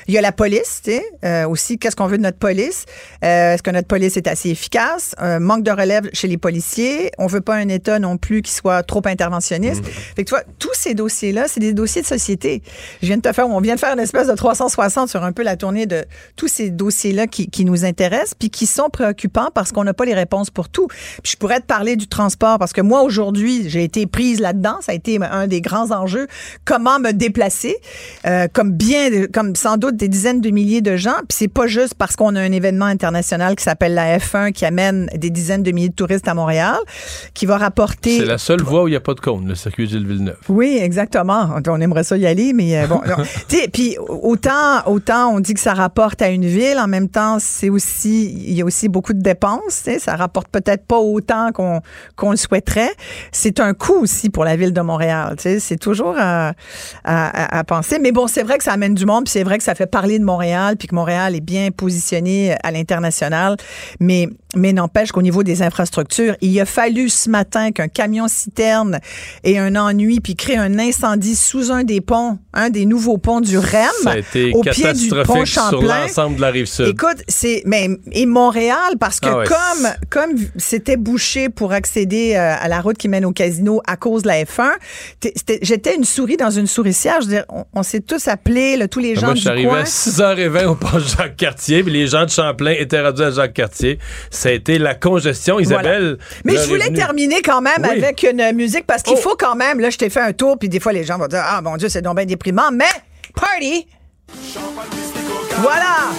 [SPEAKER 11] il y a la police, tu sais, euh, aussi. Qu'est-ce qu'on veut de notre police? Euh, Est-ce que notre police est assez efficace? Euh, Manque de relève chez les policiers. On veut pas un État non plus qui soit trop interventionniste. Fait que tu vois, tous ces dossiers-là, c'est des dossiers de société. Je viens de te faire, on vient de faire une espèce de 360 sur un peu la tournée de tous ces dossiers-là qui, qui nous intéressent, puis qui sont préoccupants parce qu'on n'a pas les réponses pour tout. Puis je pourrais te parler du transport parce que moi aujourd'hui, j'ai été prise là-dedans. Ça a été un des grands enjeux. Comment me déplacer, euh, comme bien, comme sans doute des dizaines de milliers de gens. Puis c'est pas juste parce qu'on a un événement international qui s'appelle la F1 qui amène des dizaines de milliers de touristes à Montréal, qui va rapporter.
[SPEAKER 2] C'est la seule voie où il n'y a pas de cône, le circuit Gilles Villeneuve.
[SPEAKER 11] Oui, exactement. On aimerait ça y aller, mais euh, bon. [LAUGHS] puis autant, autant on dit que ça rapporte à une ville, en même temps, c'est aussi, il y a aussi beaucoup de dépenses. Ça rapporte peut-être pas autant qu'on qu'on le souhaiterait. C'est un coût aussi pour la ville de Montréal. C'est toujours à, à penser. Mais bon, c'est vrai que ça amène du monde, puis c'est vrai que ça fait parler de Montréal, puis que Montréal est bien positionné à l'international. Mais mais n'empêche qu'au niveau des infrastructures, il a fallu ce matin qu'un camion citerne ait un ennui puis crée un incendie sous un des ponts, un des nouveaux ponts du REM,
[SPEAKER 2] Ça a été
[SPEAKER 11] au pied du pont
[SPEAKER 2] catastrophique sur
[SPEAKER 11] Champlain.
[SPEAKER 2] l'ensemble de la rive sud.
[SPEAKER 11] Écoute, c'est mais et Montréal parce que
[SPEAKER 2] Ah ouais.
[SPEAKER 11] comme comme c'était bouché pour accéder euh, à la route qui mène au casino à cause de la F1, t'es- c'était- j'étais une souris dans une souricière. Je veux dire, on, on s'est tous appelés, là, tous les gens
[SPEAKER 2] Ben, Moi, je
[SPEAKER 11] du
[SPEAKER 2] suis arrivé
[SPEAKER 11] coin.
[SPEAKER 2] à 6h20 au pont Jacques-Cartier, puis les gens de Champlain étaient rendus à Jacques-Cartier. Ça a été la congestion. Isabelle.
[SPEAKER 11] Mais je voulais terminer quand même
[SPEAKER 2] Oui.
[SPEAKER 11] avec une musique parce qu'il
[SPEAKER 2] Oh.
[SPEAKER 11] faut quand même, là, je t'ai fait un tour, puis des fois les gens vont dire Ah mon Dieu, c'est donc bien déprimant, mais party! Voilà!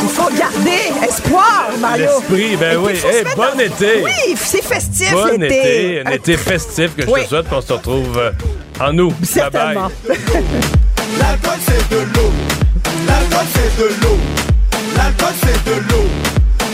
[SPEAKER 11] Il faut garder espoir, Mario!
[SPEAKER 2] L'esprit, ben oui. Hey,
[SPEAKER 11] mettre
[SPEAKER 2] bon
[SPEAKER 11] dans-
[SPEAKER 2] été.
[SPEAKER 11] Oui, c'est festif
[SPEAKER 2] Bon
[SPEAKER 11] l'été!
[SPEAKER 2] été, un été festif que je
[SPEAKER 11] Oui.
[SPEAKER 2] te souhaite, qu'on se retrouve euh, en août. Bye
[SPEAKER 11] Certainement.
[SPEAKER 2] bye.
[SPEAKER 13] L'alcool c'est de l'eau. L'alcool c'est de l'eau. L'alcool c'est de l'eau.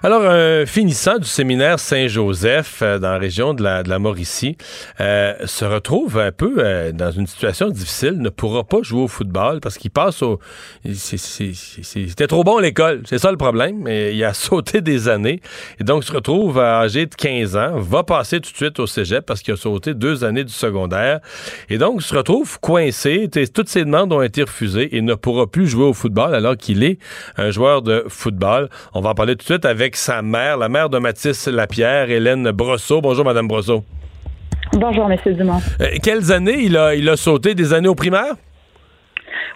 [SPEAKER 2] Alors, un finissant du séminaire Saint-Joseph euh, dans la région de la, de Mauricie euh, se retrouve un peu euh, dans une situation difficile, ne pourra pas jouer au football parce qu'il passe au... C'était trop bon à l'école, c'est ça le problème. Il a [LAUGHS] sauté des années et donc se retrouve âgé de 15 ans, va passer tout de suite au cégep parce qu'il a sauté deux années du secondaire et donc se retrouve coincé. Toutes ses demandes ont été refusées et ne pourra plus jouer au football alors qu'il est un joueur de football. On va en parler tout de suite avec sa mère, la mère de Mathis Lapierre, Hélène Brosseau. Bonjour, Madame Brosseau.
[SPEAKER 14] Bonjour, Monsieur Dumont.
[SPEAKER 2] Euh, quelles années il a, il a sauté? Des années au primaire?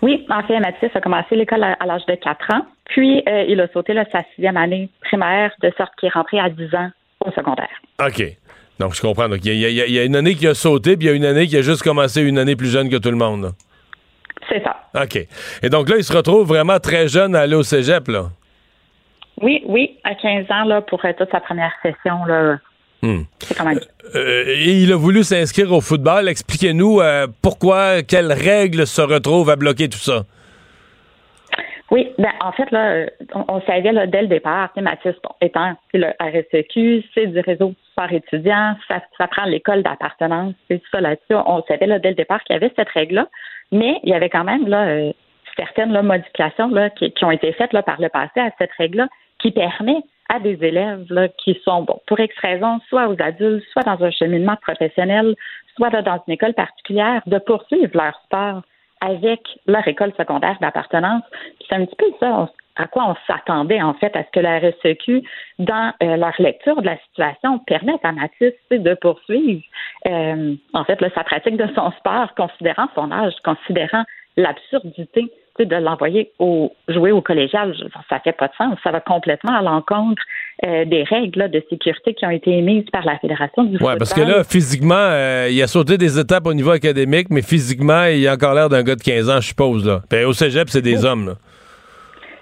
[SPEAKER 14] Oui, en fait, Mathis a commencé l'école à, à l'âge de 4 ans, puis euh, il a sauté là, sa sixième année primaire, de sorte qu'il est rentré à 10 ans au secondaire.
[SPEAKER 2] OK. Donc, je comprends. Donc, il y, y a- il y a une année qui a sauté, puis il y a une année qui a juste commencé une année plus jeune que tout le monde.
[SPEAKER 14] C'est ça.
[SPEAKER 2] OK. Et donc là, il se retrouve vraiment très jeune à aller au cégep, là.
[SPEAKER 14] Oui, oui, à 15 ans, là, pour euh, toute sa première session, là, c'est quand même...
[SPEAKER 2] Euh, et il a voulu s'inscrire au football. Expliquez-nous euh, pourquoi, quelles règles se retrouvent à bloquer tout ça?
[SPEAKER 14] Oui, ben en fait, là, euh, on, on savait là, dès le départ, Mathis bon, étant le RSEQ, c'est du réseau sport étudiant, ça, ça prend l'école d'appartenance, c'est ça là-dessus. On savait là, dès le départ qu'il y avait cette règle-là, mais il y avait quand même là, euh, certaines là, modifications là, qui, qui ont été faites là, par le passé à cette règle-là qui permet à des élèves là, qui sont, bon, pour X raisons, soit aux adultes, soit dans un cheminement professionnel, soit là, dans une école particulière, de poursuivre leur sport avec leur école secondaire d'appartenance. C'est un petit peu ça à quoi on s'attendait, en fait, à ce que la RSEQ, dans euh, leur lecture de la situation, permette à Mathis de poursuivre, euh, en fait, là, sa pratique de son sport, considérant son âge, considérant l'absurdité de l'envoyer au, jouer au collégial. Ça fait pas de sens. Ça va complètement à l'encontre euh, des règles là, de sécurité qui ont été émises par la Fédération du
[SPEAKER 2] Ouais,
[SPEAKER 14] football.
[SPEAKER 2] parce que là, physiquement, euh, il a sauté des étapes au niveau académique, mais physiquement, il a encore l'air d'un gars de 15 ans, je suppose. Là. Au cégep, c'est des hommes. Là.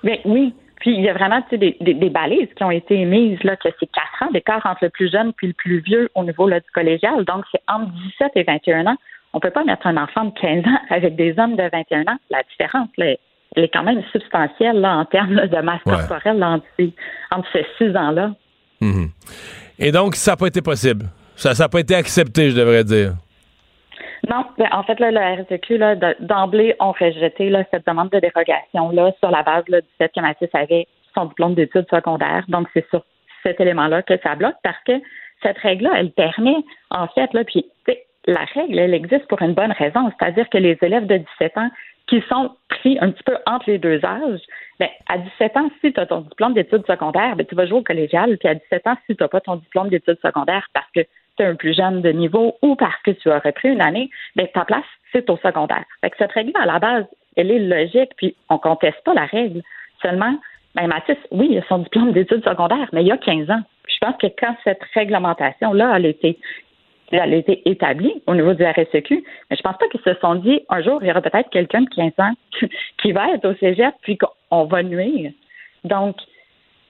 [SPEAKER 14] Ben, oui. Puis il y a vraiment des, des, des balises qui ont été émises, là, que c'est quatre ans d'écart entre le plus jeune puis le plus vieux au niveau là, du collégial. Donc, c'est entre 17 et 21 ans. On peut pas mettre un enfant de 15 ans [LAUGHS] avec des hommes de 21 ans. La différence, là, elle est quand même substantielle là, en termes là, de masse
[SPEAKER 2] Ouais.
[SPEAKER 14] corporelle là, entre, ces, entre ces six ans-là.
[SPEAKER 2] Mhm. Et donc, ça n'a pas été possible. Ça n'a pas été accepté, je devrais dire.
[SPEAKER 14] Non, ben, en fait, là, le RSEQ, d'emblée, ont rejeté cette demande de dérogation-là sur la base du fait que Mathis avait son diplôme d'études secondaires. Donc, c'est sur cet élément-là que ça bloque parce que cette règle-là, elle permet, en fait, là, puis, la règle, elle existe pour une bonne raison, c'est-à-dire que les élèves de 17 ans qui sont pris un petit peu entre les deux âges, ben, à 17 ans, si tu as ton diplôme d'études secondaires, ben, tu vas jouer au collégial, puis à 17 ans, si tu n'as pas ton diplôme d'études secondaires parce que tu es un plus jeune de niveau ou parce que tu as repris une année, ben, ta place, c'est au secondaire. Fait que cette règle à la base, elle est logique, puis on conteste pas la règle. Seulement, ben, Mathis, oui, il a son diplôme d'études secondaires, mais il y a 15 ans. Je pense que quand cette réglementation-là, a été elle a été établie au niveau du RSEQ, mais je pense pas qu'ils se sont dit un jour, il y aura peut-être quelqu'un de 15 ans [LAUGHS] qui va être au cégep, puis qu'on va nuire. Donc,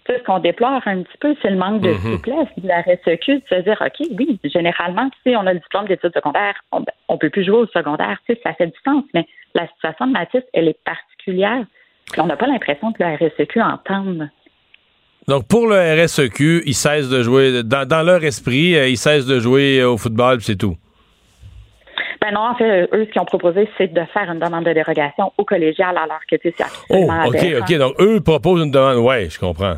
[SPEAKER 14] ce qu'on déplore un petit peu, c'est le manque de
[SPEAKER 15] Mhm.
[SPEAKER 14] souplesse de la RSEQ de se dire, OK, oui, généralement, si on a le diplôme d'études secondaires, on, on peut plus jouer au secondaire, tu sais, ça fait du sens, mais la situation de Mathis, elle est particulière, puis on n'a pas l'impression que la RSEQ entende.
[SPEAKER 2] Donc, pour le RSEQ, ils cessent de jouer, dans, dans leur esprit, euh, ils cessent de jouer au football, puis c'est tout.
[SPEAKER 14] Ben non, en fait, eux, ce qu'ils ont proposé, c'est de faire une demande de dérogation au collégial, alors que, tu sais, c'est
[SPEAKER 2] Oh, OK. OK. Donc, eux proposent une demande. Ouais, je comprends.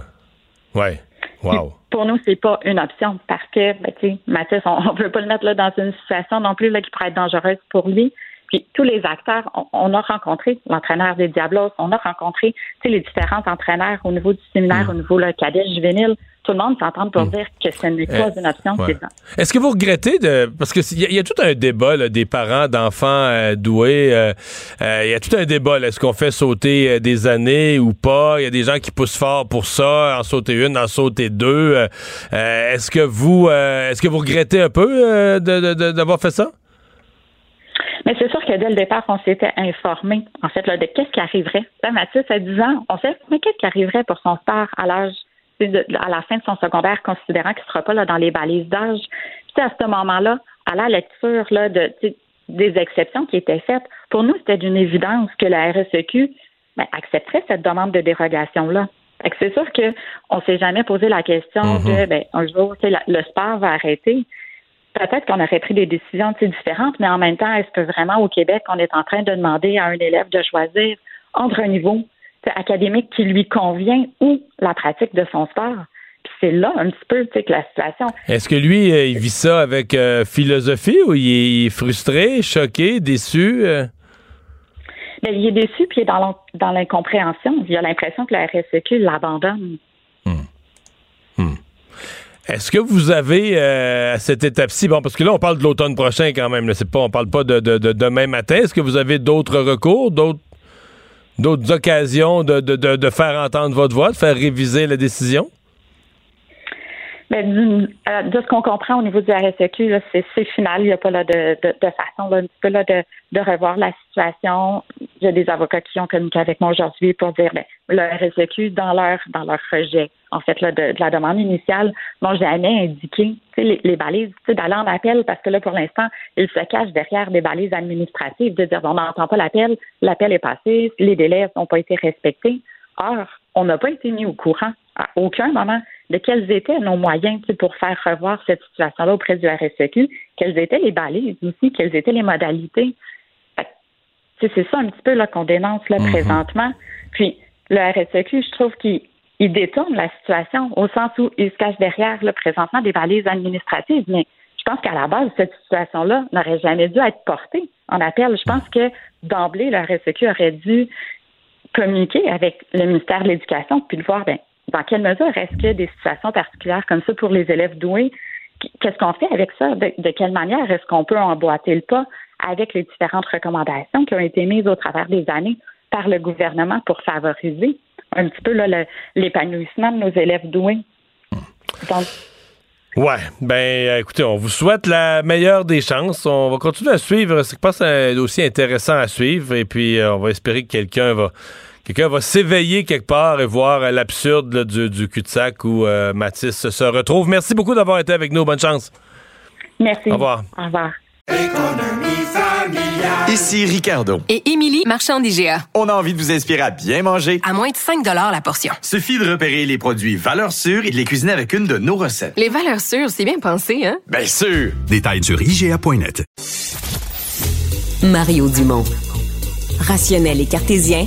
[SPEAKER 2] Ouais. Wow.
[SPEAKER 14] Pour nous, c'est pas une option parce que, ben, tu sais, Mathis, on, on peut pas le mettre là dans une situation non plus là, qui pourrait être dangereuse pour lui. Puis tous les acteurs, on, on a rencontré l'entraîneur des Diablos, on a rencontré les différents entraîneurs au niveau du séminaire, au niveau là, cadet, juvénile. Tout le monde s'entend pour dire que ce n'est pas
[SPEAKER 2] Eh,
[SPEAKER 14] une option.
[SPEAKER 2] ouais. Est-ce que vous regrettez de. Parce qu'il y, a- il y a tout un débat là, des parents d'enfants euh, doués. euh, euh, Il y a tout un débat. Est-ce qu'on fait sauter euh, des années ou pas? Il y a des gens qui poussent fort pour ça, en sauter une, en sauter deux. Euh, euh, est-ce que vous euh, est-ce que vous regrettez un peu euh, de- de- de- d'avoir fait ça?
[SPEAKER 14] Mais c'est sûr que dès le départ, on s'était informé, en fait, là, de qu'est-ce qui arriverait. Là, Mathis, à 10 ans, on sait, mais qu'est-ce qui arriverait pour son star à l'âge, à la fin de son secondaire, considérant qu'il ne sera pas là dans les balises d'âge. Puis, à ce moment-là, à la lecture là, de, des exceptions qui étaient faites, pour nous, c'était d'une évidence que la RSEQ ben, accepterait cette demande de dérogation-là. C'est sûr qu'on ne s'est jamais posé la question de, ben, un jour, la- le sport va arrêter peut-être qu'on aurait pris des décisions différentes, mais en même temps, est-ce que vraiment au Québec, on est en train de demander à un élève de choisir entre un niveau académique qui lui convient ou la pratique de son sport? Puis c'est là un petit peu tu sais, que la situation.
[SPEAKER 2] Est-ce que lui, euh, il vit ça avec euh, philosophie ou il est frustré, choqué, déçu? euh?
[SPEAKER 14] Mais il est déçu puis il est dans l'incompréhension. Il a l'impression que la RSEQ l'abandonne.
[SPEAKER 2] Est-ce que vous avez euh, à cette étape-ci, bon, parce que là, on parle de l'automne prochain quand même, là, pas, on parle pas de, de- de demain matin. Est-ce que vous avez d'autres recours, d'autres, occasions de- de faire entendre votre voix, de faire réviser la décision?
[SPEAKER 14] Mais d'une- euh, de ce qu'on comprend au niveau du RSEQ, c'est, final. Il n'y a pas là, de, de, de façon là, un petit peu là, de, de revoir la situation. A des avocats qui ont communiqué avec moi aujourd'hui pour dire ben, le RSEQ, dans leur dans leur rejet, en fait, là, de, de la demande initiale, n'ont jamais indiqué les, les balises d'aller en appel parce que là, pour l'instant, ils se cachent derrière des balises administratives de dire on n'entend pas l'appel, l'appel est passé, les délais n'ont pas été respectés. Or, on n'a pas été mis au courant à aucun moment de quels étaient nos moyens pour faire revoir cette situation-là auprès du RSEQ, quelles étaient les balises aussi, quelles étaient les modalités. C'est ça un petit peu qu'on dénonce là,
[SPEAKER 15] Mhm.
[SPEAKER 14] présentement. Puis le RSEQ, je trouve qu'il il détourne la situation au sens où il se cache derrière là, présentement des balises administratives. Mais je pense qu'à la base, cette situation-là n'aurait jamais dû être portée en appel. Je pense que d'emblée, le RSEQ aurait dû communiquer avec le ministère de l'Éducation puis de voir ben, dans quelle mesure est-ce que des situations particulières comme ça pour les élèves doués, qu'est-ce qu'on fait avec ça? De, quelle manière est-ce qu'on peut emboîter le pas avec les différentes recommandations qui ont été mises au travers des années par le gouvernement pour favoriser un petit peu l'épanouissement de nos élèves doués? Donc,
[SPEAKER 2] Ouais, ben écoutez, on vous souhaite la meilleure des chances. On va continuer à suivre. C'est je pense un dossier intéressant à suivre. Et puis euh, on va espérer que quelqu'un va quelqu'un va s'éveiller quelque part et voir euh, l'absurde là, du, du cul-de-sac où euh, Mathis se retrouve. Merci beaucoup d'avoir été avec nous. Bonne chance.
[SPEAKER 14] merci.
[SPEAKER 2] Au revoir.
[SPEAKER 14] Au revoir.
[SPEAKER 8] Ici Ricardo.
[SPEAKER 9] Et Émilie, marchand d'IGA.
[SPEAKER 8] On a envie de vous inspirer à bien manger.
[SPEAKER 9] À moins de 5 la portion.
[SPEAKER 8] Suffit de repérer les produits valeurs sûres et de les cuisiner avec une de nos recettes.
[SPEAKER 9] Les valeurs sûres, c'est bien pensé, hein?
[SPEAKER 8] Bien sûr!
[SPEAKER 10] Détails sur IGA.net.
[SPEAKER 1] Mario Dumont. Rationnel et cartésien,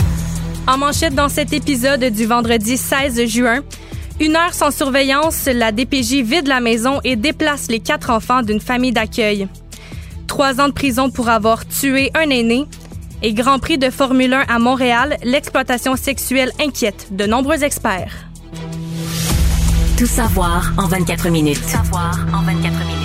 [SPEAKER 4] En manchette dans cet épisode du vendredi 16 juin, une heure sans surveillance, la DPJ vide la maison et déplace les quatre enfants d'une famille d'accueil. trois ans de prison pour avoir tué un aîné. Et Grand Prix de Formule 1 à Montréal, l'exploitation sexuelle inquiète de nombreux experts.
[SPEAKER 1] Tout savoir en 24 minutes.
[SPEAKER 9] Savoir en 24 minutes.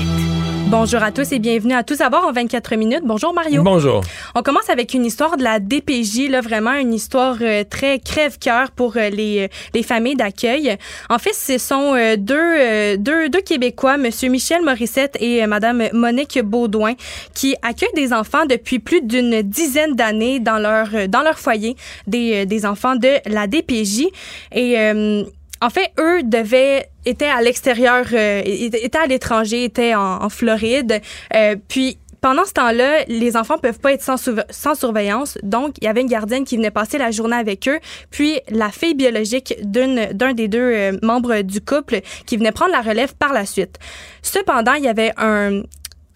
[SPEAKER 4] Bonjour à tous et bienvenue à Tout savoir en 24 minutes. Bonjour Mario.
[SPEAKER 2] Bonjour.
[SPEAKER 4] On commence avec une histoire de la DPJ, là, vraiment une histoire euh, très crève-cœur pour euh, les, euh, les familles d'accueil. En fait, ce sont euh, deux, deux, deux Québécois, Monsieur Michel Morissette et Madame Monique Baudouin, qui accueillent des enfants depuis plus d'une dizaine d'années dans leur, dans leur foyer, des, des enfants de la DPJ. Et en fait, eux devaient étaient à l'extérieur, euh, étaient à l'étranger, étaient en, en Floride. Euh, puis pendant ce temps-là, les enfants peuvent pas être sans, sans surveillance. Donc, il y avait une gardienne qui venait passer la journée avec eux. Puis, la fille biologique d'un des deux euh, membres du couple qui venait prendre la relève par la suite. Cependant, il y avait un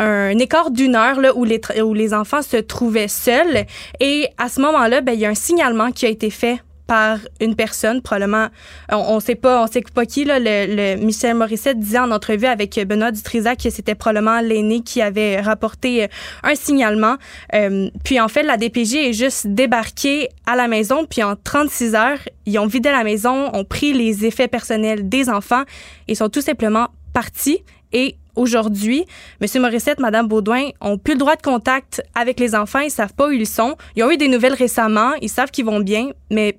[SPEAKER 4] un écart d'une heure là, où, les, où les enfants se trouvaient seuls. Et à ce moment-là, ben, il y a un signalement qui a été fait par une personne, probablement, on, on sait pas, on sait pas qui, là, le, le Michel Morissette disait en entrevue avec Benoît Dutrisac que c'était probablement l'aîné qui avait rapporté euh, un signalement. Euh, puis en fait, la DPJ est juste débarquée à la maison, puis en 36 heures, ils ont vidé la maison, ont pris les effets personnels des enfants et sont tout simplement partis. Et aujourd'hui, M. Morissette, Mme Baudouin ont plus le droit de contact avec les enfants. Ils savent pas où ils sont. Ils ont eu des nouvelles récemment. Ils savent qu'ils vont bien, mais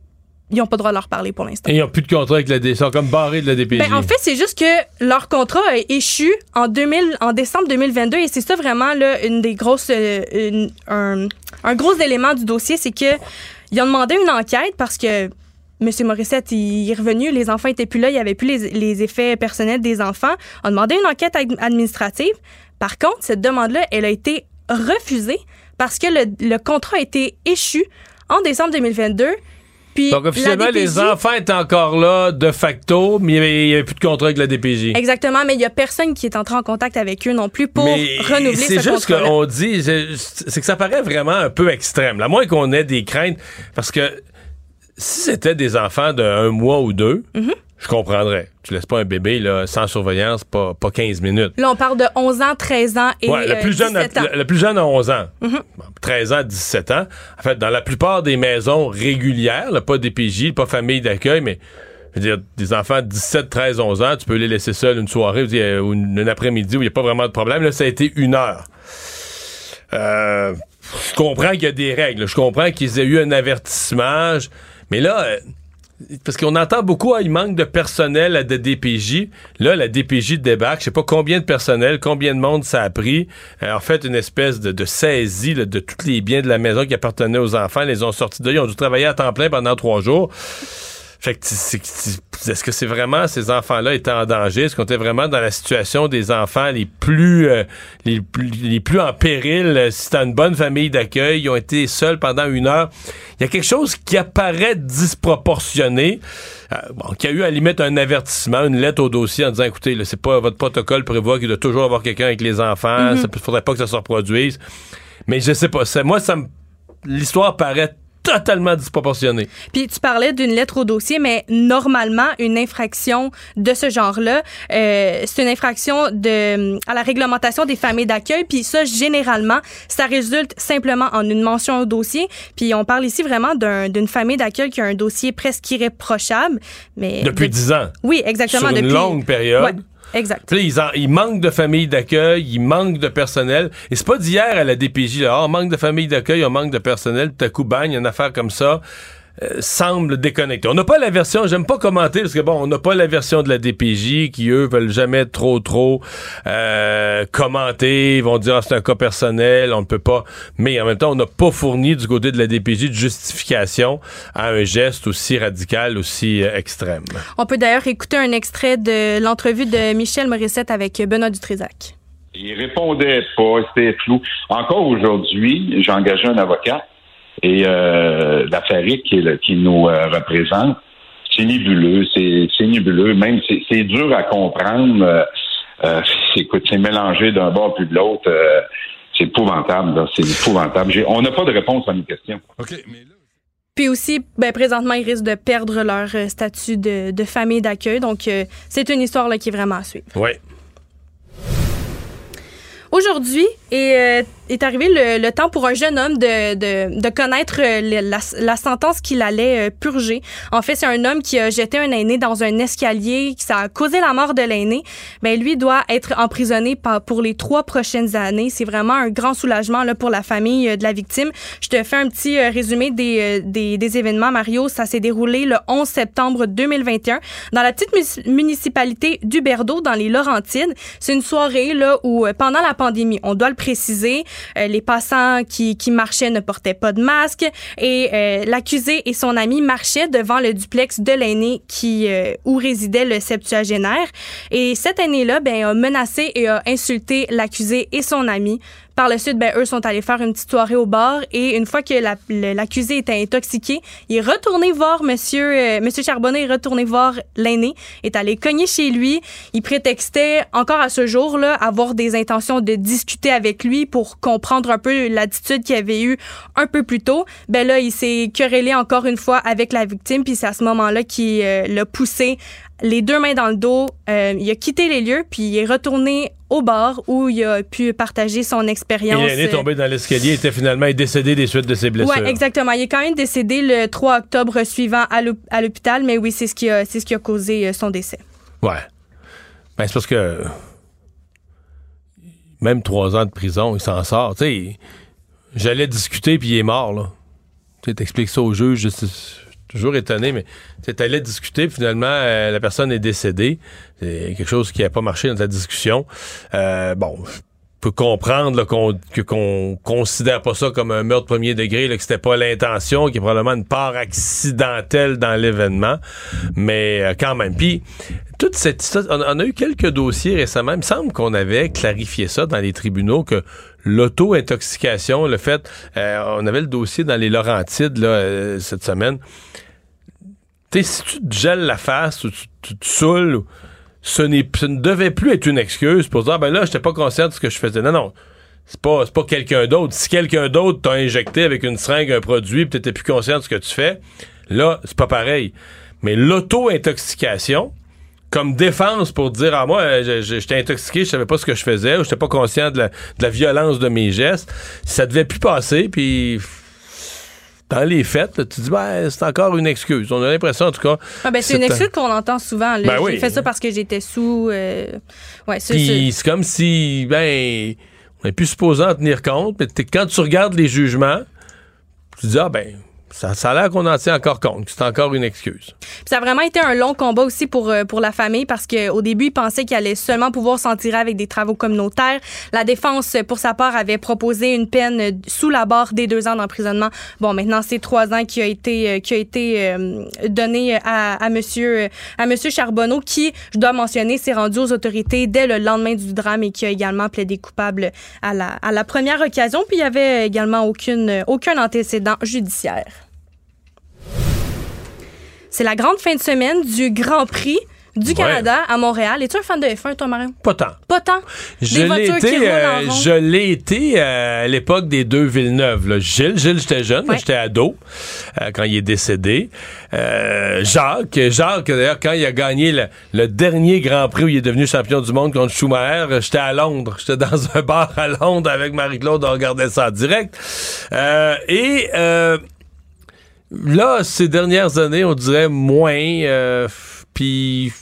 [SPEAKER 4] ils n'ont pas le droit de leur parler pour l'instant.
[SPEAKER 2] Et ils n'ont plus de contrat avec la DPJ. Ils sont comme barrés de la DPJ.
[SPEAKER 4] Ben, en fait, c'est juste que leur contrat a échu en, 2000, en décembre 2022 et c'est ça vraiment là, une des grosses, euh, une- un, un gros élément du dossier, c'est que ils ont demandé une enquête parce que M. Morissette, il est revenu, les enfants étaient plus là, il n'y avait plus les, les effets personnels des enfants. On a demandé une enquête ad- administrative. Par contre, cette demande-là, elle a été refusée parce que le, le contrat a été échu en décembre 2022. Puis
[SPEAKER 2] Donc, officiellement,
[SPEAKER 4] la
[SPEAKER 2] les enfants étaient encore là, de facto, mais il n'y avait, plus de contrat avec la DPJ.
[SPEAKER 4] Exactement, mais il n'y a personne qui est entré en contact avec eux non plus pour
[SPEAKER 2] Mais
[SPEAKER 4] renouveler
[SPEAKER 2] c'est
[SPEAKER 4] ce
[SPEAKER 2] juste
[SPEAKER 4] contrat
[SPEAKER 2] qu'on dit, c'est c'est que ça paraît vraiment un peu extrême. À moins qu'on ait des craintes, parce que si c'était des enfants de un mois ou deux,
[SPEAKER 4] Mhm.
[SPEAKER 2] Je comprendrais. Tu laisses pas un bébé là, sans surveillance, pas, pas 15 minutes.
[SPEAKER 4] Là, on parle de 11 ans, 13 ans et
[SPEAKER 2] Ouais, le,
[SPEAKER 4] euh,
[SPEAKER 2] plus jeune a,
[SPEAKER 4] 17 ans.
[SPEAKER 2] le, le plus jeune a 11 ans.
[SPEAKER 4] Mhm.
[SPEAKER 2] Bon, 13 ans, 17 ans. En fait, dans la plupart des maisons régulières, là, pas DPJ, pas famille d'accueil, mais je veux dire, des enfants de 17, 13, 11 ans, tu peux les laisser seuls une soirée ou dire, ou une, une après-midi où il n'y a pas vraiment de problème. Là, ça a été une heure. Euh, je comprends qu'il y a des règles. Je comprends qu'ils aient eu un avertissement. Mais là, euh, parce qu'on entend beaucoup, ah, il manque de personnel à la DPJ. Là, la DPJ débarque. Je sais pas combien de personnel, combien de monde ça a pris. Euh, en fait, une espèce de, de saisie de tous les biens de la maison qui appartenaient aux enfants. Ils les ont sortis de là. Ils ont dû travailler à temps plein pendant trois jours. Fait que est-ce que c'est vraiment ces enfants-là étaient en danger? Est-ce qu'on était vraiment dans la situation des enfants les plus euh, les plus les plus en péril? Euh, Si t'as une bonne famille d'accueil, ils ont été seuls pendant une heure. Il y a quelque chose qui apparaît disproportionné. euh, bon, qui a eu à la limite un avertissement, une lettre au dossier en disant écoutez, là, c'est pas votre protocole prévoit qu'il doit toujours avoir quelqu'un avec les enfants,
[SPEAKER 4] Mhm.
[SPEAKER 2] ça faudrait pas que ça se reproduise. Mais je sais pas, ça, moi ça me l'histoire paraît totalement disproportionnée.
[SPEAKER 4] Puis tu parlais d'une lettre au dossier, mais normalement, une infraction de ce genre-là, euh, c'est une infraction de, à la réglementation des familles d'accueil. Puis ça, généralement, ça résulte simplement en une mention au dossier. Puis on parle ici vraiment d'un- d'une famille d'accueil qui a un dossier presque irréprochable. Mais
[SPEAKER 2] Depuis
[SPEAKER 4] de-
[SPEAKER 2] 10 ans.
[SPEAKER 4] Oui, exactement.
[SPEAKER 2] Sur une
[SPEAKER 4] depuis-
[SPEAKER 2] longue période.
[SPEAKER 4] Ouais, exact.
[SPEAKER 2] Puis ils, en- ils manquent de familles d'accueil, ils manquent de personnel. Et c'est pas d'hier à la DPJ, là, Ah, on manque de familles d'accueil, on manque de personnel, tout à coup, a une affaire comme ça. Euh, semble déconnecté. On n'a pas la version, j'aime pas commenter parce que bon, on n'a pas la version de la DPJ qui eux veulent jamais trop trop euh, commenter, ils vont dire ah, c'est un cas personnel, on ne peut pas. Mais en même temps, on n'a pas fourni du côté de la DPJ de justification à un geste aussi radical, aussi euh, extrême.
[SPEAKER 4] On peut d'ailleurs écouter un extrait de l'entrevue de Michel Morissette avec Benoît Dutrisac.
[SPEAKER 15] Il répondait pas, c'était flou. Encore aujourd'hui, j'ai engagé un avocat et euh, la Farik qui, qui nous euh, représente, c'est nébuleux, c'est c'est nébuleux, même c'est c'est dur à comprendre. Euh, euh, écoute, c'est mélangé d'un bord puis de l'autre. euh, c'est épouvantable, là, c'est épouvantable. J'ai- On n'a pas de réponse à nos questions.
[SPEAKER 4] Puis aussi, ben, présentement, ils risquent de perdre leur euh, statut de, de famille d'accueil. Donc, euh, c'est une histoire là, qui est vraiment à suivre.
[SPEAKER 2] Oui.
[SPEAKER 4] Aujourd'hui est, euh, est arrivé le, le temps pour un jeune homme de, de, de connaître euh, la, la sentence qu'il allait euh, purger. En fait, c'est un homme qui a jeté un aîné dans un escalier, ça a causé la mort de l'aîné. Ben lui doit être emprisonné pour les trois prochaines années. C'est vraiment un grand soulagement là, pour la famille euh, de la victime. Je te fais un petit résumé des, des, des événements, Mario. Ça s'est déroulé le 11 septembre 2021 dans la petite municipalité d'Huberdeau, dans les Laurentides. C'est une soirée là où, pendant la pandémie, on doit le préciser, euh, les passants qui, qui marchaient ne portaient pas de masque et euh, l'accusé et son ami marchaient devant le duplex de l'aîné qui euh, où résidait le septuagénaire. Et cet aîné-là ben, a menacé et a insulté l'accusé et son ami. Par le suite, ben, eux sont allés faire une petite soirée au bar et une fois que la- l'accusé était intoxiqué, il est retourné voir Monsieur, euh, Monsieur Charbonneau, est retourné voir l'aîné, est allé cogner chez lui. Il prétextait encore à ce jour-là avoir des intentions de discuter avec lui pour comprendre un peu l'attitude qu'il avait eue un peu plus tôt. Ben là, il s'est querellé encore une fois avec la victime, puis c'est à ce moment-là qu'il euh, l'a poussé les deux mains dans le dos. Euh, il a quitté les lieux, puis il est retourné au bar où il a pu partager son expérience.
[SPEAKER 2] l'aîné tombé dans l'escalier était finalement décédé des suites de ses blessures.
[SPEAKER 4] Oui, exactement. Il est quand même décédé le 3 octobre suivant à l'hôp- à l'hôpital, mais oui, c'est ce qui a, ce qui a causé euh, son décès.
[SPEAKER 2] Ouais. Ben, c'est parce que même trois ans de prison, il s'en sort. Tu sais, j'allais discuter puis il est mort, là. Tu sais, t'expliques ça au juge, je toujours étonné, mais tu allais discuter finalement, euh, la personne est décédée. C'est quelque chose qui n'a pas marché dans ta discussion. Euh, bon, je peux comprendre qu'on qu'on considère pas ça comme un meurtre premier degré, là, que c'était pas l'intention, qu'il y a probablement une part accidentelle dans l'événement, mais euh, quand même. Puis toute cette histoire, on, on a eu quelques dossiers récemment. Il me semble qu'on avait clarifié ça dans les tribunaux que l'auto-intoxication, le fait, euh, on avait le dossier dans les Laurentides là, euh, cette semaine. Tu sais, si tu te gèles la face ou tu, tu te saoules, ou- ce, ce ne devait plus être une excuse pour dire, Ah, ben là, j'étais pas conscient de ce que je faisais. Non, non. C'est pas, pas quelqu'un d'autre. Si quelqu'un d'autre t'a injecté avec une seringue un produit puis t'étais plus conscient de ce que tu fais, là, c'est pas pareil. Mais l'auto-intoxication, comme défense pour dire ah moi j'étais intoxiqué, je savais pas ce que je faisais, ou j'étais pas conscient de la, de la violence de mes gestes, ça devait plus passer puis dans les là, tu dis ben c'est encore une excuse. On a l'impression en tout cas.
[SPEAKER 4] Ah, ben, c'est une
[SPEAKER 2] un-
[SPEAKER 4] excuse qu'on entend souvent.
[SPEAKER 2] Ben
[SPEAKER 4] J'ai
[SPEAKER 2] oui.
[SPEAKER 4] fait ça parce que j'étais sous. euh, Ouais, c'est-
[SPEAKER 2] Puis
[SPEAKER 4] c'est-
[SPEAKER 2] comme si, ben, on n'est plus supposé en tenir compte, mais quand tu regardes les jugements, tu dis, ah ben, ça, ça a l'air qu'on en tient encore compte, c'est encore une excuse.
[SPEAKER 4] Puis ça a vraiment été un long combat aussi pour, euh, pour la famille parce qu'au début, ils pensaient qu'il allait seulement pouvoir s'en tirer avec des travaux communautaires. La défense, pour sa part, avait proposé une peine euh, sous la barre des deux ans d'emprisonnement. Bon, maintenant, c'est trois ans qui a été, euh, qui a été euh, donné à, à, monsieur, à monsieur Charbonneau qui, je dois mentionner, s'est rendu aux autorités dès le lendemain du drame et qui a également plaidé coupable à la, à la première occasion. Puis il y avait également aucune, aucun antécédent judiciaire. C'est la grande fin de semaine du Grand Prix du
[SPEAKER 2] Ouais.
[SPEAKER 4] Canada à Montréal. Es-tu un fan de F1, toi, Mario?
[SPEAKER 2] Pas tant.
[SPEAKER 4] Pas tant?
[SPEAKER 2] Je l'ai été, euh, je l'ai été euh, à l'époque des deux Villeneuve. là. Gilles, Gilles, j'étais jeune,
[SPEAKER 4] Ouais.
[SPEAKER 2] j'étais ado euh, quand il est décédé. Euh, Jacques, Jacques, d'ailleurs, quand il a gagné le, le dernier Grand Prix où il est devenu champion du monde contre Schumacher, j'étais à Londres. J'étais dans un bar à Londres avec Marie-Claude, on regardait ça en direct. Euh, et euh, là, ces dernières années, on dirait moins. euh, Puis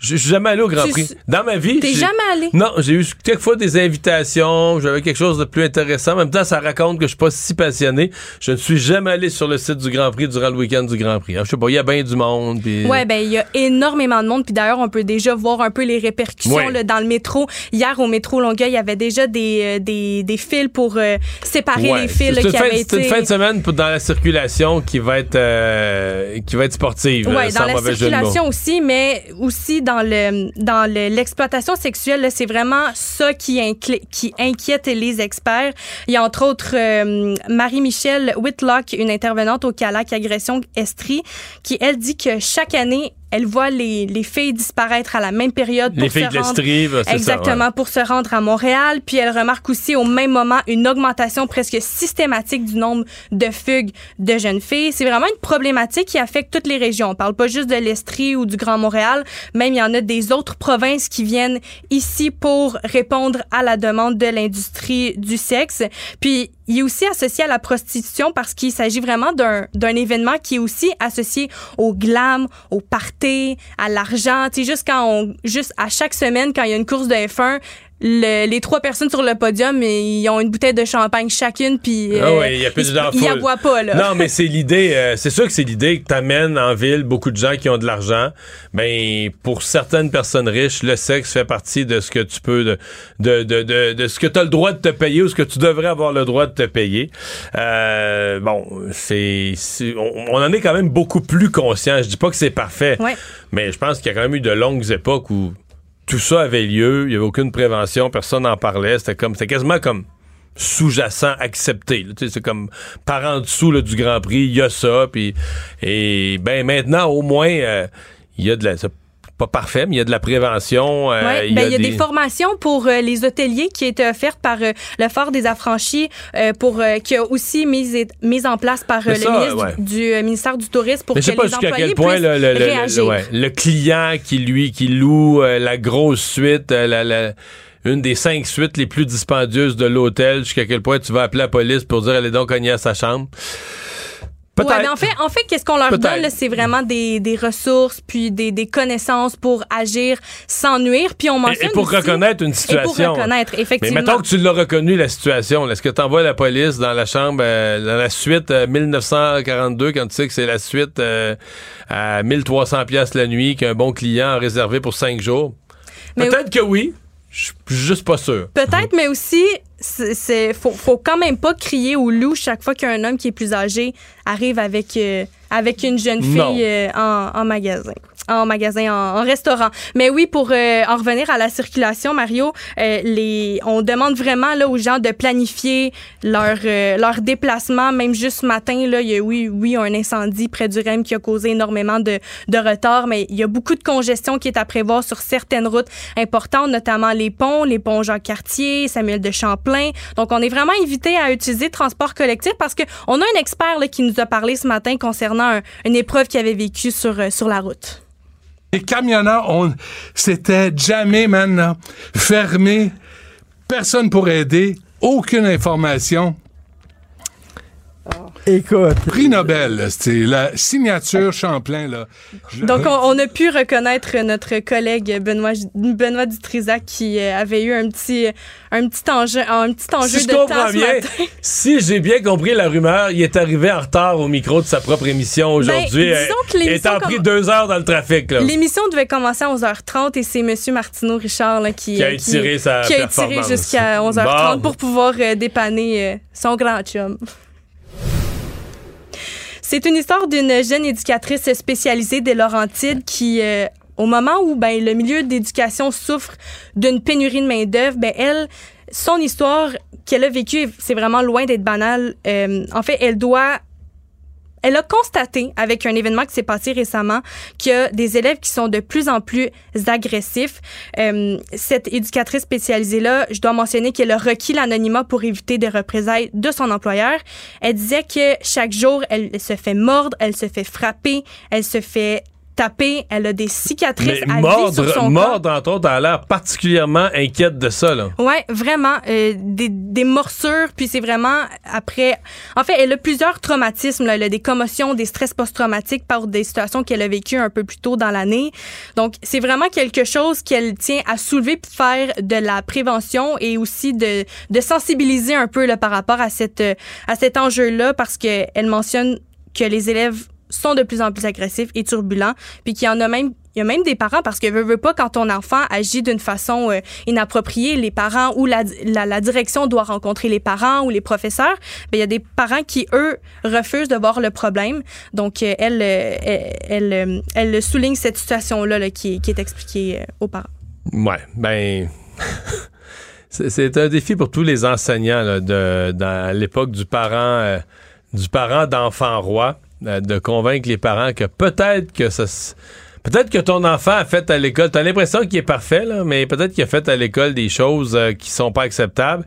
[SPEAKER 2] je suis jamais allé au Grand Prix. Dans ma vie,
[SPEAKER 4] T'es jamais allé?
[SPEAKER 2] non, j'ai eu quelquefois des invitations, j'avais quelque chose de plus intéressant. En même temps, ça raconte que je suis pas si passionné. Je ne suis jamais allé sur le site du Grand Prix durant le week-end du Grand Prix. Alors, je sais pas, il y a bien du monde. puis-
[SPEAKER 4] Ouais, ben il y a énormément de monde. Puis d'ailleurs, on peut déjà voir un peu les répercussions
[SPEAKER 2] Ouais.
[SPEAKER 4] là, dans le métro. Hier, au métro Longueuil, il y avait déjà des, euh, des, des fils pour euh, séparer
[SPEAKER 2] Ouais,
[SPEAKER 4] les fils là, qui
[SPEAKER 2] fin-
[SPEAKER 4] avaient
[SPEAKER 2] C'est une fin de semaine pour- dans la circulation qui va être euh, qui va être sportive.
[SPEAKER 4] Oui,
[SPEAKER 2] euh,
[SPEAKER 4] dans la circulation aussi, mais aussi dans le dans le- l'exploitation sexuelle, c'est vraiment ça qui, qui inquiète les experts. Il y a entre autres euh, Marie-Michelle Whitlock, une intervenante au CALAC Agression Estrie, qui, elle, dit que chaque année, elle voit les, les filles disparaître à la même période pour
[SPEAKER 2] Les filles
[SPEAKER 4] se rendre
[SPEAKER 2] ça,
[SPEAKER 4] exactement
[SPEAKER 2] ouais.
[SPEAKER 4] pour se rendre à Montréal. Puis elle remarque aussi au même moment une augmentation presque systématique du nombre de fugues de jeunes filles. C'est vraiment une problématique qui affecte toutes les régions. On parle pas juste de l'Estrie ou du Grand Montréal, même il y en a des autres provinces qui viennent ici pour répondre à la demande de l'industrie du sexe. Puis il est aussi associé à la prostitution parce qu'il s'agit vraiment d'un événement qui est aussi associé au glam, au party, à l'argent. Tu sais, juste quand juste à chaque semaine, quand il y a une course de F1, le- les trois personnes sur le podium, ils ont une bouteille de champagne chacune, puis
[SPEAKER 2] Ah
[SPEAKER 4] euh,
[SPEAKER 2] oui, il y a plus
[SPEAKER 4] ils- ils la boivent pas, là.
[SPEAKER 2] Non, mais c'est l'idée, euh, c'est sûr que c'est l'idée que t'amènes en ville beaucoup de gens qui ont de l'argent. Ben, pour certaines personnes riches, le sexe fait partie de ce que tu peux, de, de, de, de, de ce que tu as le droit de te payer ou ce que tu devrais avoir le droit de te payer. Euh, bon, c'est, c'est- on, on en est quand même beaucoup plus conscient. Je dis pas que c'est parfait,
[SPEAKER 4] Ouais.
[SPEAKER 2] mais je pense qu'il y a quand même eu de longues époques où tout ça avait lieu, il y avait aucune prévention, personne n'en parlait, c'était comme, c'était quasiment comme sous-jacent accepté. C'est comme par en dessous là, du Grand Prix, il y a ça. Puis, et ben maintenant, au moins, euh, il y a de la. Pas parfait, mais il y a de la prévention. euh,
[SPEAKER 4] Ouais, ben, il y a des... formations pour euh, les hôteliers qui étaient offertes par euh, le Fort des Affranchis, pour qui a aussi mis, mis en place par le ministre
[SPEAKER 2] ouais.
[SPEAKER 4] du, du, ministère du Tourisme pour
[SPEAKER 2] Mais
[SPEAKER 4] que
[SPEAKER 2] je sais pas
[SPEAKER 4] les employés
[SPEAKER 2] quel point le, le- le-
[SPEAKER 4] réagir.
[SPEAKER 2] le- ouais, le client qui lui qui loue la grosse suite, la, la- une des cinq suites les plus dispendieuses de l'hôtel, jusqu'à quel point tu vas appeler la police pour dire allez donc cogner à sa chambre.
[SPEAKER 4] Ouais,
[SPEAKER 2] Peut-être.
[SPEAKER 4] mais en fait, en fait qu'est-ce qu'on leur donne, c'est vraiment des, des ressources puis des, des connaissances pour agir sans nuire. Puis on
[SPEAKER 2] Et-
[SPEAKER 4] mentionne
[SPEAKER 2] et pour
[SPEAKER 4] aussi-
[SPEAKER 2] reconnaître une
[SPEAKER 4] Et
[SPEAKER 2] situation.
[SPEAKER 4] pour reconnaître, effectivement.
[SPEAKER 2] Mais mettons que tu l'as reconnu, la situation. Est-ce que tu envoies la police dans la chambre, euh, dans la suite euh, 1942, quand tu sais que c'est la suite euh, à 1300 pièces la nuit, qu'un bon client a réservé pour cinq jours? Peut-être que oui. Je suis juste pas sûr.
[SPEAKER 4] Peut-être, mais aussi, c'est faut, faut quand même pas crier au loup chaque fois qu'un homme qui est plus âgé arrive avec, euh, avec une jeune fille euh, en, en magasin. En magasin, en, en restaurant. Mais oui, pour euh, en revenir à la circulation, Mario, euh, les, on demande vraiment là, aux gens de planifier leur, euh, leur déplacement. Même juste ce matin, là, il y a oui, oui, un incendie près du REM qui a causé énormément de, de retard, mais il y a beaucoup de congestion qui est à prévoir sur certaines routes importantes, notamment les ponts, les ponts Jacques-Cartier, Samuel de Champlain. Donc, on est vraiment invité à utiliser transport collectif parce qu'on a un expert là, qui nous a parlé ce matin concernant un- une épreuve qu'il avait vécue sur, euh, sur la route.
[SPEAKER 16] Les camionneurs, on, c'était jamais maintenant fermé. Personne pour aider. Aucune information.
[SPEAKER 7] Écoute.
[SPEAKER 16] Prix Nobel, c'est la signature Champlain, là. Je-
[SPEAKER 4] Donc, on, on a pu reconnaître notre collègue Benoît, Benoît Dutrisac qui euh, avait eu un petit, un petit enjeu, un petit enjeu
[SPEAKER 2] Si
[SPEAKER 4] de temps
[SPEAKER 2] comprends
[SPEAKER 4] ce
[SPEAKER 2] bien,
[SPEAKER 4] matin.
[SPEAKER 2] si j'ai bien compris la rumeur, il est arrivé en retard au micro de sa propre émission aujourd'hui.
[SPEAKER 4] Ben, disons que
[SPEAKER 2] il
[SPEAKER 4] l'émission
[SPEAKER 2] est pris
[SPEAKER 4] comme-
[SPEAKER 2] deux heures dans le trafic. Là.
[SPEAKER 4] L'émission devait commencer à 11h30 et c'est M. Martineau Richard là, qui,
[SPEAKER 2] Qui a
[SPEAKER 4] euh,
[SPEAKER 2] étiré sa
[SPEAKER 4] qui a étiré
[SPEAKER 2] performance.
[SPEAKER 4] jusqu'à 11h30
[SPEAKER 2] Bon.
[SPEAKER 4] pour pouvoir euh, dépanner euh, son grand chum. C'est une histoire d'une jeune éducatrice spécialisée des Laurentides qui, euh, au moment où ben, le milieu d'éducation souffre d'une pénurie de main-d'œuvre, ben, elle, son histoire qu'elle a vécue, c'est vraiment loin d'être banale. Euh, en fait, elle doit elle a constaté avec un événement qui s'est passé récemment a des élèves qui sont de plus en plus agressifs. Euh, cette éducatrice spécialisée-là, je dois mentionner qu'elle a requis l'anonymat pour éviter des représailles de son employeur. Elle disait que chaque jour, elle se fait mordre, elle se fait frapper, elle se fait elle a des cicatrices
[SPEAKER 2] Mais
[SPEAKER 4] à vie sur
[SPEAKER 2] mordre,
[SPEAKER 4] son corps.
[SPEAKER 2] mordre, entre autres, elle a l'air particulièrement inquiète de ça.
[SPEAKER 4] Ouais, vraiment euh, des, des morsures, puis c'est vraiment après. En fait, elle a plusieurs traumatismes. Là. Elle a des commotions, des stress post-traumatiques par des situations qu'elle a vécues un peu plus tôt dans l'année. Donc, c'est vraiment quelque chose qu'elle tient à soulever puis faire de la prévention et aussi de, de sensibiliser un peu là, par rapport à cette euh, à cet enjeu-là, parce que elle mentionne que les élèves sont de plus en plus agressifs et turbulents, puis qu'il y en a même il y a même des parents parce que veut, veut pas quand ton enfant agit d'une façon euh, inappropriée, les parents ou la, la, direction doit rencontrer les parents ou les professeurs. Ben, il y a des parents qui eux refusent de voir le problème. Donc euh, elle, euh, elle, elle, souligne cette situation là, qui, est- expliquée aux parents.
[SPEAKER 2] Ouais, ben. [LAUGHS] c'est un défi pour tous les enseignants là, de, dans l'époque du parent du parent d'enfant roi de convaincre les parents que peut-être que ça Peut-être que ton enfant a fait à l'école, t'as l'impression qu'il est parfait, là, mais peut-être qu'il a fait à l'école des choses euh, qui sont pas acceptables.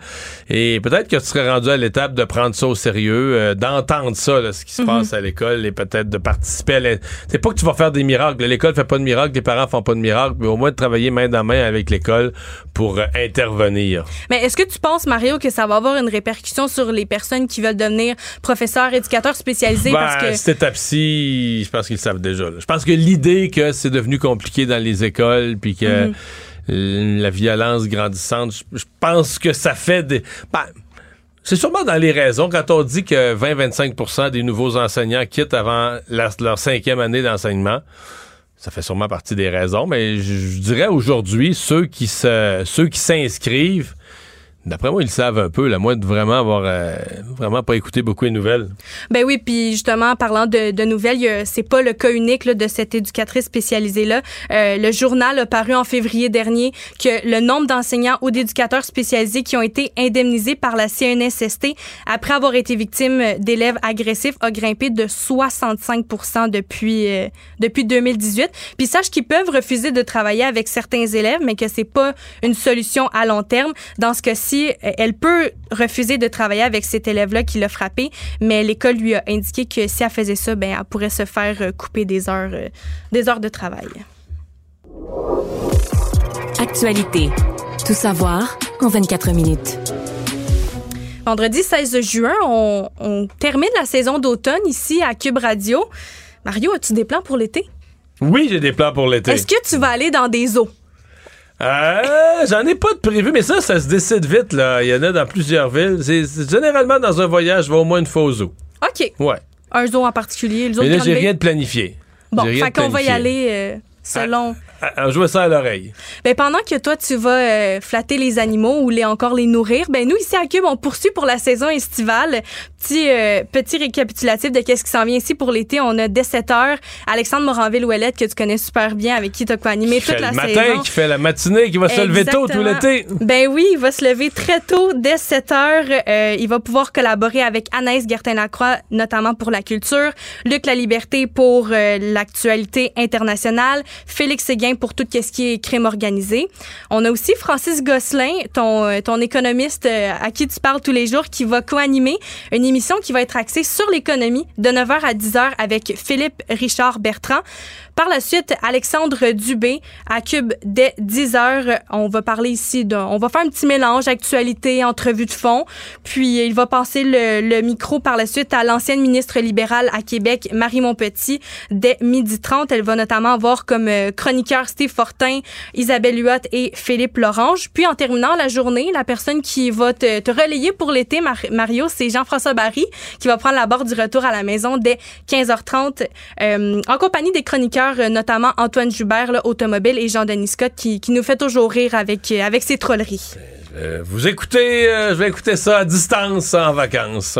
[SPEAKER 2] Et peut-être que tu serais rendu à l'étape de prendre ça au sérieux, euh, d'entendre ça, là, ce qui se
[SPEAKER 4] Mhm.
[SPEAKER 2] passe à l'école, et peut-être de participer à C'est pas que tu vas faire des miracles. L'école fait pas de miracles, les parents font pas de miracles, mais au moins de travailler main dans main avec l'école pour euh, intervenir.
[SPEAKER 4] Mais est-ce que tu penses, Mario, que ça va avoir une répercussion sur les personnes qui veulent devenir professeurs, éducateurs spécialisés?
[SPEAKER 2] Ben,
[SPEAKER 4] parce que
[SPEAKER 2] cette étape-ci, je pense qu'ils le savent déjà. là. Je pense que l'idée que c'est devenu compliqué dans les écoles, puis que
[SPEAKER 4] Mhm.
[SPEAKER 2] la violence grandissante, je, je pense que ça fait des... Ben, c'est sûrement dans les raisons. Quand on dit que 20-25% des nouveaux enseignants quittent avant la- leur cinquième année d'enseignement, ça fait sûrement partie des raisons, mais je, je dirais aujourd'hui, ceux qui se, ceux qui s'inscrivent, d'après moi, ils le savent un peu, là, moi, de vraiment avoir euh, vraiment pas écouté beaucoup les nouvelles.
[SPEAKER 4] Ben oui, puis justement, parlant de, de nouvelles, c'est pas le cas unique là, de cette éducatrice spécialisée-là. Euh, le journal a paru en février dernier que le nombre d'enseignants ou d'éducateurs spécialisés qui ont été indemnisés par la CNSST après avoir été victimes d'élèves agressifs a grimpé de 65% depuis, euh, depuis 2018. Puis sache qu'ils peuvent refuser de travailler avec certains élèves, mais que c'est pas une solution à long terme. Dans ce cas-ci, elle peut refuser de travailler avec cet élève-là qui l'a frappé, mais l'école lui a indiqué que si elle faisait ça, ben elle pourrait se faire euh, couper des heures, euh, des heures de travail.
[SPEAKER 1] Actualité. Tout savoir en 24 minutes.
[SPEAKER 4] Vendredi 16 juin, on, on termine la saison d'automne ici à Cube Radio. Mario, as-tu des plans pour l'été?
[SPEAKER 2] Oui, j'ai des plans pour l'été.
[SPEAKER 4] Est-ce que tu vas aller dans des eaux?
[SPEAKER 2] Euh, j'en ai pas de prévu, mais ça, ça se décide vite, là. Il y en a dans plusieurs villes. C'est, généralement, dans un voyage, je vais au moins une fois au zoo.
[SPEAKER 4] OK.
[SPEAKER 2] Ouais.
[SPEAKER 4] Un zoo en particulier, le zoo
[SPEAKER 2] Mais là, j'ai rien de planifié.
[SPEAKER 4] Bon, fait qu'on va y aller euh, selon...
[SPEAKER 2] Ah, ah, jouez ça à l'oreille.
[SPEAKER 4] Ben, pendant que toi, tu vas euh, flatter les animaux ou les, encore les nourrir, ben, nous, ici à Cube, on poursuit pour la saison estivale. Petit, euh, petit récapitulatif de qu'est-ce qui s'en vient ici pour l'été. On a dès 7 heures Alexandre Moranville-Ouellette, que tu connais super bien, avec qui tu as co-animé toute la
[SPEAKER 2] le matin,
[SPEAKER 4] saison.
[SPEAKER 2] qui fait la matinée, qui va se lever tôt tout
[SPEAKER 4] Exactement.
[SPEAKER 2] l'été.
[SPEAKER 4] Ben oui, il va se lever très tôt, dès 7 heures. Euh, il va pouvoir collaborer avec Anaïs Gertin-Lacroix, notamment pour la culture, Luc La Liberté pour euh, l'actualité internationale, Félix Séguin pour tout ce qui est crime organisé. On a aussi Francis Gosselin, ton, euh, ton économiste euh, à qui tu parles tous les jours, qui va co-animer une émission qui va être axée sur l'économie de 9h à 10h avec Philippe Richard Bertrand. Par la suite, Alexandre Dubé à Cube dès 10h. On va parler ici, de, on va faire un petit mélange actualité, entrevue de fond. Puis il va passer le, le micro par la suite à l'ancienne ministre libérale à Québec, Marie Montpetit, dès midi 30. Elle va notamment avoir comme euh, chroniqueur Steve Fortin, Isabelle Huot et Philippe Lorange. Puis en terminant la journée, la personne qui va te, te relayer pour l'été, Mar- Mario, c'est Jean-François Barry, qui va prendre la barre du retour à la maison dès 15h30, euh, en compagnie des chroniqueurs, euh, notamment Antoine Joubert, là, automobile, et Jean-Denis Scott, qui, qui nous fait toujours rire avec, avec ses trolleries.
[SPEAKER 2] Euh, vous écoutez, euh, je vais écouter ça à distance en vacances.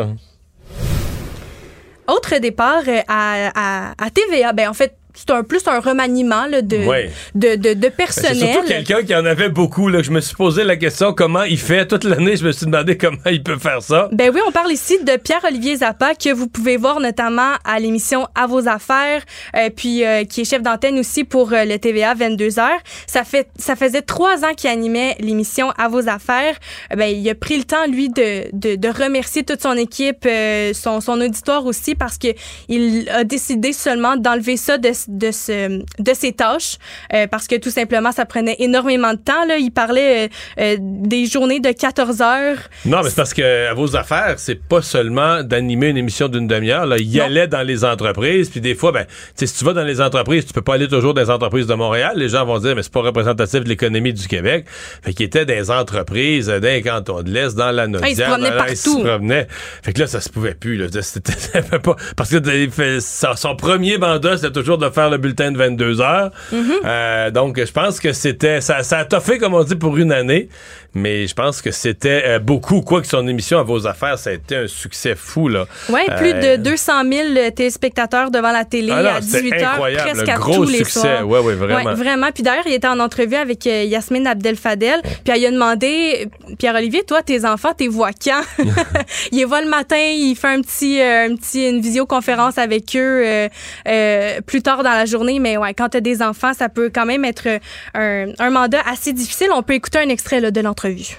[SPEAKER 4] Autre départ à, à, à TVA, ben en fait, c'est un plus un remaniement là, de,
[SPEAKER 2] Ouais.
[SPEAKER 4] de, de, de
[SPEAKER 2] Ben, C'est
[SPEAKER 4] personnel.
[SPEAKER 2] surtout quelqu'un qui en avait beaucoup. Là, que je me suis posé la question comment il fait. Toute l'année, je me suis demandé comment il peut faire ça.
[SPEAKER 4] Ben oui, on parle ici de Pierre-Olivier Zappa, que vous pouvez voir notamment à l'émission À vos affaires, euh, puis euh, qui est chef d'antenne aussi pour euh, le TVA 22h. Ça fait ça faisait trois ans qu'il animait l'émission À vos affaires. Euh, ben, il a pris le temps, lui, de, de, de remercier toute son équipe, euh, son, son auditoire aussi, parce que il a décidé seulement d'enlever ça de, de, ce, de ses tâches, euh, parce que tout simplement, ça prenait énormément de temps. Là. Il parlait euh, euh, des journées de 14 heures.
[SPEAKER 2] Non, mais c'est parce que à vos affaires, c'est pas seulement d'animer une émission d'une demi-heure. Là, il y allait dans les entreprises, puis des fois, ben, si tu vas dans les entreprises, tu peux pas aller toujours dans les entreprises de Montréal. Les gens vont dire, mais c'est pas représentatif de l'économie du Québec. Fait qu'il était des entreprises, dans les cantons de l'Est, dans la
[SPEAKER 4] Ah, il se promenait
[SPEAKER 2] dans la- il se
[SPEAKER 4] partout.
[SPEAKER 2] promenait. Fait que là, ça se pouvait plus. Là. C'était [LAUGHS] ça fait pas parce que fait- son premier mandat, c'était toujours de faire le bulletin de 22 heures. Euh, donc, je pense que c'était ça, ça a toffé comme on dit pour une année, mais je pense que c'était euh, beaucoup. Quoi que son émission à vos affaires, ça a été un succès fou là.
[SPEAKER 4] Ouais, plus
[SPEAKER 2] Euh,
[SPEAKER 4] de 200 000 téléspectateurs devant la télé
[SPEAKER 2] Ah non,
[SPEAKER 4] à
[SPEAKER 2] c'était
[SPEAKER 4] 18 heures,
[SPEAKER 2] incroyable,
[SPEAKER 4] presque à
[SPEAKER 2] gros
[SPEAKER 4] tous les
[SPEAKER 2] succès.
[SPEAKER 4] soirs.
[SPEAKER 2] Ouais, ouais, vraiment.
[SPEAKER 4] Ouais, vraiment. Puis d'ailleurs, il était en entrevue avec euh, Yasmine Abdel Fadel. Puis elle a demandé, Pierre-Olivier, toi, tes enfants, t'es vois quand? [LAUGHS] [LAUGHS] il les voit le matin, il fait un petit, euh, un petit, une visioconférence avec eux euh, euh, plus tard dans la journée, mais ouais, quand tu as des enfants, ça peut quand même être un, un mandat assez difficile. On peut écouter un extrait là, de l'entrevue entrevue.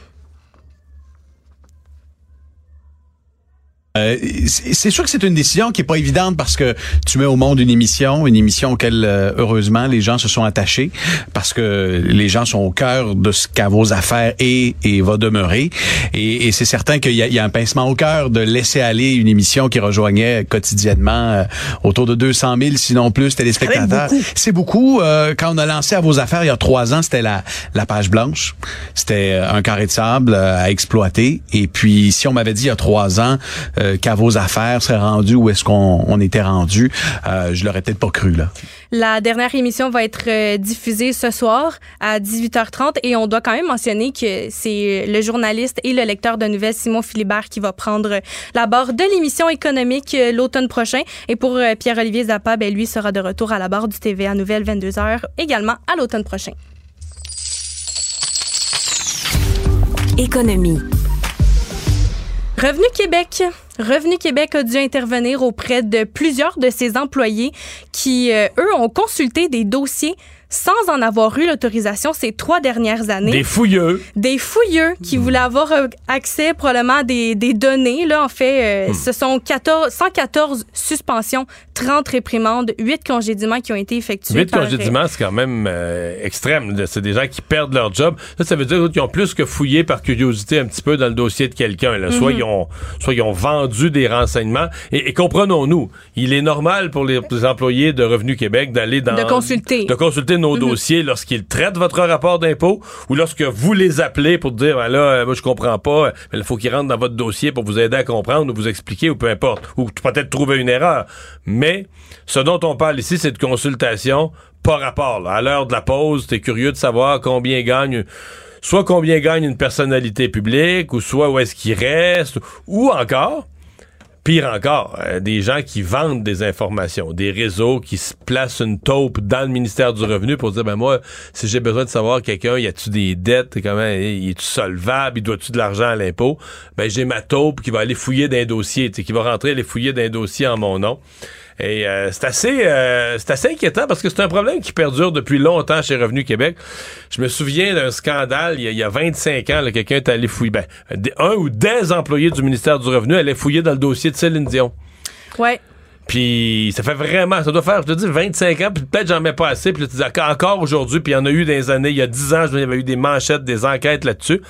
[SPEAKER 17] Euh, c'est sûr que c'est une décision qui est pas évidente parce que tu mets au monde une émission, une émission auquel euh, heureusement les gens se sont attachés parce que les gens sont au cœur de ce qu'à vos affaires est et va demeurer. Et, et c'est certain qu'il y, y, a un pincement au cœur de laisser aller une émission qui rejoignait quotidiennement euh, autour de 200 000, sinon plus, téléspectateurs. C'est beaucoup. quand on a lancé à vos affaires il y a trois ans, c'était la, la page blanche. C'était un carré de sable à exploiter. Et puis si on m'avait dit il y a trois ans qu'à vos affaires serait rendu où est-ce qu'on on était rendu, euh, je l'aurais peut-être pas cru là.
[SPEAKER 4] La dernière émission va être euh, diffusée ce soir à 18h30 et on doit quand même mentionner que c'est le journaliste et le lecteur de nouvelles Simon Philibert qui va prendre la barre de l'émission économique euh, l'automne prochain. Et pour Pierre-Olivier Zappa, ben, lui sera de retour à la barre du TVA Nouvelle 22h également à l'automne prochain.
[SPEAKER 1] Économie.
[SPEAKER 4] Revenu Québec. Revenu Québec a dû intervenir auprès de plusieurs de ses employés qui, euh, eux, ont consulté des dossiers sans en avoir eu l'autorisation ces trois dernières années.
[SPEAKER 2] Des fouilleux.
[SPEAKER 4] Des fouilleux qui voulaient avoir euh, accès probablement à des, des données. Là, en fait, euh,
[SPEAKER 2] Hmm.
[SPEAKER 4] ce sont 14, 114 suspensions, 30 réprimandes, 8 congédiements qui ont été effectués.
[SPEAKER 2] Huit
[SPEAKER 4] par-
[SPEAKER 2] congédiements, c'est quand même euh, extrême. C'est des gens qui perdent leur job. Ça, ça veut dire qu'ils ont plus que fouillé par curiosité un petit peu dans le dossier de quelqu'un. là. Soit,
[SPEAKER 4] Mhm.
[SPEAKER 2] ils ont, soit ils ont vendu des renseignements. Et, et comprenons-nous, il est normal pour les, pour les employés de Revenu Québec d'aller dans...
[SPEAKER 4] De consulter.
[SPEAKER 2] De consulter nos
[SPEAKER 4] Mhm.
[SPEAKER 2] dossiers lorsqu'ils traitent votre rapport d'impôt ou lorsque vous les appelez pour dire, ben là, euh, moi, je comprends pas, mais il faut qu'ils rentrent dans votre dossier pour vous aider à comprendre ou vous expliquer ou peu importe. Ou peut-être trouver une erreur. Mais ce dont on parle ici, c'est de consultation par rapport. là. À l'heure de la pause, t'es curieux de savoir combien gagne soit combien gagne une personnalité publique, ou soit où est-ce qu'il reste, ou encore, pire encore, euh, des gens qui vendent des informations, des réseaux qui se placent une taupe dans le ministère du Revenu pour dire, ben moi, si j'ai besoin de savoir quelqu'un, y a-tu des dettes, comment, il est-tu solvable, il doit-tu de l'argent à l'impôt, ben j'ai ma taupe qui va aller fouiller d'un dossier, qui va rentrer aller fouiller d'un dossier en mon nom. Et euh, c'est assez, euh, c'est assez inquiétant parce que c'est un problème qui perdure depuis longtemps chez Revenu Québec. Je me souviens d'un scandale il y a, il y a 25 ans, là, quelqu'un est allé fouiller, ben, un ou des employés du ministère du Revenu allaient fouiller dans le dossier de Céline Dion.
[SPEAKER 4] Ouais.
[SPEAKER 2] Puis ça fait vraiment, ça doit faire, je te dis, 25 ans, puis peut-être j'en mets pas assez, puis là, tu dis, encore- aujourd'hui, puis il y en a eu des années, il y a 10 ans, il y avait eu des manchettes, des enquêtes là-dessus.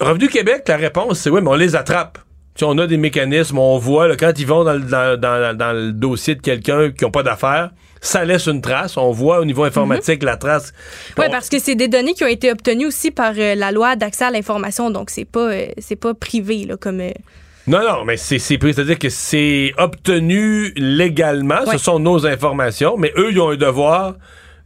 [SPEAKER 2] Revenu Québec, la réponse, c'est oui, mais on les attrape. On a des mécanismes, on voit, là, quand ils vont dans, le- dans- dans- dans le dossier de quelqu'un qui n'a pas d'affaires, ça laisse une trace. On voit au niveau informatique la trace.
[SPEAKER 4] Oui,
[SPEAKER 2] On-
[SPEAKER 4] parce que c'est des données qui ont été obtenues aussi par euh, la loi d'accès à l'information, donc c'est pas euh, c'est pas privé là comme. euh,
[SPEAKER 2] Non, non, mais c'est. C'est-à-dire que c'est obtenu légalement.
[SPEAKER 4] Ouais.
[SPEAKER 2] Ce sont nos informations, mais eux, ils ont un devoir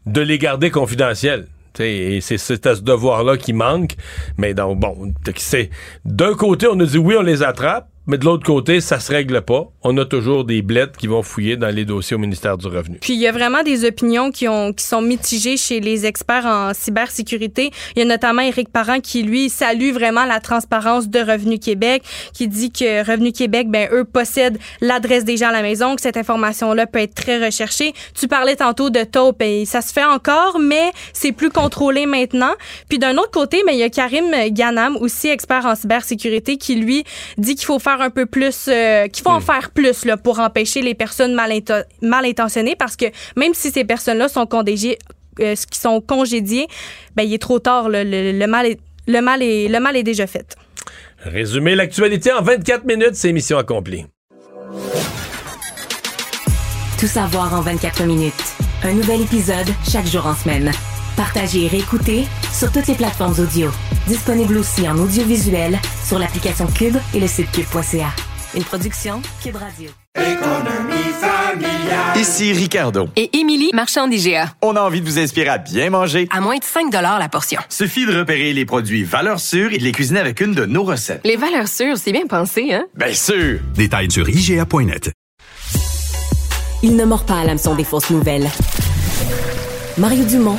[SPEAKER 2] de les garder confidentielles. Et c'est c'est à ce devoir-là qui manque. Mais donc, bon, c'est d'un côté, on nous dit oui, on les attrape, mais de l'autre côté, ça se règle pas. On a toujours des blettes qui vont fouiller dans les dossiers au ministère du Revenu.
[SPEAKER 4] Puis il y a vraiment des opinions qui ont qui sont mitigées chez les experts en cybersécurité. Il y a notamment Éric Parent qui lui salue vraiment la transparence de Revenu Québec, qui dit que Revenu Québec ben eux possèdent l'adresse des gens à la maison, que cette information là peut être très recherchée. Tu parlais tantôt de taupe et ça se fait encore mais c'est plus contrôlé maintenant. Puis d'un autre côté, mais il y a Karim Ganam aussi expert en cybersécurité qui lui dit qu'il faut faire un peu plus euh, qu'il faut en faire plus là pour empêcher les personnes mal, into- mal intentionnées parce que même si ces personnes-là sont congédiées euh, qui sont congédiées, ben il est trop tard là. le, le mal est le mal est le mal est déjà fait.
[SPEAKER 2] Résumer l'actualité en 24 minutes, c'est mission accomplie.
[SPEAKER 1] Tout savoir en 24 minutes. Un nouvel épisode chaque jour en semaine. Partagez et réécoutez sur toutes les plateformes audio. Disponible aussi en audiovisuel sur l'application Cube et le site cube.ca. Une production Cube Radio.
[SPEAKER 8] Ici Ricardo.
[SPEAKER 9] Et Émilie, marchand d'IGA.
[SPEAKER 8] On a envie de vous inspirer à bien manger.
[SPEAKER 9] À moins de 5 la portion.
[SPEAKER 8] Suffit de repérer les produits valeurs sûres et de les cuisiner avec une de nos recettes.
[SPEAKER 9] Les valeurs sûres, c'est bien pensé, hein?
[SPEAKER 8] Bien sûr!
[SPEAKER 10] Détails sur IGA.net.
[SPEAKER 1] Il ne mord pas à l'hameçon des fausses nouvelles. Mario Dumont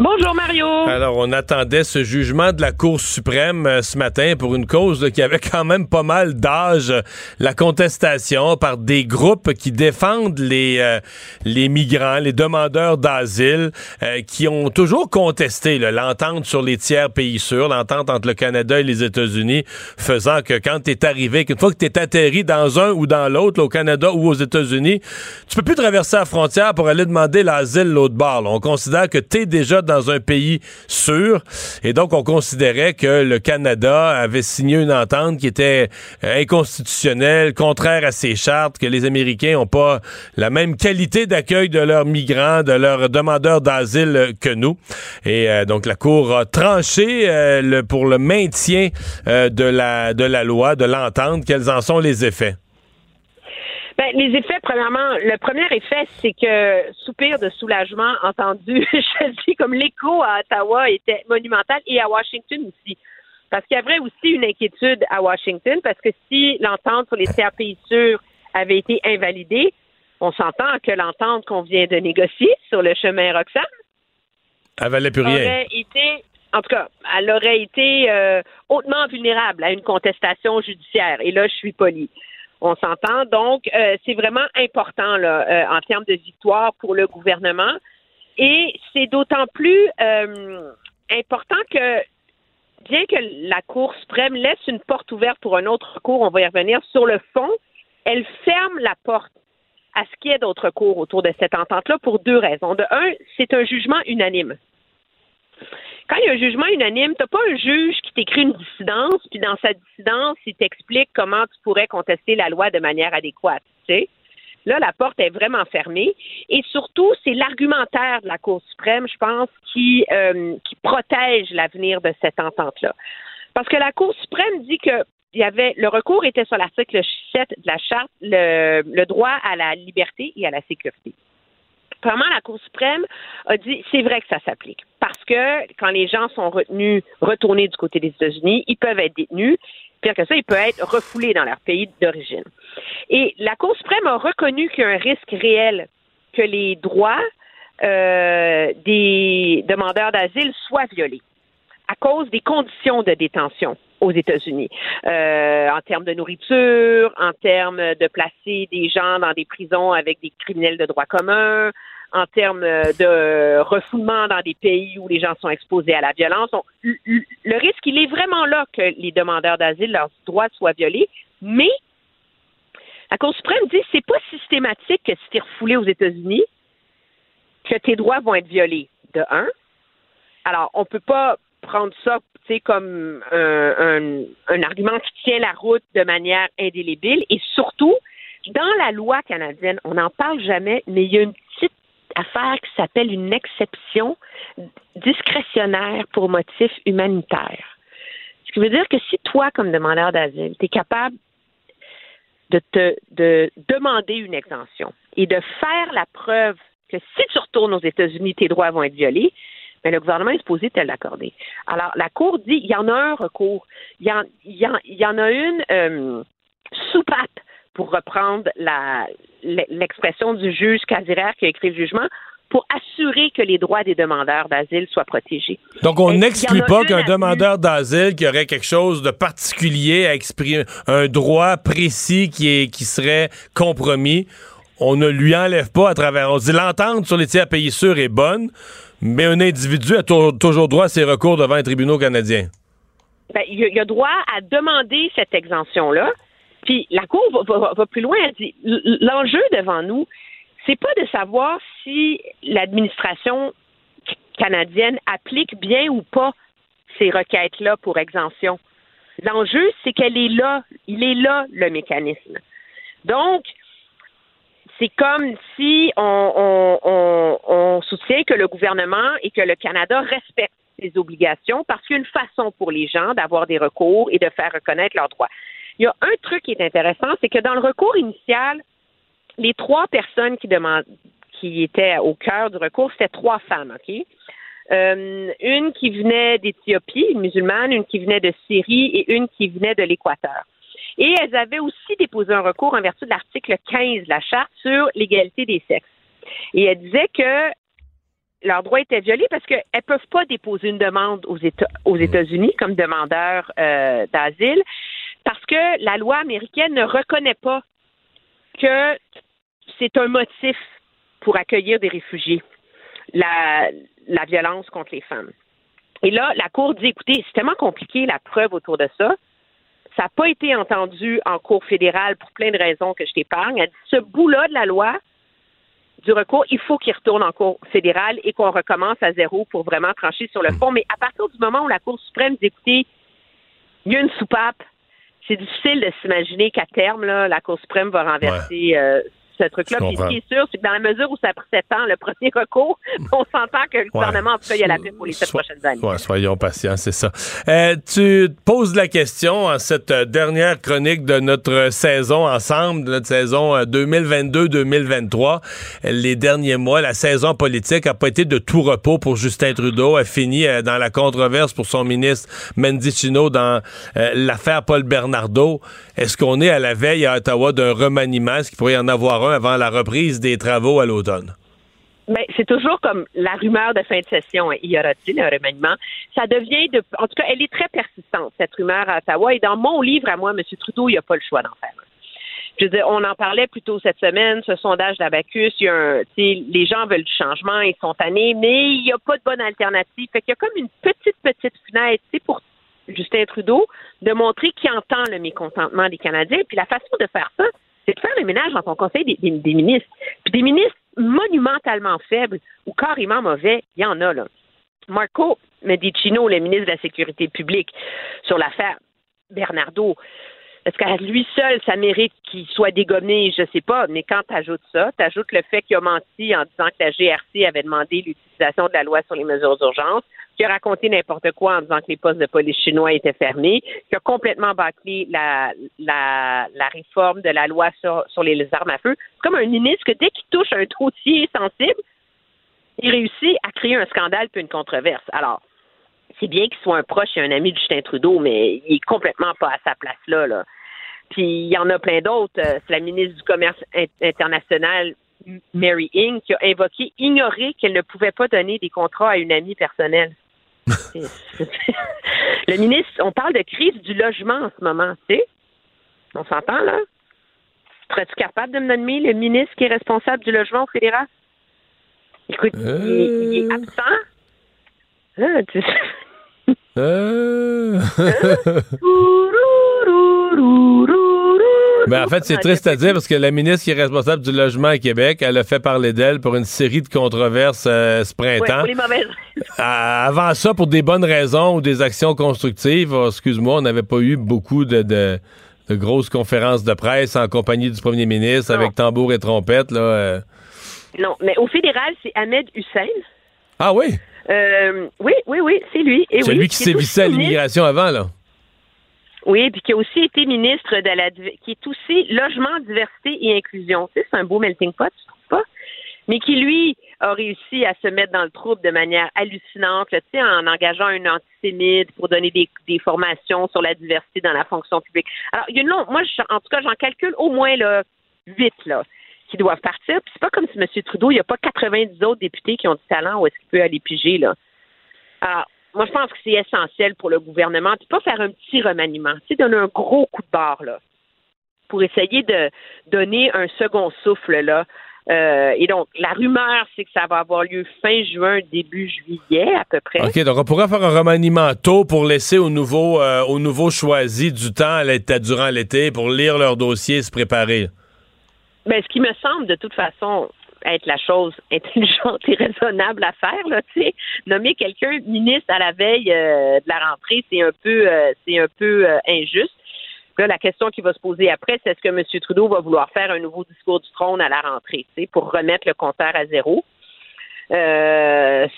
[SPEAKER 18] Bonjour Mario.
[SPEAKER 2] Alors, on attendait ce jugement de la Cour suprême euh, ce matin pour une cause qui avait quand même pas mal d'âge, la contestation par des groupes qui défendent les, euh, les migrants, les demandeurs d'asile, euh, qui ont toujours contesté l'entente sur les tiers pays sûrs, l'entente entre le Canada et les États-Unis, faisant que quand tu es arrivé, qu'une fois que tu es atterri dans un ou dans l'autre, au Canada ou aux États-Unis, tu peux plus traverser la frontière pour aller demander l'asile l'autre bord. là. On considère que tu es déjà dans un pays sûr. Et donc, on considérait que le Canada avait signé une entente qui était euh, inconstitutionnelle, contraire à ses chartes, que les Américains n'ont pas la même qualité d'accueil de leurs migrants, de leurs demandeurs d'asile que nous. Et euh, donc, la Cour a tranché euh, pour le maintien de la loi, de l'entente. Quels en sont les effets?
[SPEAKER 18] Ben, les effets, premièrement, le premier effet, c'est que soupir de soulagement entendu, [LAUGHS] je le dis, comme l'écho à Ottawa était monumental et à Washington aussi. Parce qu'il y avait aussi une inquiétude à Washington, parce que si l'entente sur les pays sûrs avait été invalidée, on s'entend que l'entente qu'on vient de négocier sur le chemin Roxham
[SPEAKER 2] Elle valait plus rien.
[SPEAKER 18] aurait été, en tout cas, elle aurait été euh, hautement vulnérable à une contestation judiciaire. Et là, je suis polie. On s'entend. Donc, euh, c'est vraiment important là, euh, en termes de victoire pour le gouvernement. Et c'est d'autant plus euh, important que, bien que la Cour suprême laisse une porte ouverte pour un autre recours, on va y revenir, sur le fond, elle ferme la porte à ce qu'il y ait d'autres cours autour de cette entente-là pour deux raisons. De un, c'est un jugement unanime. Quand il y a un jugement unanime, tu n'as pas un juge qui t'écrit une dissidence, puis dans sa dissidence, il t'explique comment tu pourrais contester la loi de manière adéquate. Là, la porte est vraiment fermée. Et surtout, c'est l'argumentaire de la Cour suprême, je pense, qui, euh, protège l'avenir de cette entente-là. Parce que la Cour suprême dit que le recours était sur l'article 7 de la charte, le droit à la liberté et à la sécurité. Vraiment, la Cour suprême a dit c'est vrai que ça s'applique. Parce que quand les gens sont retenus, retournés du côté des États-Unis, ils peuvent être détenus. Pire que ça, ils peuvent être refoulés dans leur pays d'origine. Et la Cour suprême a reconnu qu'il y a un risque réel que les droits euh, des demandeurs d'asile soient violés à cause des conditions de détention aux États-Unis, euh, en termes de nourriture, en termes de placer des gens dans des prisons avec des criminels de droit commun, en termes de refoulement dans des pays où les gens sont exposés à la violence. Le risque, il est vraiment là que les demandeurs d'asile, leurs droits soient violés, mais la Cour suprême dit c'est pas systématique que si tu es refoulé aux États-Unis, que tes droits vont être violés, de un. Alors, on peut pas prendre ça comme un, un, argument qui tient la route de manière indélébile. Et surtout, dans la loi canadienne, on n'en parle jamais, mais il y a une petite affaire qui s'appelle une exception discrétionnaire pour motif humanitaire. Ce qui veut dire que si toi, comme demandeur d'asile, tu es capable de te de demander une exemption et de faire la preuve que si tu retournes aux États-Unis, tes droits vont être violés, mais le gouvernement est supposé te l'accorder. Alors, la Cour dit il y en a un recours. Il y en, il y en, il y en a une euh, soupape, pour reprendre l'expression du juge Casiraire qui a écrit le jugement, pour assurer que les droits des demandeurs d'asile soient protégés.
[SPEAKER 2] Donc, on n'exclut pas qu'un demandeur d'asile qui aurait quelque chose de particulier à exprimer, un droit précis qui, est, qui serait compromis, on ne lui enlève pas à travers. On dit l'entente sur les tiers pays sûrs est bonne, mais un individu a tou- toujours droit à ses recours devant les tribunaux canadiens.
[SPEAKER 18] Ben, il, a, droit à demander cette exemption-là. Puis la Cour va, plus loin. Elle dit l'enjeu devant nous, c'est pas de savoir si l'administration canadienne applique bien ou pas ces requêtes-là pour exemption. L'enjeu, c'est qu'elle est là. Il est là, le mécanisme. Donc, c'est comme si on, on- soutient que le gouvernement et que le Canada respectent ses obligations parce qu'il y a une façon pour les gens d'avoir des recours et de faire reconnaître leurs droits. Il y a un truc qui est intéressant, c'est que dans le recours initial, les trois personnes qui demandent, qui étaient au cœur du recours, c'était trois femmes, OK? Euh, une qui venait d'Éthiopie, une musulmane, une qui venait de Syrie et une qui venait de l'Équateur. Et elles avaient aussi déposé un recours en vertu de l'article 15 de la Charte sur l'égalité des sexes. Et elles disaient que leurs droits étaient violés parce qu'elles ne peuvent pas déposer une demande aux, États, aux États-Unis comme demandeurs euh, d'asile parce que la loi américaine ne reconnaît pas que c'est un motif pour accueillir des réfugiés, la violence contre les femmes. Et là, la Cour dit, écoutez, c'est tellement compliqué la preuve autour de ça. Ça n'a pas été entendu en Cour fédérale pour plein de raisons que je t'épargne. Elle dit, ce bout-là de la loi, du recours, il faut qu'il retourne en Cour fédérale et qu'on recommence à zéro pour vraiment trancher sur le fond. Mais à partir du moment où la Cour suprême dit, écoutez, il y a une soupape, c'est difficile de s'imaginer qu'à terme, là, la Cour suprême va renverser euh, ce truc-là. Puis ce qui est sûr, c'est que dans la mesure où ça a pris sept ans, le [LAUGHS] premier recours, on s'entend que le gouvernement, en tout cas, il y a la paix pour les sept prochaines années.
[SPEAKER 2] Ouais, soyons patients, c'est ça. Euh, tu te poses la question en cette euh, dernière chronique de notre saison ensemble, de notre saison euh, 2022-2023. Euh, Les derniers mois, la saison politique a pas été de tout repos pour Justin Trudeau. A fini euh, dans la controverse pour son ministre Mendicino dans l'affaire Paul Bernardo. Est-ce qu'on est à la veille à Ottawa d'un remaniement? Est-ce qu'il pourrait y en avoir un avant la reprise des travaux à l'automne?
[SPEAKER 18] Ben, c'est toujours comme la rumeur de fin de session. hein. Y aura-t-il un remaniement? Ça devient de. En tout cas, elle est très persistante, cette rumeur à Ottawa. Et dans mon livre à moi, M. Trudeau, il n'a pas le choix d'en faire. Je veux dire, on en parlait plus tôt cette semaine, ce sondage d'Abacus, il y a un, les gens veulent du changement, ils sont tannés, mais il n'y a pas de bonne alternative. Fait qu'il y a comme une petite, petite fenêtre, pour Justin Trudeau, de montrer qu'il entend le mécontentement des Canadiens. Puis la façon de faire ça, c'est de faire le ménage dans ton conseil des, des- ministres. Puis des ministres monumentalement faibles ou carrément mauvais, il y en a, là. Marco Medicino, le ministre de la Sécurité publique, sur l'affaire Bernardo, est-ce qu'à lui seul, ça mérite qu'il soit dégommé? Je sais pas. Mais quand tu ajoutes ça, tu ajoutes le fait qu'il a menti en disant que la GRC avait demandé l'utilisation de la loi sur les mesures d'urgence, qu'il a raconté n'importe quoi en disant que les postes de police chinois étaient fermés, qu'il a complètement bâclé la, réforme de la loi sur, les armes à feu. C'est comme un ministre que dès qu'il touche un dossier sensible, il réussit à créer un scandale puis une controverse. Alors, c'est bien qu'il soit un proche et un ami de Justin Trudeau, mais il est complètement pas à sa place là. là. Puis il y en a plein d'autres. Euh, C'est la ministre du Commerce in- international, Mary Ng, qui a invoqué, ignoré qu'elle ne pouvait pas donner des contrats à une amie personnelle. [LAUGHS] Le ministre, on parle de crise du logement en ce moment, tu sais. On s'entend, là? Serais-tu capable de me nommer le ministre qui est responsable du logement au fédéral? Écoute, il, est, il est absent. Ah, tu
[SPEAKER 2] Euh... Ben, en fait, c'est triste à dire parce que la ministre qui est responsable du logement à Québec, elle a fait parler d'elle pour une série de controverses euh, ce
[SPEAKER 18] Ouais,
[SPEAKER 2] printemps.
[SPEAKER 18] pour les mauvaises.
[SPEAKER 2] Avant ça, pour des bonnes raisons ou des actions constructives, oh, excuse-moi, on n'avait pas eu beaucoup de, de- de grosses conférences de presse en compagnie du premier ministre avec tambour et trompette. Là, euh.
[SPEAKER 18] Non, mais au fédéral, c'est Ahmed Hussein.
[SPEAKER 2] Ah oui?
[SPEAKER 18] Euh, oui, oui, oui, c'est lui.
[SPEAKER 2] C'est
[SPEAKER 18] oui,
[SPEAKER 2] lui qui sévissait à l'immigration avant, là.
[SPEAKER 18] Oui, puis qui a aussi été ministre de la qui est aussi logement, diversité et inclusion. Tu sais, c'est un beau melting pot, tu trouves pas? Mais qui, lui, a réussi à se mettre dans le trouble de manière hallucinante, là, tu sais, en engageant un antisémite pour donner des, des formations sur la diversité dans la fonction publique. Alors, il y a une longue, moi, je- en tout cas, j'en calcule au moins là, huit, là, qui doivent partir. Puis c'est pas comme si M. Trudeau, il n'y a pas 90 autres députés qui ont du talent où est-ce qu'il peut aller piger, là. Alors, moi, je pense que c'est essentiel pour le gouvernement de pas faire un petit remaniement, tu sais, donner un gros coup de barre, là, pour essayer de donner un second souffle, là. Euh, et donc, la rumeur, c'est que ça va avoir lieu fin juin, début juillet, à peu près.
[SPEAKER 2] OK, donc on pourrait faire un remaniement tôt pour laisser aux nouveaux, euh, aux nouveaux choisis du temps à durant l'été pour lire leur dossier, se préparer.
[SPEAKER 18] Ben, ce qui me semble de toute façon être la chose intelligente et raisonnable à faire, là, tu sais, nommer quelqu'un ministre à la veille euh, de la rentrée, c'est un peu, euh, c'est un peu euh, injuste. Là, la question qui va se poser après, c'est est-ce que M. Trudeau va vouloir faire un nouveau discours du trône à la rentrée, tu pour remettre le compteur à zéro? Ça,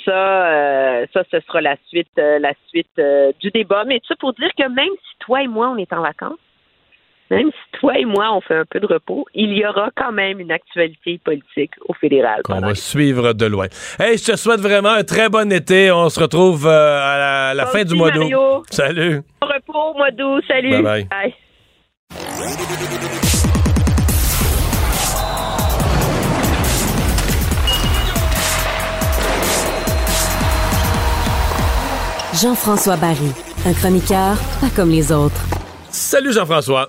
[SPEAKER 18] ça, ce sera la suite, la suite du débat. Mais ça pour dire que même si toi et moi on est en vacances, même si toi et moi, on fait un peu de repos, il y aura quand même une actualité politique au fédéral.
[SPEAKER 2] Qu'on va suivre de loin. Hey, je te souhaite vraiment un très bon été. On se retrouve euh, à la, la fin du mois d'août. Salut.
[SPEAKER 18] Bon repos, mois d'août. Salut.
[SPEAKER 2] Bye bye.
[SPEAKER 18] Bye.
[SPEAKER 1] Jean-François Barry, un chroniqueur pas comme les autres.
[SPEAKER 2] Salut Jean-François.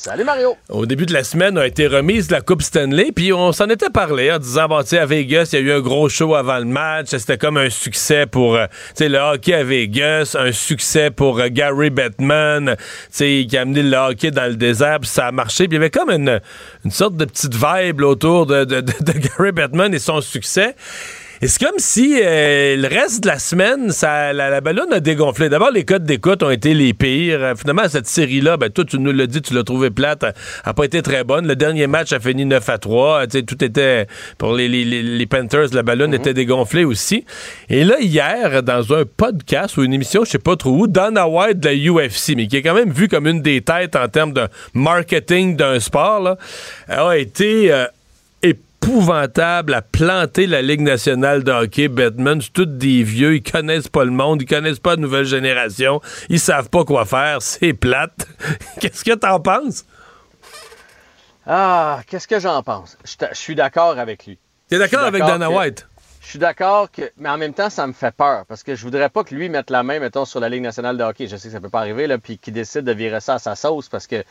[SPEAKER 19] Salut Mario.
[SPEAKER 2] Au début de la semaine a été remise la Coupe Stanley, puis on s'en était parlé en disant, bon, tu sais, à Vegas, il y a eu un gros show avant le match, c'était comme un succès pour, euh, tu sais, le hockey à Vegas, un succès pour euh, Gary Bettman, tu sais, qui a amené le hockey dans le désert, puis ça a marché, puis il y avait comme une, sorte de petite vibe autour de- de Gary Bettman et son succès. Et c'est comme si euh, le reste de la semaine, ça, la, la ballonne a dégonflé. D'abord, les codes d'écoute ont été les pires. Euh, finalement, cette série-là, ben, toi, tu nous l'as dit, tu l'as trouvé plate, a, a pas été très bonne. Le dernier match a fini 9 à 3. Euh, tu sais, tout était, pour les, les, les- Panthers, la ballonne était dégonflée aussi. Et là, hier, dans un podcast ou une émission, je sais pas trop où, Dana White de la UFC, mais qui est quand même vu comme une des têtes en termes de marketing d'un sport, là, a été... euh, épouvantable à planter la Ligue nationale de hockey. Batman, c'est tous des vieux, ils connaissent pas le monde, ils connaissent pas la nouvelle génération, ils savent pas quoi faire, c'est plate. [LAUGHS] Qu'est-ce que t'en penses?
[SPEAKER 19] Ah, qu'est-ce que j'en pense? Je suis d'accord avec lui.
[SPEAKER 2] T'es d'accord avec Dana
[SPEAKER 19] que-
[SPEAKER 2] White?
[SPEAKER 19] Je suis d'accord que, mais en même temps, ça me fait peur parce que je voudrais pas que lui mette la main, mettons, sur la Ligue nationale de hockey. Je sais que ça peut pas arriver, là, puis qu'il décide de virer ça à sa sauce parce que,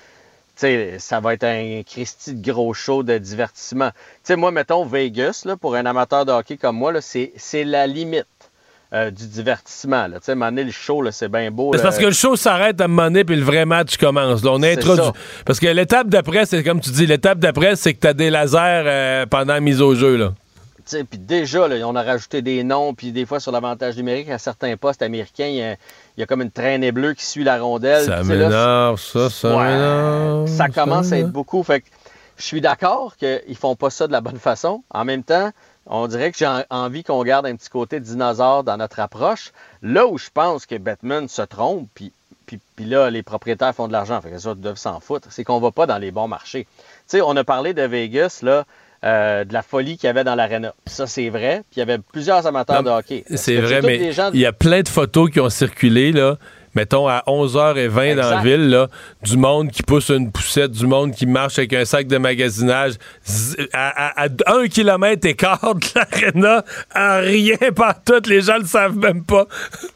[SPEAKER 19] sais, ça va être un Christy de gros show de divertissement. Tu sais, moi, mettons, Vegas, là, pour un amateur de hockey comme moi, c'est, c'est la limite euh, du divertissement, là. Tu à un moment donné, le show, c'est bien beau.
[SPEAKER 2] C'est parce que le show s'arrête à un moment donné, puis le vrai match commence. Là, on
[SPEAKER 19] C'est
[SPEAKER 2] introduit. Parce que l'étape d'après, c'est comme tu dis, l'étape d'après, c'est que t'as des lasers euh, pendant la mise au jeu. Là.
[SPEAKER 19] Puis déjà, là, on a rajouté des noms, puis des fois sur l'avantage numérique, à certains postes américains, il y a, il y a comme une traînée bleue qui suit la rondelle.
[SPEAKER 2] Ça m'énerve, ça, ça
[SPEAKER 19] Ouais, ça commence à être beaucoup. Fait que je suis d'accord qu'ils font pas ça de la bonne façon. En même temps, on dirait que j'ai en- envie qu'on garde un petit côté dinosaure dans notre approche. Là où je pense que Batman se trompe, puis, puis, puis là, les propriétaires font de l'argent, fait que ça, ils doivent s'en foutre, c'est qu'on va pas dans les bons marchés. Tu sais, on a parlé de Vegas, là, euh, de la folie qu'il y avait dans l'aréna. Ça, c'est vrai. Puis il y avait plusieurs amateurs de hockey.
[SPEAKER 2] C'est vrai, mais
[SPEAKER 19] gens-
[SPEAKER 2] il y a plein de photos qui ont circulé, là. Mettons, à 11h20 dans la ville, là, du monde qui pousse une poussette, du monde qui marche avec un sac de magasinage à, à- à un kilomètre écart de l'aréna, à rien [LAUGHS] par tout, les gens le savent même pas.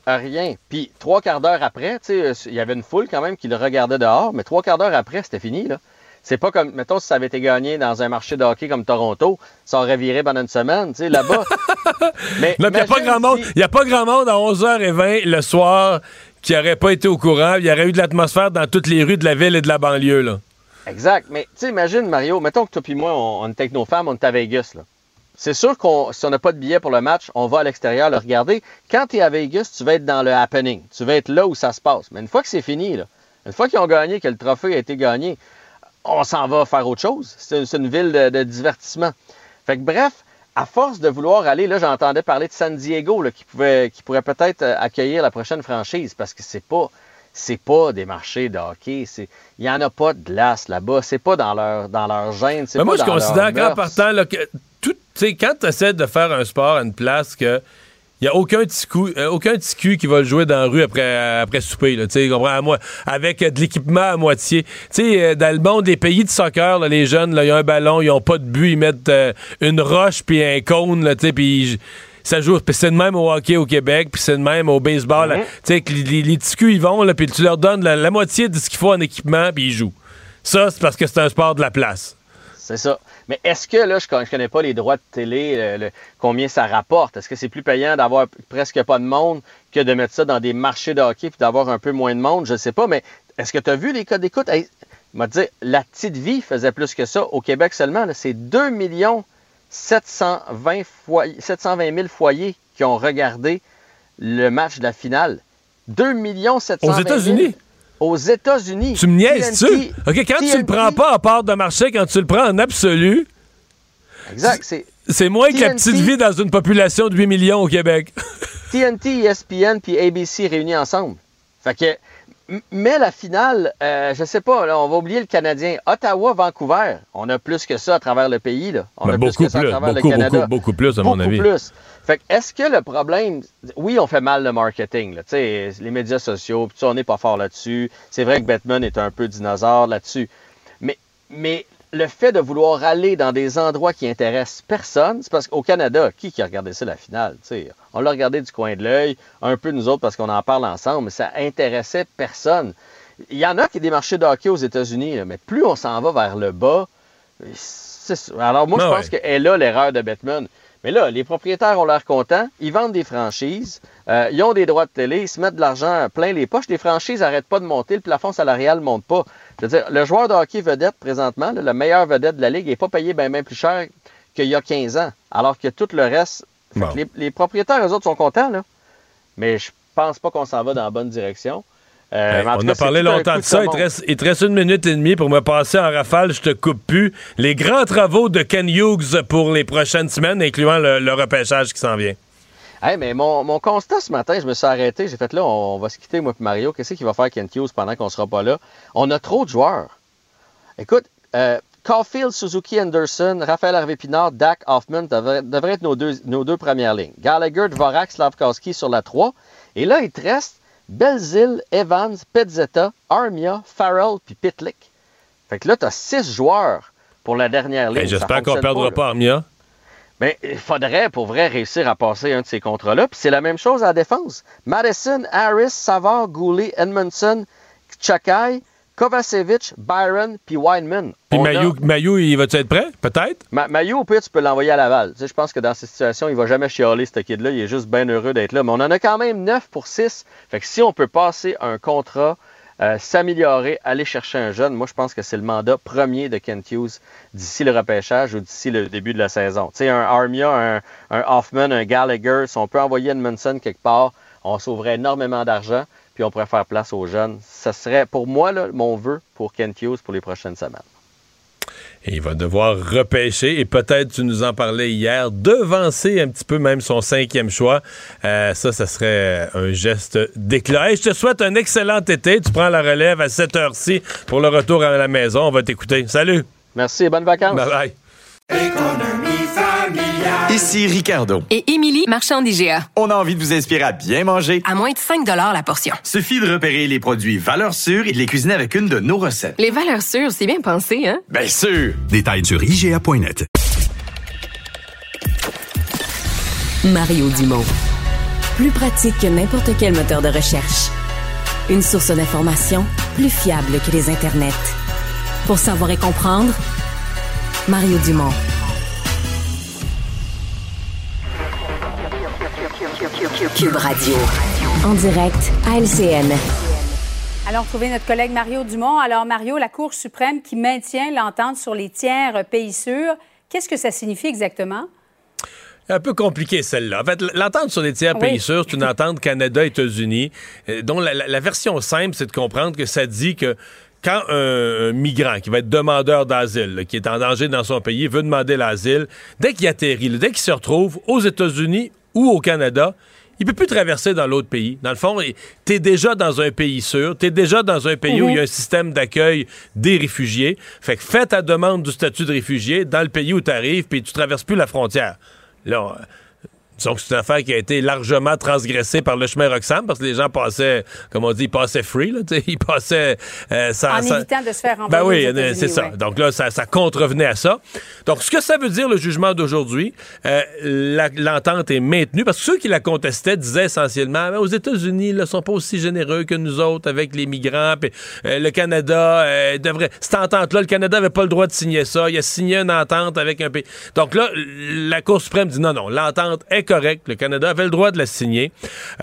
[SPEAKER 19] À rien. Puis trois quarts d'heure après, tu sais, euh, il y avait une foule quand même qui le regardait dehors, mais trois quarts d'heure après, c'était fini, là. C'est pas comme, mettons, si ça avait été gagné dans un marché de hockey comme Toronto, ça aurait viré pendant une semaine, tu sais, là-bas. [LAUGHS] mais
[SPEAKER 2] il n'y a pas grand monde.
[SPEAKER 19] si-
[SPEAKER 2] y a pas grand monde à 11h20 le soir qui aurait pas été au courant. Il y aurait eu de l'atmosphère dans toutes les rues de la ville et de la banlieue, là.
[SPEAKER 19] Exact. Mais tu sais, imagine, Mario, mettons que toi puis moi, on, on est avec nos femmes, on est à Vegas, là. C'est sûr qu'on, si on n'a pas de billet pour le match, on va à l'extérieur le regarder. Quand tu es à Vegas, tu vas être dans le happening. Tu vas être là où ça se passe. Mais une fois que c'est fini, là, une fois qu'ils ont gagné, que le trophée a été gagné, on s'en va faire autre chose. C'est une, ville de, de divertissement. Fait que bref, à force de vouloir aller, là, j'entendais parler de San Diego, là, qui, pouvait, qui pourrait peut-être euh, accueillir la prochaine franchise parce que c'est pas. C'est pas des marchés de hockey. Il n'y en a pas de glace là-bas. C'est pas dans leur, dans leur c'est
[SPEAKER 2] Mais moi,
[SPEAKER 19] pas
[SPEAKER 2] je
[SPEAKER 19] dans
[SPEAKER 2] considère qu'en partant, là, que tout, quand tu essaies de faire un sport à une place que. Il n'y a aucun petit coup, euh, aucun petit cul qui va le jouer dans la rue après, après souper, là, comprends, à moi, avec euh, de l'équipement à moitié. Sais, euh, dans le monde des pays de soccer, là, les jeunes, ils ont un ballon, ils ont pas de but, ils mettent euh, une roche puis un cône, puis ça joue. Puis c'est de même au hockey au Québec, puis c'est de même au baseball. là. Tu sais, que les, les- petits culs, ils vont, puis tu leur donnes la, la moitié de ce qu'il faut en équipement, puis ils jouent. Ça, c'est parce que c'est un sport de la place.
[SPEAKER 19] C'est ça. Mais est-ce que, là, je ne connais pas les droits de télé, combien ça rapporte? Est-ce que c'est plus payant d'avoir presque pas de monde que de mettre ça dans des marchés de hockey puis d'avoir un peu moins de monde? Je ne sais pas, mais est-ce que tu as vu les codes d'écoute? Hey, m'a dit, la petite vie faisait plus que ça. Au Québec seulement, c'est 2 720, foyers, 720 000 foyers qui ont regardé le match de la finale. 2 720
[SPEAKER 2] Aux
[SPEAKER 19] 000.
[SPEAKER 2] États-Unis?
[SPEAKER 19] Aux États-Unis.
[SPEAKER 2] Tu me niaises-tu?
[SPEAKER 19] TNT,
[SPEAKER 2] OK, quand tu le
[SPEAKER 19] TNT,
[SPEAKER 2] prends pas en part de marché, quand tu le prends en absolu,
[SPEAKER 19] Exact. C'est
[SPEAKER 2] c'est moins que la
[SPEAKER 19] TNT.
[SPEAKER 2] petite vie dans une population de 8 millions au Québec.
[SPEAKER 19] TNT, ESPN puis ABC réunis ensemble. Fait que Mais la finale, euh, je sais pas, là, on va oublier le Canadien. Ottawa, Vancouver, on a plus que ça à travers le pays. Là. On
[SPEAKER 2] Ben,
[SPEAKER 19] a
[SPEAKER 2] beaucoup
[SPEAKER 19] plus que ça à travers
[SPEAKER 2] beaucoup,
[SPEAKER 19] le Canada.
[SPEAKER 2] beaucoup, beaucoup plus, à mon avis.
[SPEAKER 19] plus. Fait que est-ce que le problème, oui, on fait mal le marketing, là, les médias sociaux, on n'est pas fort là-dessus. C'est vrai que Batman est un peu dinosaure là-dessus. Mais, mais le fait de vouloir aller dans des endroits qui intéressent personne, c'est parce qu'au Canada, qui qui a regardé ça la finale? tu sais? On l'a regardé du coin de l'œil, un peu nous autres parce qu'on en parle ensemble, mais ça intéressait personne. Il y en a qui des marchés de hockey aux États-Unis, mais plus on s'en va vers le bas. Alors moi, je
[SPEAKER 2] Ah
[SPEAKER 19] pense
[SPEAKER 2] ouais.
[SPEAKER 19] qu'elle est là l'erreur de Batman. Mais là, les propriétaires ont l'air contents, ils vendent des franchises, euh, ils ont des droits de télé, ils se mettent de l'argent plein les poches. Les franchises n'arrêtent pas de monter, le plafond salarial ne monte pas. Je veux dire, le joueur de hockey vedette présentement, là, le meilleur vedette de la Ligue, n'est pas payé bien plus cher qu'il y a 15 ans, alors que tout le reste... fait que
[SPEAKER 2] Bon.
[SPEAKER 19] les, les propriétaires, eux autres, sont contents, là. Mais je pense pas qu'on s'en va dans la bonne direction. Euh,
[SPEAKER 2] on
[SPEAKER 19] cas,
[SPEAKER 2] a parlé longtemps de ça. Il te, reste, il te reste une minute et demie pour me passer en rafale. Je te coupe plus. Les grands travaux de Ken Hughes pour les prochaines semaines, incluant le, le repêchage qui s'en vient.
[SPEAKER 19] Hey, mais mon, mon constat ce matin, je me suis arrêté. J'ai fait là, on, va se quitter, moi et Mario. Qu'est-ce qu'il va faire Kent Hughes pendant qu'on sera pas là? On a trop de joueurs. Écoute, euh, Caulfield, Suzuki, Anderson, Raphaël Harvey-Pinard, Dak, Hoffman devraient, devraient être nos deux, nos deux premières lignes. Gallagher, Dvorak, Slavkowski sur la 3. Et là, il te reste Belzil, Evans, Petzetta, Armia, Farrell puis Pitlick. Fait que là, tu as six joueurs pour la dernière ligne.
[SPEAKER 2] Hey,
[SPEAKER 19] Ça
[SPEAKER 2] J'espère qu'on
[SPEAKER 19] fonctionne
[SPEAKER 2] perdra pas Armia.
[SPEAKER 19] Mais il faudrait pour vrai réussir à passer un de ces contrats-là. Puis c'est la même chose à la défense. Madison, Harris, Savard, Goulet, Edmondson, Chakai, Kovacevic, Byron, puis Weinman.
[SPEAKER 2] Puis
[SPEAKER 19] a-
[SPEAKER 2] Mayou, Mayou, il va-tu être prêt? Peut-être?
[SPEAKER 19] Ma- Maillot, au pire, tu peux l'envoyer à Laval. Tu sais, je pense que dans cette situation, il va jamais chialer ce kid-là. Il est juste bien heureux d'être là. Mais on en a quand même 9 pour 6. Fait que si on peut passer un contrat, euh, s'améliorer, aller chercher un jeune, moi, je pense que c'est le mandat premier de Kent Hughes d'ici le repêchage ou d'ici le début de la saison. Tu sais, un Armia, un, un Hoffman, un Gallagher, si on peut envoyer Edmondson quelque part, on sauverait énormément d'argent, puis on pourrait faire place aux jeunes. Ça serait, pour moi, là, mon vœu pour Kent Hughes pour les prochaines semaines.
[SPEAKER 2] Et il va devoir repêcher et peut-être, tu nous en parlais hier, devancer un petit peu même son cinquième choix. Euh, ça, ça serait un geste d'éclat. Hey, je te souhaite un excellent été. Tu prends la relève à cette heure-ci pour le retour à la maison. On va t'écouter. Salut.
[SPEAKER 19] Merci et bonnes vacances.
[SPEAKER 2] Bye bye.
[SPEAKER 8] Ici Ricardo.
[SPEAKER 9] Et Émilie, marchand d'IGA.
[SPEAKER 8] On a envie de vous inspirer à bien manger.
[SPEAKER 9] À moins de 5 la portion.
[SPEAKER 8] Suffit de repérer les produits valeurs sûres et de les cuisiner avec une de nos recettes.
[SPEAKER 9] Les valeurs sûres, c'est bien pensé, hein?
[SPEAKER 8] Bien sûr!
[SPEAKER 10] Détails sur IGA.net.
[SPEAKER 1] Mario Dumont. Plus pratique que n'importe quel moteur de recherche. Une source d'information plus fiable que les internets. Pour savoir et comprendre, Mario Dumont. Cube Radio. En direct à LCN.
[SPEAKER 20] Allons retrouver notre collègue Mario Dumont. Alors, Mario, la Cour suprême qui maintient l'entente sur les tiers pays sûrs, qu'est-ce que ça signifie exactement?
[SPEAKER 2] Un peu compliqué celle-là. En fait, l'entente sur les tiers
[SPEAKER 20] Oui.
[SPEAKER 2] pays sûrs, c'est une entente Canada-États-Unis, euh, dont la, la- la version simple, c'est de comprendre que ça dit que quand un, un migrant qui va être demandeur d'asile, qui est en danger dans son pays, veut demander l'asile, dès qu'il atterrit, là, dès qu'il se retrouve aux États-Unis ou au Canada, il peut plus traverser dans l'autre pays. Dans le fond, tu es déjà dans un pays sûr, tu es déjà dans un pays où il y a un système d'accueil des réfugiés. Fait que fais ta demande du statut de réfugié dans le pays où tu arrives, puis tu traverses plus la frontière. Là, que c'est une affaire qui a été largement transgressée par le chemin Roxham parce que les gens passaient, comme on dit, ils passaient free, là, [LAUGHS] ils passaient euh, sans,
[SPEAKER 20] en
[SPEAKER 2] sans-
[SPEAKER 20] évitant de se faire
[SPEAKER 2] ben
[SPEAKER 20] envoyer
[SPEAKER 2] oui,
[SPEAKER 20] aux
[SPEAKER 2] euh, c'est ça.
[SPEAKER 20] ouais.
[SPEAKER 2] Donc là, ça, ça contrevenait à ça. Donc, ce que ça veut dire, le jugement d'aujourd'hui, euh, l'entente est maintenue parce que ceux qui la contestaient disaient essentiellement, Ben, aux États-Unis, ils ne sont pas aussi généreux que nous autres avec les migrants. le Canada devrait... Cette entente-là, le Canada n'avait pas le droit de signer ça. Il a signé une entente avec un pays. Donc là, la Cour suprême dit non, non, l'entente est correcte. Le Canada avait le droit de la signer.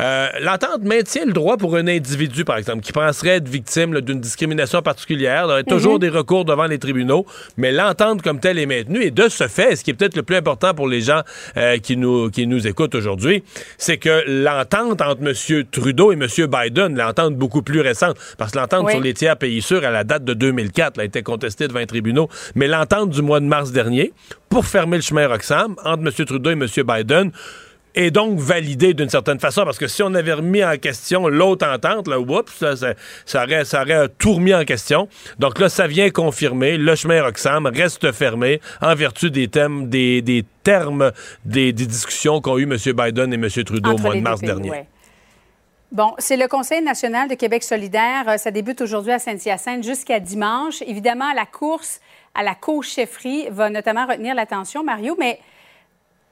[SPEAKER 2] Euh, l'entente maintient le droit pour un individu, par exemple, qui penserait être victime d'une discrimination particulière. Il y aurait toujours
[SPEAKER 20] Mhm.
[SPEAKER 2] des recours devant les tribunaux, mais l'entente comme telle est maintenue. Et de ce fait, ce qui est peut-être le plus important pour les gens euh, qui, nous, qui nous écoutent aujourd'hui, c'est que l'entente entre M. Trudeau et M. Biden, l'entente beaucoup plus récente, parce que l'entente
[SPEAKER 20] Oui.
[SPEAKER 2] sur les tiers pays sûrs, à la date de 2004, là, a été contestée devant les tribunaux, mais l'entente du mois de mars dernier, pour fermer le chemin Roxham, entre M. Trudeau et M. Biden, est donc validé d'une certaine façon, parce que si on avait remis en question l'autre entente, là, oups, ça, ça, ça aurait, ça aurait tout remis en question. Donc là, ça vient confirmer, le chemin Roxham reste fermé en vertu des thèmes, des, des termes des, des discussions qu'ont eu M. Biden et M. Trudeau
[SPEAKER 20] Entre
[SPEAKER 2] au mois de mars
[SPEAKER 20] pays,
[SPEAKER 2] dernier.
[SPEAKER 20] ouais. Bon, c'est le Conseil national de Québec solidaire. Euh, Ça débute aujourd'hui à Saint-Hyacinthe jusqu'à dimanche. Évidemment, la course à la co-chefferie va notamment retenir l'attention, Mario, mais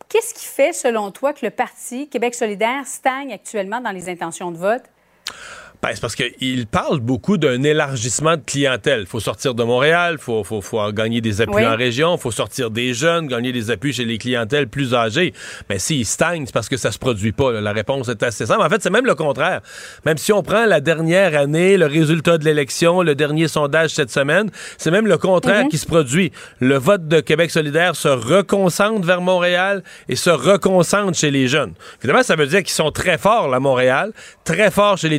[SPEAKER 20] qu'est-ce qui fait, selon toi, que le Parti Québec solidaire stagne actuellement dans les intentions de vote?
[SPEAKER 2] Ben, c'est parce qu'il parle beaucoup d'un élargissement de clientèle. Il faut sortir de Montréal, il faut, faut, faut gagner des appuis
[SPEAKER 20] Oui.
[SPEAKER 2] en région, il faut sortir des jeunes, gagner des appuis chez les clientèles plus âgées. Mais s'il stagne, c'est parce que ça se produit pas. là. La réponse est assez simple. En fait, c'est même le contraire. Même si on prend la dernière année, le résultat de l'élection, le dernier sondage cette semaine, c'est même le contraire
[SPEAKER 20] Mhm.
[SPEAKER 2] qui se produit. Le vote de Québec solidaire se reconcentre vers Montréal et se reconcentre chez les jeunes. Évidemment, ça veut dire qu'ils sont très forts à Montréal, très forts chez les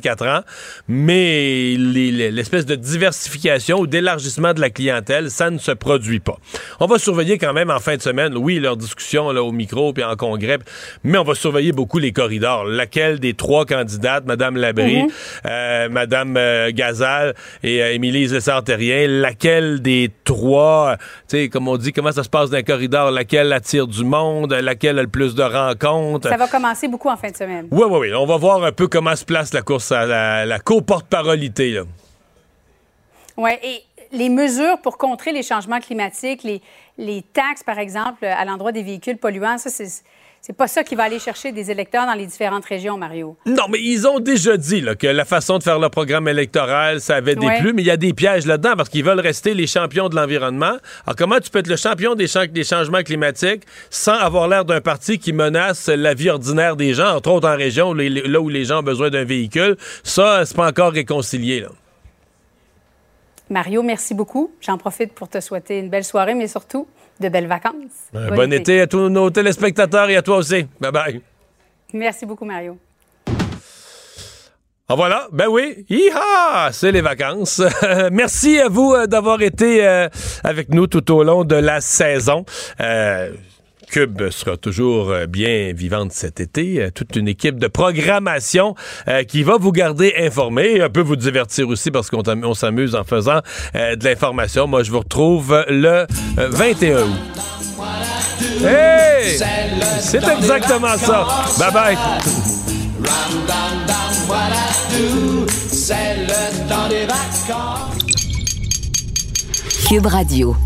[SPEAKER 2] 18-34 ans, mais les- les- l'espèce de diversification ou d'élargissement de la clientèle, ça ne se produit pas. On va surveiller quand même en fin de semaine, oui, leurs discussions là, au micro puis en congrès, mais on va surveiller beaucoup les corridors. Laquelle des trois candidates, Mme Labrie,
[SPEAKER 20] Mhm.
[SPEAKER 2] euh, Madame euh, Gazal et euh, Émilie Lessard-Terrien, laquelle des trois, tu sais, comme on dit, comment ça se passe dans les corridors, laquelle attire du monde, laquelle a le plus de rencontres?
[SPEAKER 20] Ça va commencer beaucoup en fin de semaine.
[SPEAKER 2] Oui, oui, oui. On va voir un peu comment se place la course la, la co-porte-parolité.
[SPEAKER 20] Oui, et les mesures pour contrer les changements climatiques, les, les taxes, par exemple, à l'endroit des véhicules polluants, ça, c'est. C'est pas ça qui va aller chercher des électeurs dans les différentes régions, Mario.
[SPEAKER 2] Non, mais ils ont déjà dit là, que la façon de faire le programme électoral, ça avait des
[SPEAKER 20] Ouais.
[SPEAKER 2] plus, mais il y a des pièges là-dedans parce qu'ils veulent rester les champions de l'environnement. Alors, comment tu peux être le champion des, chan- des changements climatiques sans avoir l'air d'un parti qui menace la vie ordinaire des gens, entre autres en région, où les- là où les gens ont besoin d'un véhicule? Ça, c'est pas encore réconcilié. Là.
[SPEAKER 20] Mario, merci beaucoup. J'en profite pour te souhaiter une belle soirée, mais surtout de belles vacances.
[SPEAKER 2] Un bon été à tous nos téléspectateurs et à toi aussi. Bye bye.
[SPEAKER 20] Merci beaucoup, Mario.
[SPEAKER 2] Ah voilà, ben oui, Hi-ha! c'est les vacances. [LAUGHS] Merci à vous euh, d'avoir été euh, avec nous tout au long de la saison. Euh, Cube sera toujours euh, bien vivante cet été. Euh, toute une équipe de programmation euh, qui va vous garder informé et un peu vous divertir aussi parce qu'on s'amuse en faisant de l'information. Moi, je vous retrouve le euh, 21 août. C'est exactement ça. Bye bye.
[SPEAKER 1] Cube Radio.